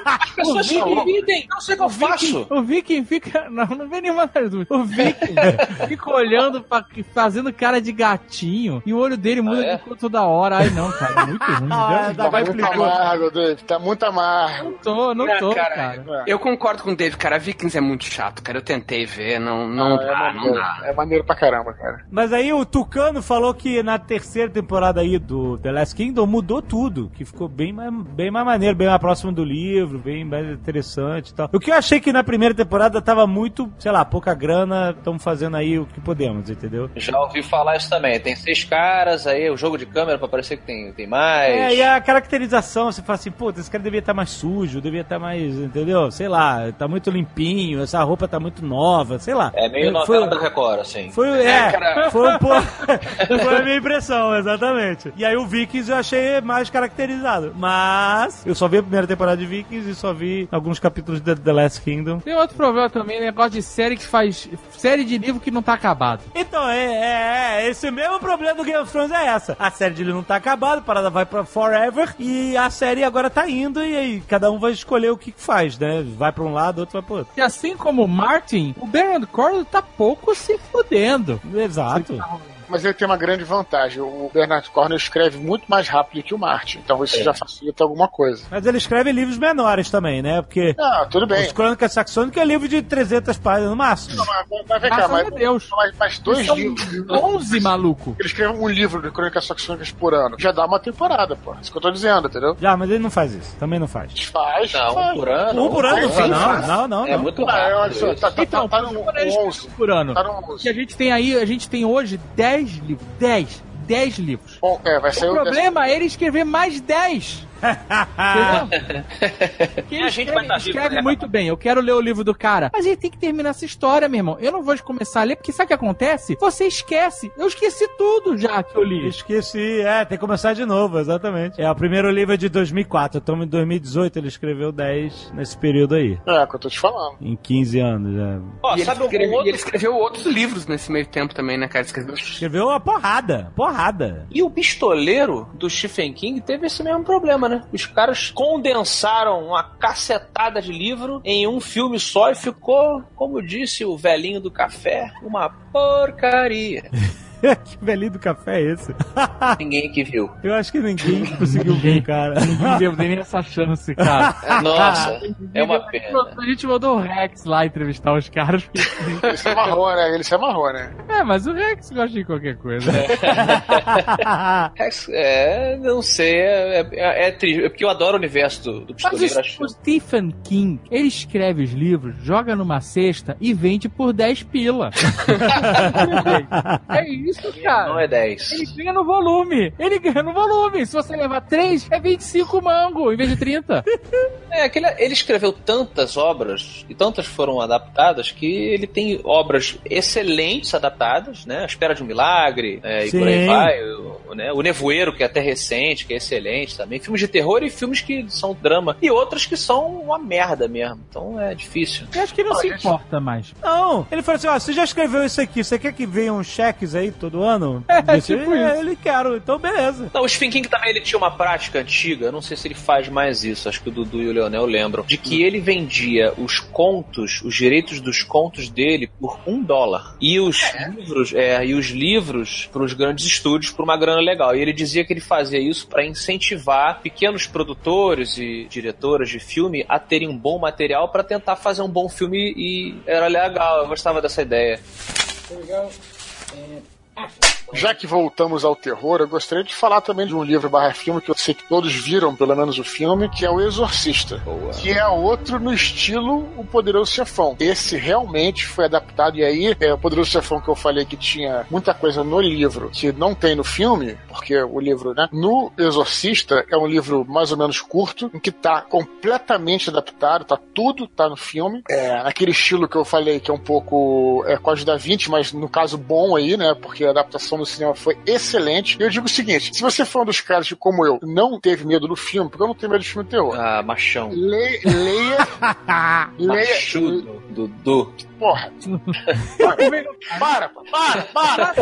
As pessoas se dividem. Não sei o que eu faço. O Viking fica. Não, não vem nenhuma. O Viking <laughs> fica olhando, pra, fazendo cara de gatinho e o olho dele muda Ah, é? de cor toda hora. Ai, não, cara, é muito ruim. Ah, Deus, dá- Tá vai muito amargo, Dave. Tá muito amargo. não tô, não É, tô, cara, cara. Eu concordo com o Dave, cara. Vikings é muito chato, cara. Eu tentei ver, não, não Ah, dá, é, não maneiro, dá. é maneiro pra caramba, cara. Mas aí o Tucano falou que na terceira temporada aí do The Last Kingdom mudou tudo, que ficou bem mais, bem mais maneiro, bem mais próximo do livro, bem mais interessante e tal. O que eu achei que na primeira temporada tava muito, sei lá, pouca grana, estamos fazendo aí o que podemos, entendeu? Já ouvi falar isso também. Tem seis caras, aí o jogo de câmera pra parecer que tem, tem mais. É, e a caracterização, você fala assim, pô, esse cara devia estar mais sujo, devia estar mais, entendeu? Sei lá, tá muito limpinho, essa roupa tá muito nova, sei lá. É meio Foi- novela da Record, assim. Foi, é, cara. <laughs> foi um pouco. <laughs> foi a minha impressão, exatamente. E aí o Vikings eu achei mais caracterizado. Mas eu só vi a primeira temporada de Vikings e só vi alguns capítulos de The Last Kingdom. Tem outro problema também, negócio de série que faz. Série de livro que não tá acabado. Então, é, é, É, esse mesmo problema do Game of Thrones é essa. A série dele não tá acabada, a parada vai pra Forever e a série agora tá indo e aí cada um vai escolher o que faz, né? Vai pra um lado, outro vai pro outro. E assim como o Martin, o Baron Corbin tá pouco se fudendo. Exato. Mas ele tem uma grande vantagem. O Bernard Cornwell escreve muito mais rápido que o Martin. Então isso já facilita alguma coisa. Mas ele escreve livros menores também, né? Porque Ah, tudo bem. os Crônicas Saxônicas é livro de 300 páginas no máximo. Mas, mas vem cá, Graças mas, Deus. mas, mas dois São livros. 11, maluco. Ele escreve um livro de crônicas saxônicas por ano. Já dá uma temporada, pô. Isso que eu tô dizendo, entendeu? Já, mas ele não faz isso. Também não faz. Faz. Não, faz. um por ano. Um por ano? Não, faz. não, não, É não. muito Ah, rápido. olha só, tá, tá, Então, tá, tá no quando eles 11. por ano. Tá no Que 11. a gente tem aí, a gente tem hoje 10 livros. 10. 10 livros. Bom, é, vai sair O o problema é ele escrever mais 10. <laughs> Que a gente vai escreve, estar vivo, escreve né? muito bem. Eu quero ler o livro do cara. Mas ele tem que terminar essa história, meu irmão. Eu não vou começar a ler, porque sabe o que acontece? Você esquece. Eu esqueci tudo já que eu li. Esqueci, é, tem que começar de novo, exatamente. É, o primeiro livro é de 2004, então em 2018 ele escreveu 10 nesse período aí. É, o que eu tô te falando. Em 15 anos, já. Ó, E ele, escreve- outro... e ele escreveu outros livros nesse meio tempo também, né, cara? Escreveu... Escreveu uma porrada, porrada. E o pistoleiro do Stephen King teve esse mesmo problema, né? Os caras condensaram uma cacetada de livro em um filme só e ficou, como disse o velhinho do café, uma porcaria. <laughs> <laughs> que velhinho do café é esse? <laughs> Ninguém que viu. Eu acho que ninguém conseguiu ver, cara. Não devo nem <laughs> essa chance, cara. Nossa, é uma pena. A gente mandou o Rex lá entrevistar os caras. Ele se amarrou, né? Ele se amarrou, né? É, mas o Rex gosta de qualquer coisa. É, não sei, é, é, é triste, é porque eu adoro o universo do, do Mas pistoleiro. o, acho- o Stephen King, ele escreve os livros, joga numa cesta e vende por 10 pila. é isso, cara. Não é 10. Ele ganha no volume. Ele ganha no volume. Se você levar 3, é 25 mango em vez de 30. <laughs> É, que ele, escreveu tantas obras, e tantas foram adaptadas, que ele tem obras excelentes adaptadas, né? A Espera de um Milagre, é, e por aí vai. O, né? o Nevoeiro, que é até recente, que é excelente também. Filmes de terror e filmes que são drama. E outros que são uma merda mesmo. Então é difícil. Eu acho que ele não se importa mais. Não, ele falou assim: ó, você já escreveu isso aqui, você quer que venham cheques aí todo ano? <laughs> É, tipo é, isso. Ele quero, então beleza. Não, o Stephen King também ele tinha uma prática antiga, eu não sei se ele faz mais isso, acho que o Dudu e o Leonel lembram, de que ele vendia os contos, os direitos dos contos dele por um dólar. E os livros, é, e os livros para os grandes estúdios por uma grana legal. E ele dizia que ele fazia isso para incentivar pequenos produtores e diretoras de filme a terem um bom material para tentar fazer um bom filme e era legal, eu gostava dessa ideia. Action. Já que voltamos ao terror, eu gostaria de falar também de um livro barra filme que eu sei que todos viram, pelo menos o filme, que é O Exorcista. Que é outro no estilo O Poderoso Chefão. Esse realmente foi adaptado, e aí, é, o Poderoso Chefão que eu falei que tinha muita coisa no livro que não tem no filme, porque o livro, né? No Exorcista é um livro mais ou menos curto, em que tá completamente adaptado, tá tudo, tá no filme. É, naquele estilo que eu falei, que é um pouco é, Código da Vinci, mas no caso bom aí, né? Porque a adaptação no cinema foi excelente. E eu digo o seguinte: se você for um dos caras que, como eu, não teve medo do filme, porque eu não tenho medo de filme de terror. Ah, machão. Le- leia. <laughs> leia. Machudo, Dudu. Porra. <laughs> Para, para, para.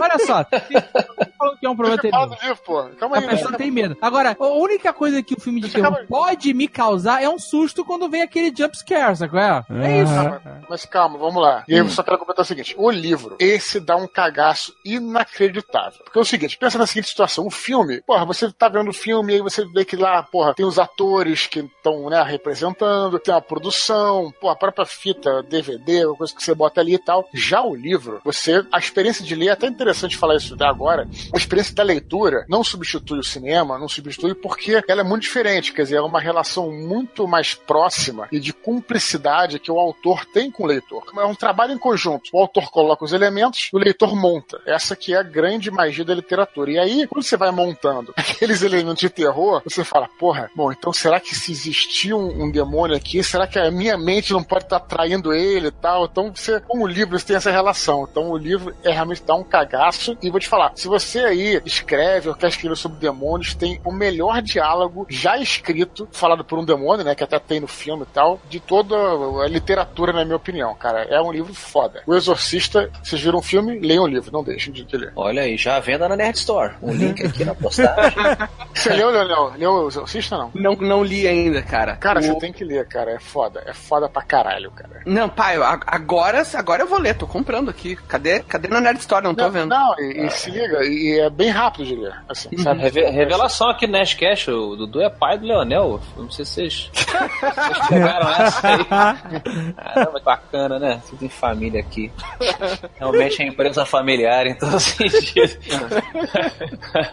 Olha só, você falou que é um problema Deixa eu falar terrível. do livro, porra. Calma A aí. pessoa tem medo. Agora, a única coisa que o filme de terror pode me causar é um susto quando vem aquele jump scare, sabe qual é? É isso. Aham. Mas calma, vamos lá. E aí eu só quero comentar o seguinte: o livro, esse dá um cagaço inacreditável. Porque é o seguinte, pensa na seguinte situação: o filme, porra, você tá vendo o filme, aí você vê que lá, porra, tem os atores que estão, né, representando, tem a produção, porra, a própria fita, DVD, coisa que você bota ali e tal. Já o livro, você, a experiência de ler, é até interessante falar isso agora, a experiência da leitura não substitui o cinema, não substitui porque ela é muito diferente, quer dizer, é uma relação muito mais próxima e de cumplicidade que o autor tem com o leitor. É um trabalho em conjunto. O autor coloca os elementos, o leitor monta. Essa que é a grande magia da literatura. E aí, quando você vai montando <laughs> aqueles elementos de terror, você fala, porra, bom, então será que se existir um, um demônio aqui, será que a minha mente não pode estar traindo ele e tal? Então você, com o livro, você tem essa relação. Então o livro é realmente dá um cagaço. E vou te falar, se você você aí escreve ou quer escrever sobre demônios, tem o melhor diálogo já escrito, falado por um demônio, né? Que até tem no filme e tal, de toda a literatura, na minha opinião, cara. É um livro foda. O Exorcista, vocês viram o filme, leiam o livro, não deixem de, de ler. Olha aí, já à venda na Nerd Store. Um link aqui na postagem. <laughs> Você leu, Leonel? Leu o Exorcista não? Não, não li ainda, cara. Cara, O- você tem que ler, cara. É foda. É foda pra caralho, cara. Não, pai, agora, agora eu vou ler, tô comprando aqui. Cadê, cadê na Nerd Store? Não tô não, vendo. Não, e, e se liga, e é bem rápido de ler. Assim, sabe? Reve- revelação aqui no Nashcast, o Dudu é pai do Leonel. Não sei se vocês, <laughs> vocês pegaram essa aí. <laughs> Caramba, que bacana, né? Tudo em família aqui. Realmente é empresa familiar, então assim. <laughs>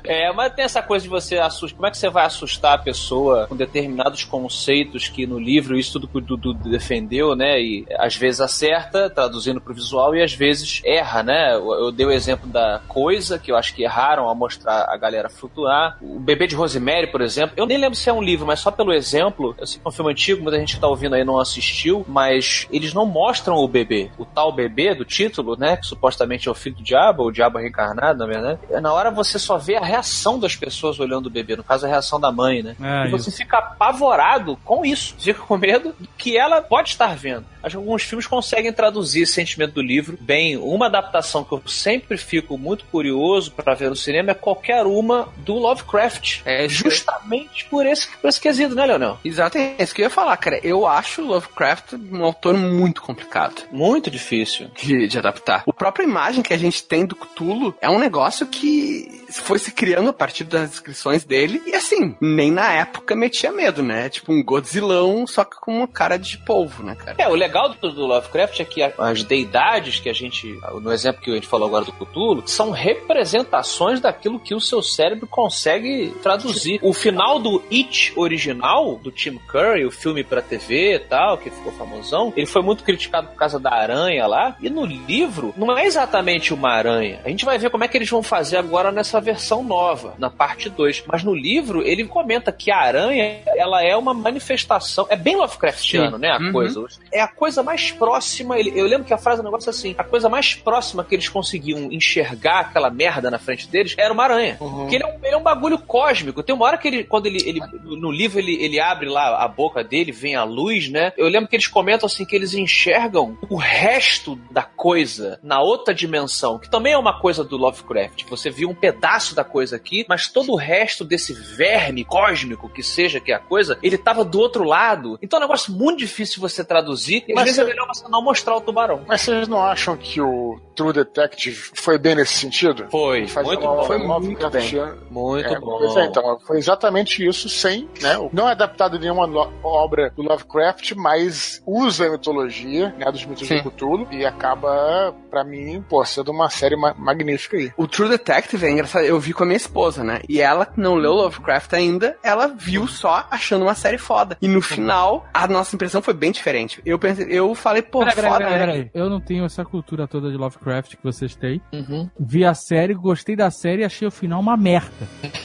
é, mas tem essa coisa de você assustar. Como é que você vai assustar a pessoa com determinados conceitos que no livro, isso tudo que o Dudu defendeu, né? E às vezes acerta, traduzindo pro visual, e às vezes erra, né? Eu, eu dei o exemplo da coisa, que eu acho que erraram ao mostrar a galera flutuar. O Bebê de Rosemary, por exemplo, eu nem lembro se é um livro, mas só pelo exemplo, eu sei que é um filme antigo, muita gente que tá ouvindo aí não assistiu, mas eles não mostram o bebê. O tal bebê do título, né? Que supostamente é o filho do diabo, ou o diabo reencarnado, na verdade. Na hora você só vê a reação das pessoas olhando o bebê, no caso a reação da mãe, né? É, e você fica apavorado com isso. Fica com medo que ela pode estar vendo. Acho que alguns filmes conseguem traduzir esse sentimento do livro bem. Uma adaptação que eu sempre fico muito curioso para ver no cinema é qualquer uma do Lovecraft. É, Justamente por esse, por esse quesito, né, Leonel? Exato, é isso que eu ia falar, cara. Eu acho o Lovecraft um autor muito complicado Muito difícil. de, de adaptar. A própria imagem que a gente tem do Cthulhu é um negócio que foi se criando a partir das descrições dele. E assim, nem na época metia medo, né? Tipo um Godzillão, só que com uma cara de polvo, né, cara? É, o legal do, do Lovecraft é que as deidades que a gente, no exemplo que a gente falou agora do Cthulhu, são representações daquilo que o seu cérebro consegue traduzir. O final do It original, do Tim Curry, o filme pra TV e tal, que ficou famosão, ele foi muito criticado por causa da aranha lá, e no livro não é exatamente uma aranha. A gente vai ver como é que eles vão fazer agora nessa versão nova, na parte 2. Mas no livro, ele comenta que a aranha, ela é uma manifestação, é bem Lovecraftiano, Sim. né, a Uhum. coisa. É a coisa mais próxima, eu lembro que a frase do negócio é assim, a coisa mais próxima que eles conseguiam enxergar aquela merda na frente deles era uma aranha. Porque ele é, um, ele é um bagulho cósmico. Tem uma hora que ele, quando ele, ele no livro ele, ele abre lá a boca dele, vem a luz, né? Eu lembro que eles comentam assim que eles enxergam o resto da coisa na outra dimensão, que também é uma coisa do Lovecraft. Você viu um pedaço da coisa aqui, mas todo o resto desse verme cósmico que seja que é a coisa, ele tava do outro lado. Então é um negócio muito difícil você traduzir. E às Mas vezes é melhor você não mostrar o tubarão. Mas vocês não acham que o True Detective foi bem nesse sentido? Foi, muito uma- bom. Foi uma muito Lovecraftiana- Muito É, bom. pois é, então, foi exatamente isso, sem, né? Não é adaptado em nenhuma obra do Lovecraft, mas usa a mitologia, né, dos mitos Sim. de Cthulhu, e acaba, pra mim, pô, sendo uma série ma- magnífica aí. O True Detective é engraçado, eu vi com a minha esposa, né? E ela, que não leu Lovecraft ainda, ela viu só achando uma série foda. E no final, a nossa impressão foi bem diferente. Eu pensei, eu falei, pô, Peraí, peraí, foda, peraí, né? peraí. Eu não tenho essa cultura toda de Lovecraft que vocês têm. Uhum. Vi a série, gostei da série e achei o final uma merda.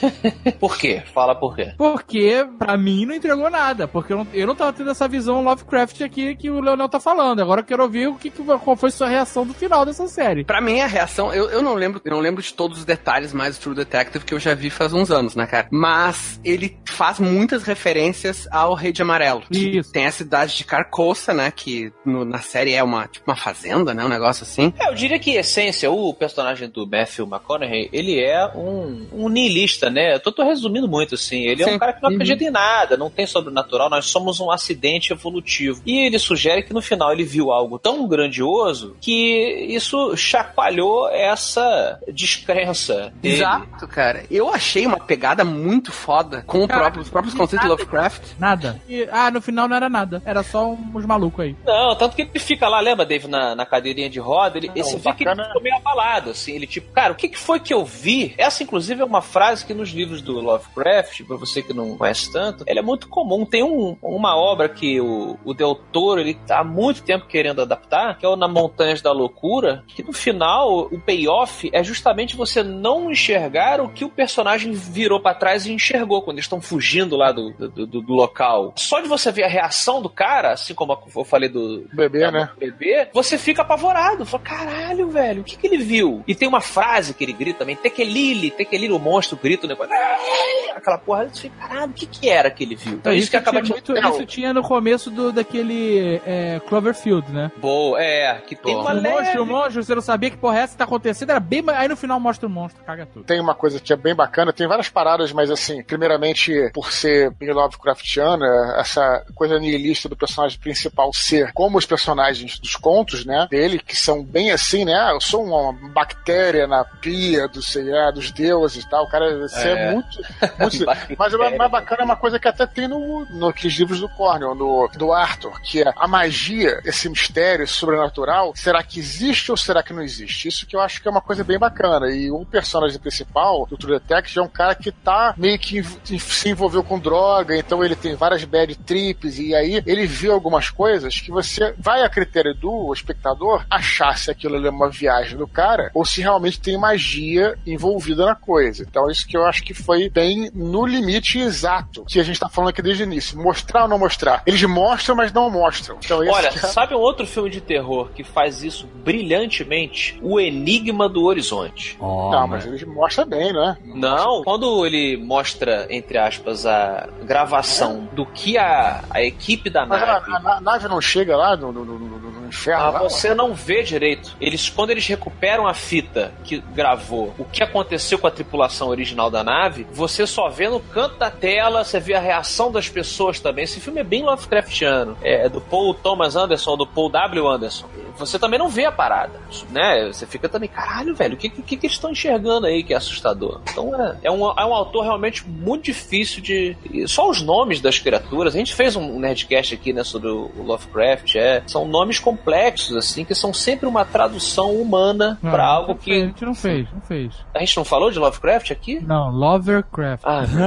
<laughs> Por quê? Fala por quê. Porque, pra mim, não entregou nada. Porque eu não, eu não tava tendo essa visão Lovecraft aqui que o Leonel tá falando. Agora eu quero ouvir o que, que- qual foi a sua reação do final dessa série. Pra mim, a reação, eu, eu não lembro, eu não lembro de todos os detalhes mais True Detective que eu já vi faz uns anos, né, cara? Mas ele faz muitas referências ao Rei de Amarelo. que Isso. Tem a cidade de Carcoça, né? Que no- na série é uma, tipo, uma fazenda, né? Um negócio assim. É, eu diria que, essência, o personagem do Matthew McConaughey, ele é um, um niilista, né? Eu tô, tô resumindo muito, assim. Ele é Sim. um cara que não Uhum. acredita em nada, não tem sobrenatural, nós somos um acidente evolutivo. E ele sugere que no final ele viu algo tão grandioso que isso chacoalhou essa descrença dele. Exato, cara. Eu achei uma pegada muito foda com próprio, os próprios conceitos do Lovecraft. Nada. E, ah, no final não era nada. Era só uns malucos aí. Não, tanto que ele fica lá, lembra, Dave, na, na cadeirinha de roda, ele, Não, você vê que ele ficou meio abalado, assim, ele tipo, cara, o que, que foi que eu vi? Essa, inclusive, é uma frase que nos livros do Lovecraft, pra você que não conhece tanto, ela é muito comum. Tem um- uma obra que o, o Del Toro, ele tá há muito tempo querendo adaptar, que é o Na Montanhas da Loucura, que no final, o payoff é justamente você não enxergar o que o personagem virou pra trás e enxergou quando eles estão fugindo lá do, do, do- do local. Só de você ver a reação do cara, assim como eu falei do, Bebê, da né? bebê, você fica apavorado. Fala, caralho, velho, o que, que ele viu? E tem uma frase que ele grita também, Tekelili, Tekelili, o monstro grita o negócio. <laughs> Aquela porra, eu falei, caralho, o que, que era que ele viu? Então, isso que acaba de. muito, Isso tinha no começo do, daquele é, Cloverfield, né? Boa, é, que tem uma O monstro, o monstro, você não sabia que porra é essa tá acontecendo, era bem. Aí no final mostra o monstro, caga tudo. Tem uma coisa que é bem bacana, tem várias paradas, mas assim, primeiramente, por ser bem Lovecraftiana, essa coisa nihilista do personagem principal ser como os personagens dos contos, né, dele, que são bem assim, né, ah, eu sou uma bactéria na pia do, sei lá, dos deuses e tal, o cara, isso é, É. muito... <laughs> muito mas o mais bacana é uma coisa que até tem no, no aqueles livros do Cornell, no, do Arthur, que é a magia, esse mistério sobrenatural, será que existe ou será que não existe? Isso que eu acho que é uma coisa bem bacana. E o personagem principal, do True Detective, é um cara que tá meio que se envolveu com droga, então ele tem várias bad trips, e aí ele vê algumas coisas que você vai a critério do espectador achar se aquilo ali é uma viagem do cara ou se realmente tem magia envolvida na coisa. Então isso que eu acho que foi bem no limite exato que a gente tá falando aqui desde o início. Mostrar ou não mostrar? Eles mostram, mas não mostram. Então Olha, é- sabe um outro filme de terror que faz isso brilhantemente? O Enigma do Horizonte. Não, mas eles mostram bem, né? Não, quando ele mostra, entre aspas, a gravação do que a, a equipe da Mas a, nave. a- a nave não chega lá no, no, no- no- no inferno? Ah, lá? você não vê direito. Eles, quando eles recuperam a fita que gravou o que aconteceu com a tripulação original da nave, você só vê no canto da tela, você vê a reação das pessoas também. Esse filme é bem Lovecraftiano. É do Paul Thomas Anderson, do Paul W. Anderson. Você também não vê a parada, né? Você fica também, caralho, velho, o que, que, que eles estão enxergando aí que é assustador? Então é, é, um, é um autor realmente muito difícil de. Só os nomes das criaturas. A gente fez um Nerdcast aqui, né, sobre o Lovecraft. É, são nomes complexos, assim, que são sempre uma tradução humana não algo fez, que. A gente não fez, não fez. A gente não falou de Lovecraft aqui? Não, Lovercraft. Ah, meu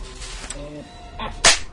<laughs> <laughs> <laughs>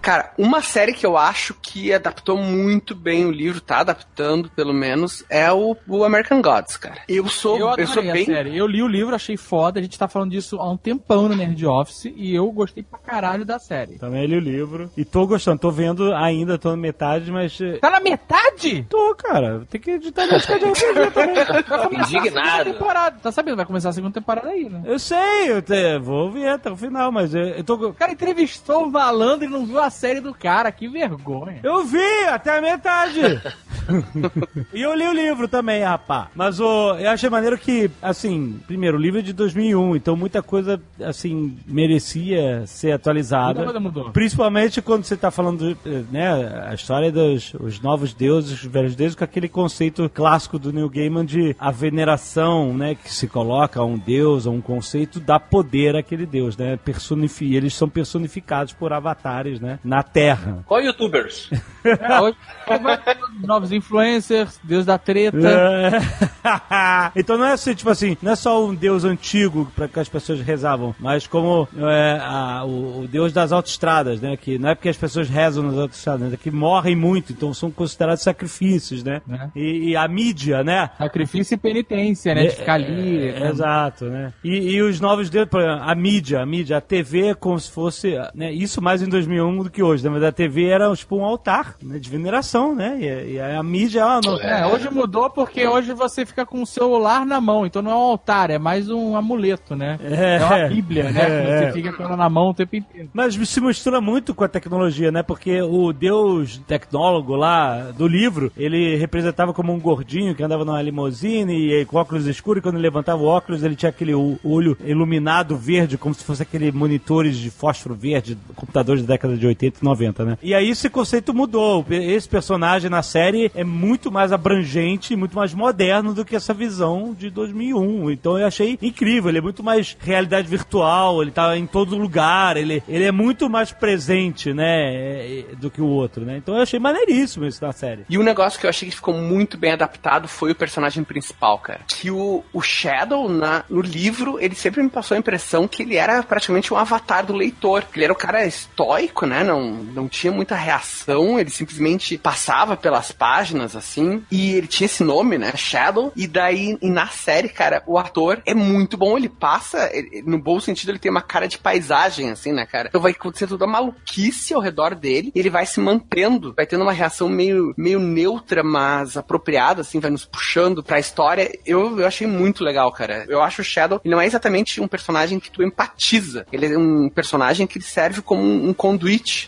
Cara, uma série que eu acho que adaptou muito bem o livro, tá adaptando pelo menos, é o, o American Gods, cara. Eu sou, Eu eu, sou a bem. série. Eu li o livro, achei foda. A gente tá falando disso há um tempão no Nerd Office e eu gostei pra caralho da série. Também li o livro. E tô gostando, tô vendo ainda, tô na metade, mas. eh, Tá na metade? Tô, cara. Tem que editar Nerdcast de RPG <laughs> também. Vai começar a segunda Indignado. temporada. Tá sabendo? Vai começar a segunda temporada aí, né? Eu sei, eu te- vou ver até o final, mas eu, eu tô. O cara entrevistou o Valando e não viu a série do cara. Que vergonha. Eu vi até a metade. <laughs> <laughs> e eu li o livro também, rapá. Mas o, eu achei maneiro que, assim, primeiro, o livro é de 2001, então muita coisa, assim, merecia ser atualizada. Muita coisa mudou. Principalmente quando você tá falando, né, a história dos os novos deuses, os velhos deuses, com aquele conceito clássico do Neil Gaiman de a veneração, né, que se coloca a um deus, a um conceito, dá poder àquele deus, né, personifi eles são personificados por avatares, né, na Terra. Qual youtubers? É, hoje vai novos influencers, Deus da treta. É. <laughs> então não é assim, tipo assim, não é só um deus antigo para que as pessoas rezavam, mas como é, a- o, o deus das autoestradas, né? Que não é porque as pessoas rezam nas autoestradas, é que morrem muito, então são considerados sacrifícios, né? Né? E, e a mídia, né? Sacrifício e penitência, né? De ficar ali. É, né? Exato, né? E, e os novos deuses, por exemplo, a mídia, a mídia, a TV é como se fosse, né? Isso mais em 2001 do que hoje, né? Mas a TV era tipo um altar, né? De veneração, né? E, e a mídia, ah, não, É, hoje mudou porque hoje você fica com o celular na mão, então não é um altar, é mais um amuleto, né? É. É, uma bíblia, né? É, você é. fica com ela na mão o tempo inteiro. Mas se mistura muito com a tecnologia, né? Porque o deus tecnólogo lá do livro, ele representava como um gordinho que andava numa limusine e com óculos escuros, e quando ele levantava o óculos, ele tinha aquele olho iluminado verde, como se fosse aquele monitores de fósforo verde, computadores da década de 80 e 90, né? E aí esse conceito mudou. Esse personagem na série é muito mais abrangente, muito mais moderno do que essa visão de 2001. Então eu achei incrível. Ele é muito mais realidade virtual, ele tá em todo lugar, ele, ele é muito mais presente, né, é, do que o outro, né? Então eu achei maneiríssimo isso na série. E um negócio que eu achei que ficou muito bem adaptado foi o personagem principal, cara. Que o, o Shadow, na, no livro, ele sempre me passou a impressão que ele era praticamente um avatar do leitor. Ele era o cara estoico, né? Não, não tinha muita reação, ele simplesmente passava pelas páginas, assim, e ele tinha esse nome, né? Shadow. E daí, e na série, cara, o ator é muito bom. Ele passa, ele- no bom sentido, ele tem uma cara de paisagem, assim, né, cara? Então vai acontecer toda a maluquice ao redor dele. Ele vai se mantendo, vai tendo uma reação meio, meio neutra, mas apropriada, assim, vai nos puxando pra história. Eu, eu achei muito legal, cara. Eu acho o Shadow, ele não é exatamente um personagem que tu empatiza. Ele é um personagem que serve como um, um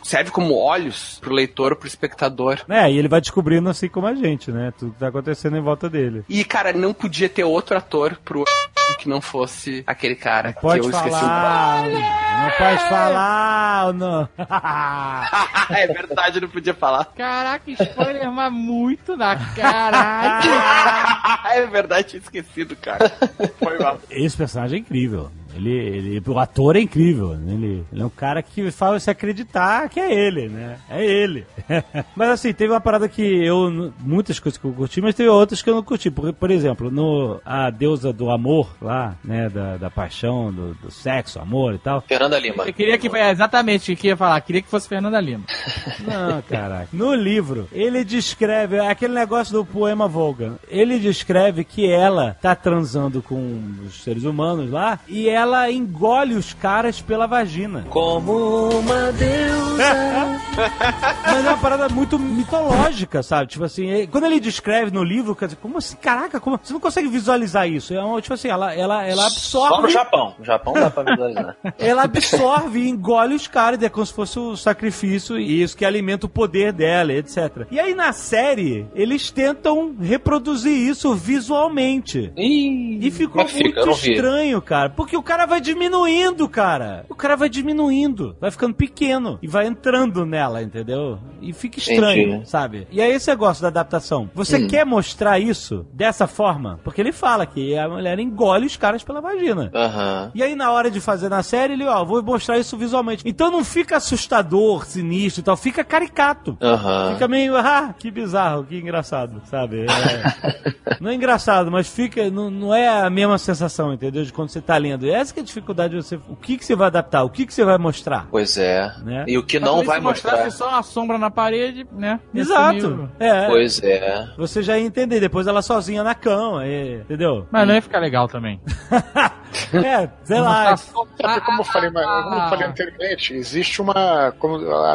serve como olhos pro leitor, pro espectador. É, e ele vai descobrindo assim como a gente, né? Tudo que tá acontecendo em volta dele. E, cara, não podia ter outro ator pro que não fosse aquele cara Pode que eu esqueci falar. Não pode falar, não. o <laughs> É verdade, não podia falar. Caraca, spoiler, mas muito na caralho. <laughs> é verdade, tinha esquecido, cara. <laughs> Foi mal. Esse personagem é incrível. Ele, ele, o ator é incrível. né? Ele, ele é um cara que faz você acreditar que é ele, né? É ele. <laughs> mas assim, teve uma parada que eu. Muitas coisas que eu curti, mas teve outras que eu não curti. Por, por exemplo, no A Deusa do Amor, lá, né? Da, da paixão, do, do sexo, amor e tal. Fernanda Lima. Eu queria que. É, exatamente, o que eu ia falar. Queria que fosse Fernanda Lima. <laughs> Não, caraca. No livro, ele descreve é aquele negócio do poema Volga. Ele descreve que ela tá transando com os seres humanos lá e ela engole os caras pela vagina. Como uma deusa. <laughs> Mas é uma parada muito mitológica, sabe? Tipo assim, é- quando ele descreve no livro, como assim? Caraca, como... você não consegue visualizar isso. É uma, tipo assim, ela, ela, ela Só no absorve. Japão. No Japão dá pra visualizar. <laughs> Ela absorve e engole os caras, é como se fosse o sacrifício e isso que alimenta o poder dela, etc. E aí na série, eles tentam reproduzir isso visualmente. Ih, E ficou fica, muito estranho, cara. Porque o cara vai diminuindo, cara. O cara vai diminuindo. Vai ficando pequeno. E vai entrando nela, entendeu? E fica estranho, Entendi. sabe? E aí esse negócio da adaptação. Você Hum. quer mostrar isso dessa forma? Porque ele fala que a mulher engole os caras pela vagina. Aham. E aí, na hora de fazer na série, ele, ó, vou mostrar isso visualmente. Então não fica assustador, sinistro e tal, fica caricato. Aham. Fica meio, ah, que bizarro, que engraçado, sabe? É- <laughs> não é engraçado, mas fica, não, não é a mesma sensação, entendeu? De quando você tá lendo. E essa que é a dificuldade de você. O que, que você vai adaptar? O que, que você vai mostrar? Pois é. Né? E o que Mas não vai se mostrasse mostrar. só uma sombra na parede, né? Exato. É. Pois é. Você já ia entender, depois ela sozinha na cama, é, entendeu? Mas não ia ficar legal também. <laughs> <laughs> É, sei lá. Como eu falei, como eu falei anteriormente, existe uma.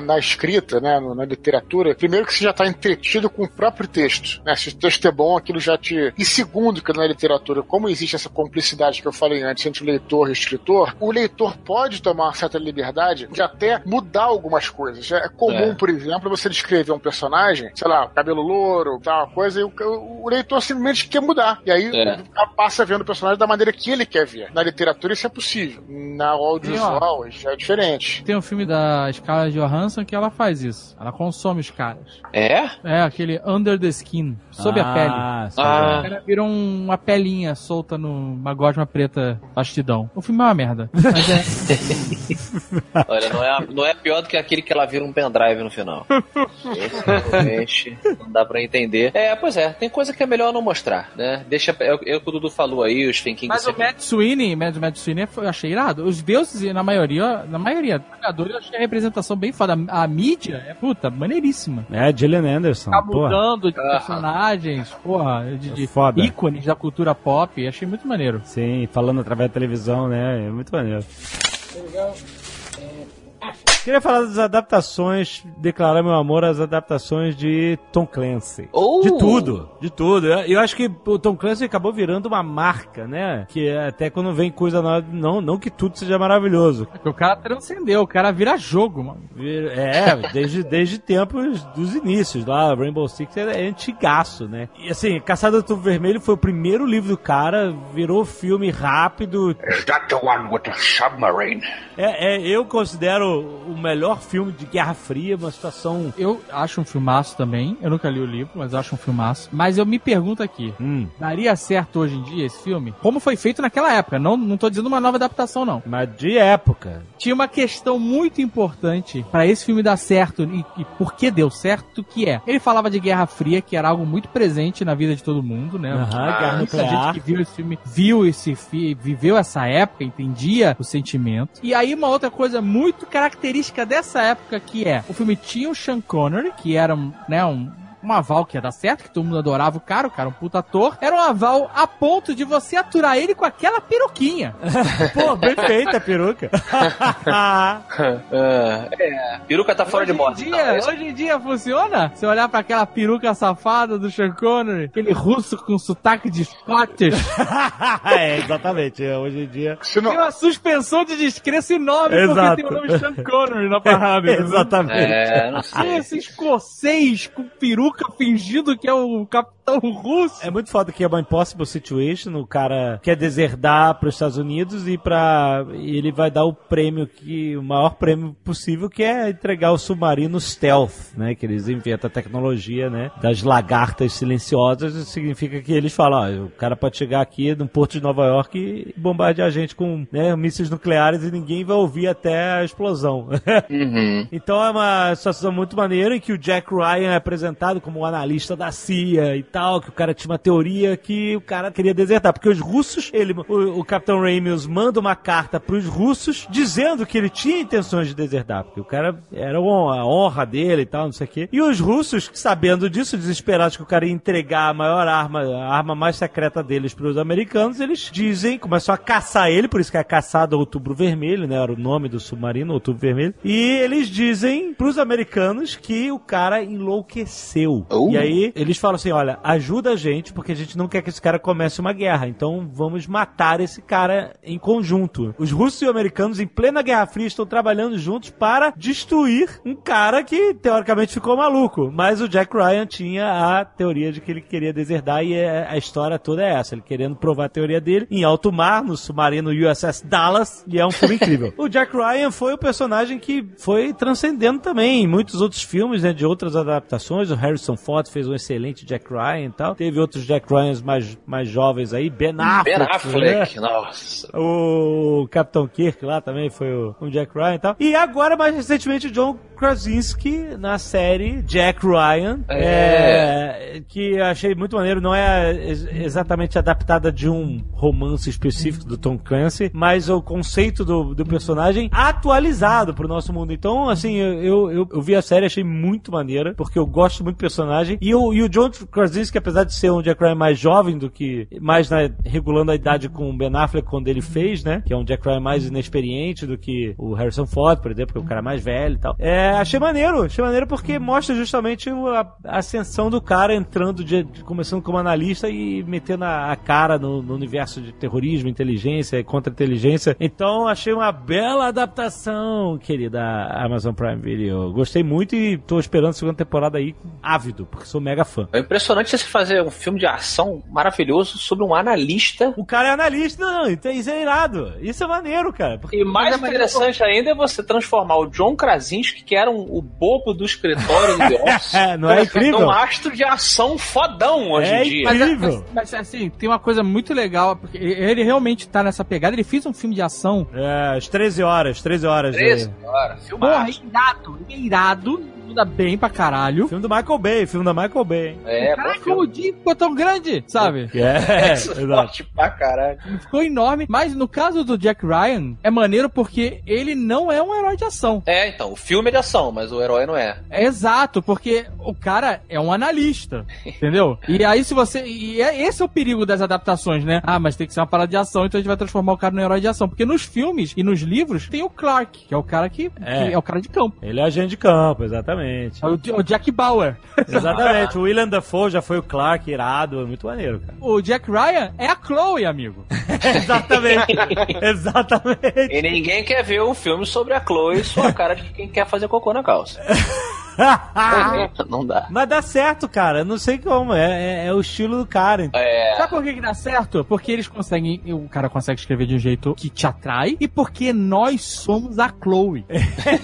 na escrita, né, na literatura, primeiro que você já está entretido com o próprio texto. Né? Se o texto é bom, aquilo já te. E segundo, que na literatura, como existe essa cumplicidade que eu falei antes entre o leitor e o escritor, o leitor pode tomar uma certa liberdade de até mudar algumas coisas. É comum, É. por exemplo, você descrever um personagem, sei lá, cabelo louro, tal, coisa, e o, o leitor simplesmente quer mudar. E aí É. passa vendo o personagem da maneira que ele quer ver. Na literatura isso é possível. Na audiovisual já é diferente. Tem um filme da Scarlett Johansson que ela faz isso. Ela consome os caras. É? É, aquele Under the Skin, sob a pele. Ah, sei Ah. O cara um- uma pelinha solta numa gosma preta bastidão. O filme é uma merda. Mas é. <laughs> Olha, não é, não é pior do que aquele que ela vira um pendrive no final. Esse, realmente, não dá pra entender. É, pois é, tem coisa que é melhor não mostrar, né? Deixa. É, o- é o que o Dudu falou aí, os Finking Mas o Matt Sweeney, Matt, Matt Sweeney eu achei irado. Os deuses, na maioria, na maioria, jogadores, eu achei a representação bem foda. A, a mídia é, puta, maneiríssima. É, Gillian Anderson. Tá porra. mudando de Aham. personagens, porra, de, de Foda. ícones da cultura pop. Achei muito maneiro. Sim, falando através da televisão, né? É muito maneiro. Queria falar das adaptações, declarar meu amor às adaptações de Tom Clancy. Oh! De tudo, de tudo. Eu, eu acho que o Tom Clancy acabou virando uma marca, né? Que é até quando vem coisa nova, não, não que tudo seja maravilhoso. Porque o cara transcendeu, o cara vira jogo, mano. É, desde, desde tempos dos inícios lá, Rainbow Six é, é antigaço, né? E assim, Caçada do Tubo Vermelho foi o primeiro livro do cara, virou filme rápido, Is that the one with the submarine? É, é, eu considero o melhor filme de Guerra Fria, uma situação. Eu acho um filmaço também. Eu nunca li o livro, mas acho um filmaço. Mas eu me pergunto aqui. Hum, Daria certo hoje em dia esse filme? Como foi feito naquela época? Não, não tô dizendo uma nova adaptação, não. mas de época. Tinha uma questão muito importante pra esse filme dar certo e, e por que deu certo, que é ele falava de Guerra Fria, que era algo muito presente na vida de todo mundo, né? Aham, Guerra Muita Nuclear. gente que viu esse filme, viu esse filme, viveu essa época, entendia o sentimento. E aí uma outra coisa muito característica dessa época que é, o filme tinha o Sean Connery, que era um, né, um um aval que ia dar certo, que todo mundo adorava o cara, o cara é um puta ator. Era um aval a ponto de você aturar ele com aquela peruquinha. <laughs> Pô, bem feita a peruca. Ah, <laughs> é. Peruca tá fora hoje de moda. Em então, dia, é isso. hoje em dia funciona? Se olhar pra aquela peruca safada do Sean Connery, aquele russo com sotaque de Scottish, <laughs> é, exatamente. é, Hoje em dia. Não, tem uma suspensão de descrença enorme Exato. porque tem o nome Sean Connery na parada. entendeu? Exatamente. É, não sei. esse escocês com peruca fingindo que é o capitão russo. É muito foda que é uma impossible situation. O cara quer deserdar para os Estados Unidos e para ele vai dar o prêmio que o maior prêmio possível, que é entregar o submarino stealth, né? Que eles inventam a tecnologia, né? Das lagartas silenciosas. Isso significa que eles falam, ó, o cara pode chegar aqui no porto de Nova York e bombardear a gente com né, mísseis nucleares e ninguém vai ouvir até a explosão. <laughs> Uhum. Então é uma situação muito maneira em que o Jack Ryan é apresentado como um analista da CIA e tal, que o cara tinha uma teoria que o cara queria desertar, porque os russos, ele, o, o Capitão Ramius manda uma carta pros russos dizendo que ele tinha intenções de desertar, porque o cara era a honra dele e tal, não sei o quê. E os russos, sabendo disso, desesperados que o cara ia entregar a maior arma, a arma mais secreta deles pros americanos, eles dizem, começam a caçar ele, por isso que é caçado Outubro Vermelho, né? Era o nome do submarino, Outubro Vermelho. E eles dizem pros americanos que o cara enlouqueceu. Oh. E aí eles falam assim: olha, ajuda a gente, porque a gente não quer que esse cara comece uma guerra. Então vamos matar esse cara em conjunto. Os russos e os americanos, em plena Guerra Fria, estão trabalhando juntos para destruir um cara que teoricamente ficou maluco. Mas o Jack Ryan tinha a teoria de que ele queria deserdar e é- a história toda é essa. Ele querendo provar a teoria dele em alto mar, no submarino USS Dallas, e é um filme incrível. <laughs> o Jack Ryan foi o personagem que foi transcendendo também em muitos outros filmes, né, de outras adaptações. O Harrison Ford fez um excelente Jack Ryan e tal. Teve outros Jack Ryans mais, mais jovens aí, Ben Affleck. Ben né? Affleck, nossa. O Capitão Kirk lá também foi o, o Jack Ryan e tal. E agora, mais recentemente, o John Krasinski na série Jack Ryan. É. é, que eu achei muito maneiro. Não é ex- exatamente adaptada de um romance específico do Tom Clancy, mas o conceito do, do personagem atualizado pro nosso mundo. Então, assim, eu, eu, eu, eu vi a série, achei muito maneira, porque eu gosto muito do personagem. E o, e o John Krasinski, apesar de ser um Jack Ryan mais jovem do que, mais né, regulando a idade com o Ben Affleck quando ele fez, né? Que é um Jack Ryan mais inexperiente do que o Harrison Ford, por exemplo, que é um cara mais velho e tal. É, achei maneiro, achei maneiro porque mostra justamente o- a, ascensão do cara entrando, de- começando como analista e metendo a, a cara no, no universo de terrorismo, inteligência e contra-inteligência. Então, achei uma bela adaptação, querida Amazon Prime Video. Gostei muito e tô esperando a segunda temporada aí ávido, porque sou mega fã. É impressionante você fazer um filme de ação maravilhoso sobre um analista. O cara é analista, não, então isso é irado. Isso é maneiro, cara. Porque E mais é maneiro interessante ainda é você transformar o John Krasinski, que era um- o bobo do escritório do The <laughs> Office, É, não é incrível? num astro de ação fodão hoje É em dia. Mas, Incrível. mas, mas, assim, tem uma coisa muito legal, porque ele realmente tá nessa pegada. Ele fez um filme de ação. É, às 13 horas, 13 horas. 13 é. horas, Porra, filmaço. irado, irado. Muda bem pra caralho. Filme do Michael Bay, filme da Michael Bay. É, Caraca, bom o. Di ficou tão grande, sabe? É, <laughs> Isso, exato. forte pra caralho. Ficou enorme. Mas no caso do Jack Ryan, é maneiro porque ele não é um herói de ação. É, então, o filme é de ação, mas o herói não é. É exato, porque o cara é um analista, entendeu? <laughs> E aí se você... E é, esse é o perigo das adaptações, né? Ah, mas tem que ser uma parada de ação, então a gente vai transformar o cara num herói de ação. Porque nos filmes e nos livros tem o Clark, que é o cara que É. que é o cara de campo. Ele é agente de campo, exatamente. É o, o Jack Bauer. <laughs> Exatamente. O William Dafoe já foi o Clark irado, é muito maneiro, cara. O Jack Ryan é a Chloe, amigo. <laughs> Exatamente. <laughs> Exatamente. E ninguém quer ver um filme sobre a Chloe e sua cara de quem quer fazer cocô na calça. Não dá. Mas dá certo, cara. Eu Não sei como. É, é- é o estilo do cara. É. Sabe por que, que dá certo? Porque eles conseguem. O cara consegue escrever de um jeito que te atrai e porque nós somos a Chloe. <laughs>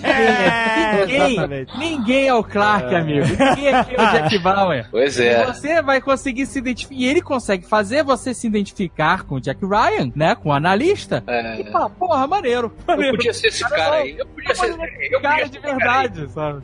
É, ninguém, exatamente. ninguém é o Clark, amigo. Ninguém aqui é o Jack <laughs> Bauer. Pois E é. Você vai conseguir se identificar. E ele consegue fazer você se identificar com o Jack Ryan, né? Com o analista. É. E fala, porra, maneiro. Eu maneiro. podia ser esse cara aí. Eu podia ser. Eu cara podia de ser esse cara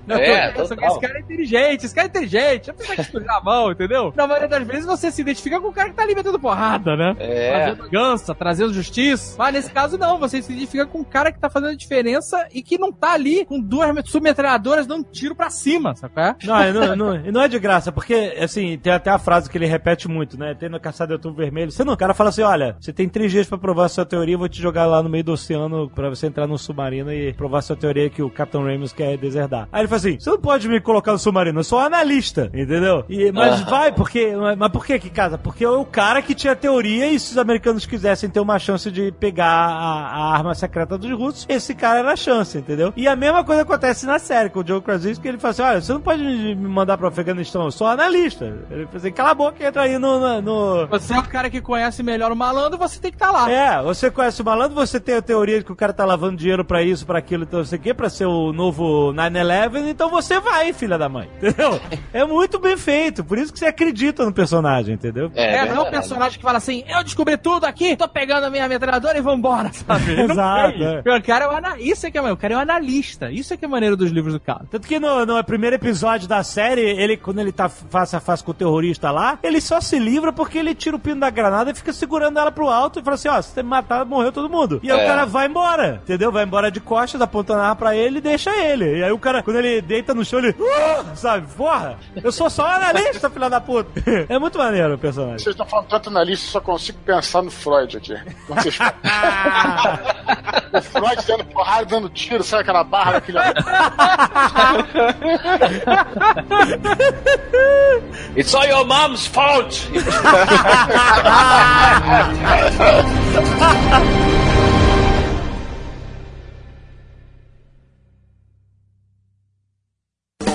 sabe? É, Esse cara é inteligente, esse cara é inteligente, não precisa estudar a mão, entendeu? Na maioria das vezes você se identifica com o cara que tá ali metendo porrada, né? É. Fazendo gança, trazendo justiça. Mas nesse caso não, você se identifica com o cara que tá fazendo a diferença e que não tá ali com duas submetralhadoras dando tiro pra cima, qual é? Não, e não, <laughs> não, não é de graça, porque, assim, tem até a frase que ele repete muito, né? Tem no Caçado de Outubro Vermelho. Você não, o cara fala assim: olha, você tem três dias pra provar a sua teoria, eu vou te jogar lá no meio do oceano pra você entrar no submarino e provar a sua teoria que o Capitão Ramos quer deserdar. Aí ele fala assim: você não pode me colocar no submarino, eu sou analista, entendeu? E, mas vai, porque. Mas por que que casa? Porque é o cara que tinha teoria e se os americanos quisessem ter uma chance de pegar a, a arma secreta dos russos, esse cara era a chance, entendeu? E a mesma coisa acontece na série com o Joe Krasinski, ele fala assim: olha, você não pode me mandar pro Afeganistão, eu sou analista. Ele fala assim: cala a boca e entra aí no- no- Você é o cara que conhece melhor o malandro, você tem que estar lá. é, você conhece o malandro, você tem a teoria de que o cara tá lavando dinheiro pra isso, pra aquilo, então não sei o quê, pra ser o novo 9-11, então você vai, filha da mãe. Entendeu? É muito bem feito, por isso que você acredita no personagem, entendeu? É, não é o verdade. personagem que fala assim, eu descobri tudo aqui, tô pegando a minha metralhadora e vambora, <laughs> sabe? Ele Exato, fez. O cara é o ana... Isso é que é maneiro, o cara é o analista. Isso é que é maneiro dos livros do cara. Tanto que no, no primeiro episódio da série, ele, quando ele tá face a face com o terrorista lá, ele só se livra porque ele tira o pino da granada e fica segurando ela pro alto e fala assim: ó, se você me matar, morreu todo mundo. E aí É. o cara vai embora, entendeu? Vai embora de costas, apontando a arma pra ele e deixa ele. E aí o cara, quando ele deita no chão, ele. "Uh", sabe? Porra, eu sou só analista, filha da puta. <laughs> É muito maneiro o personagem. Vocês estão falando tanto na lista, eu só consigo pensar no Freud aqui. Quando vocês falam. o Freud dando porrada, dando tiro, sabe aquela barra daquele. It's all your mom's fault! <laughs>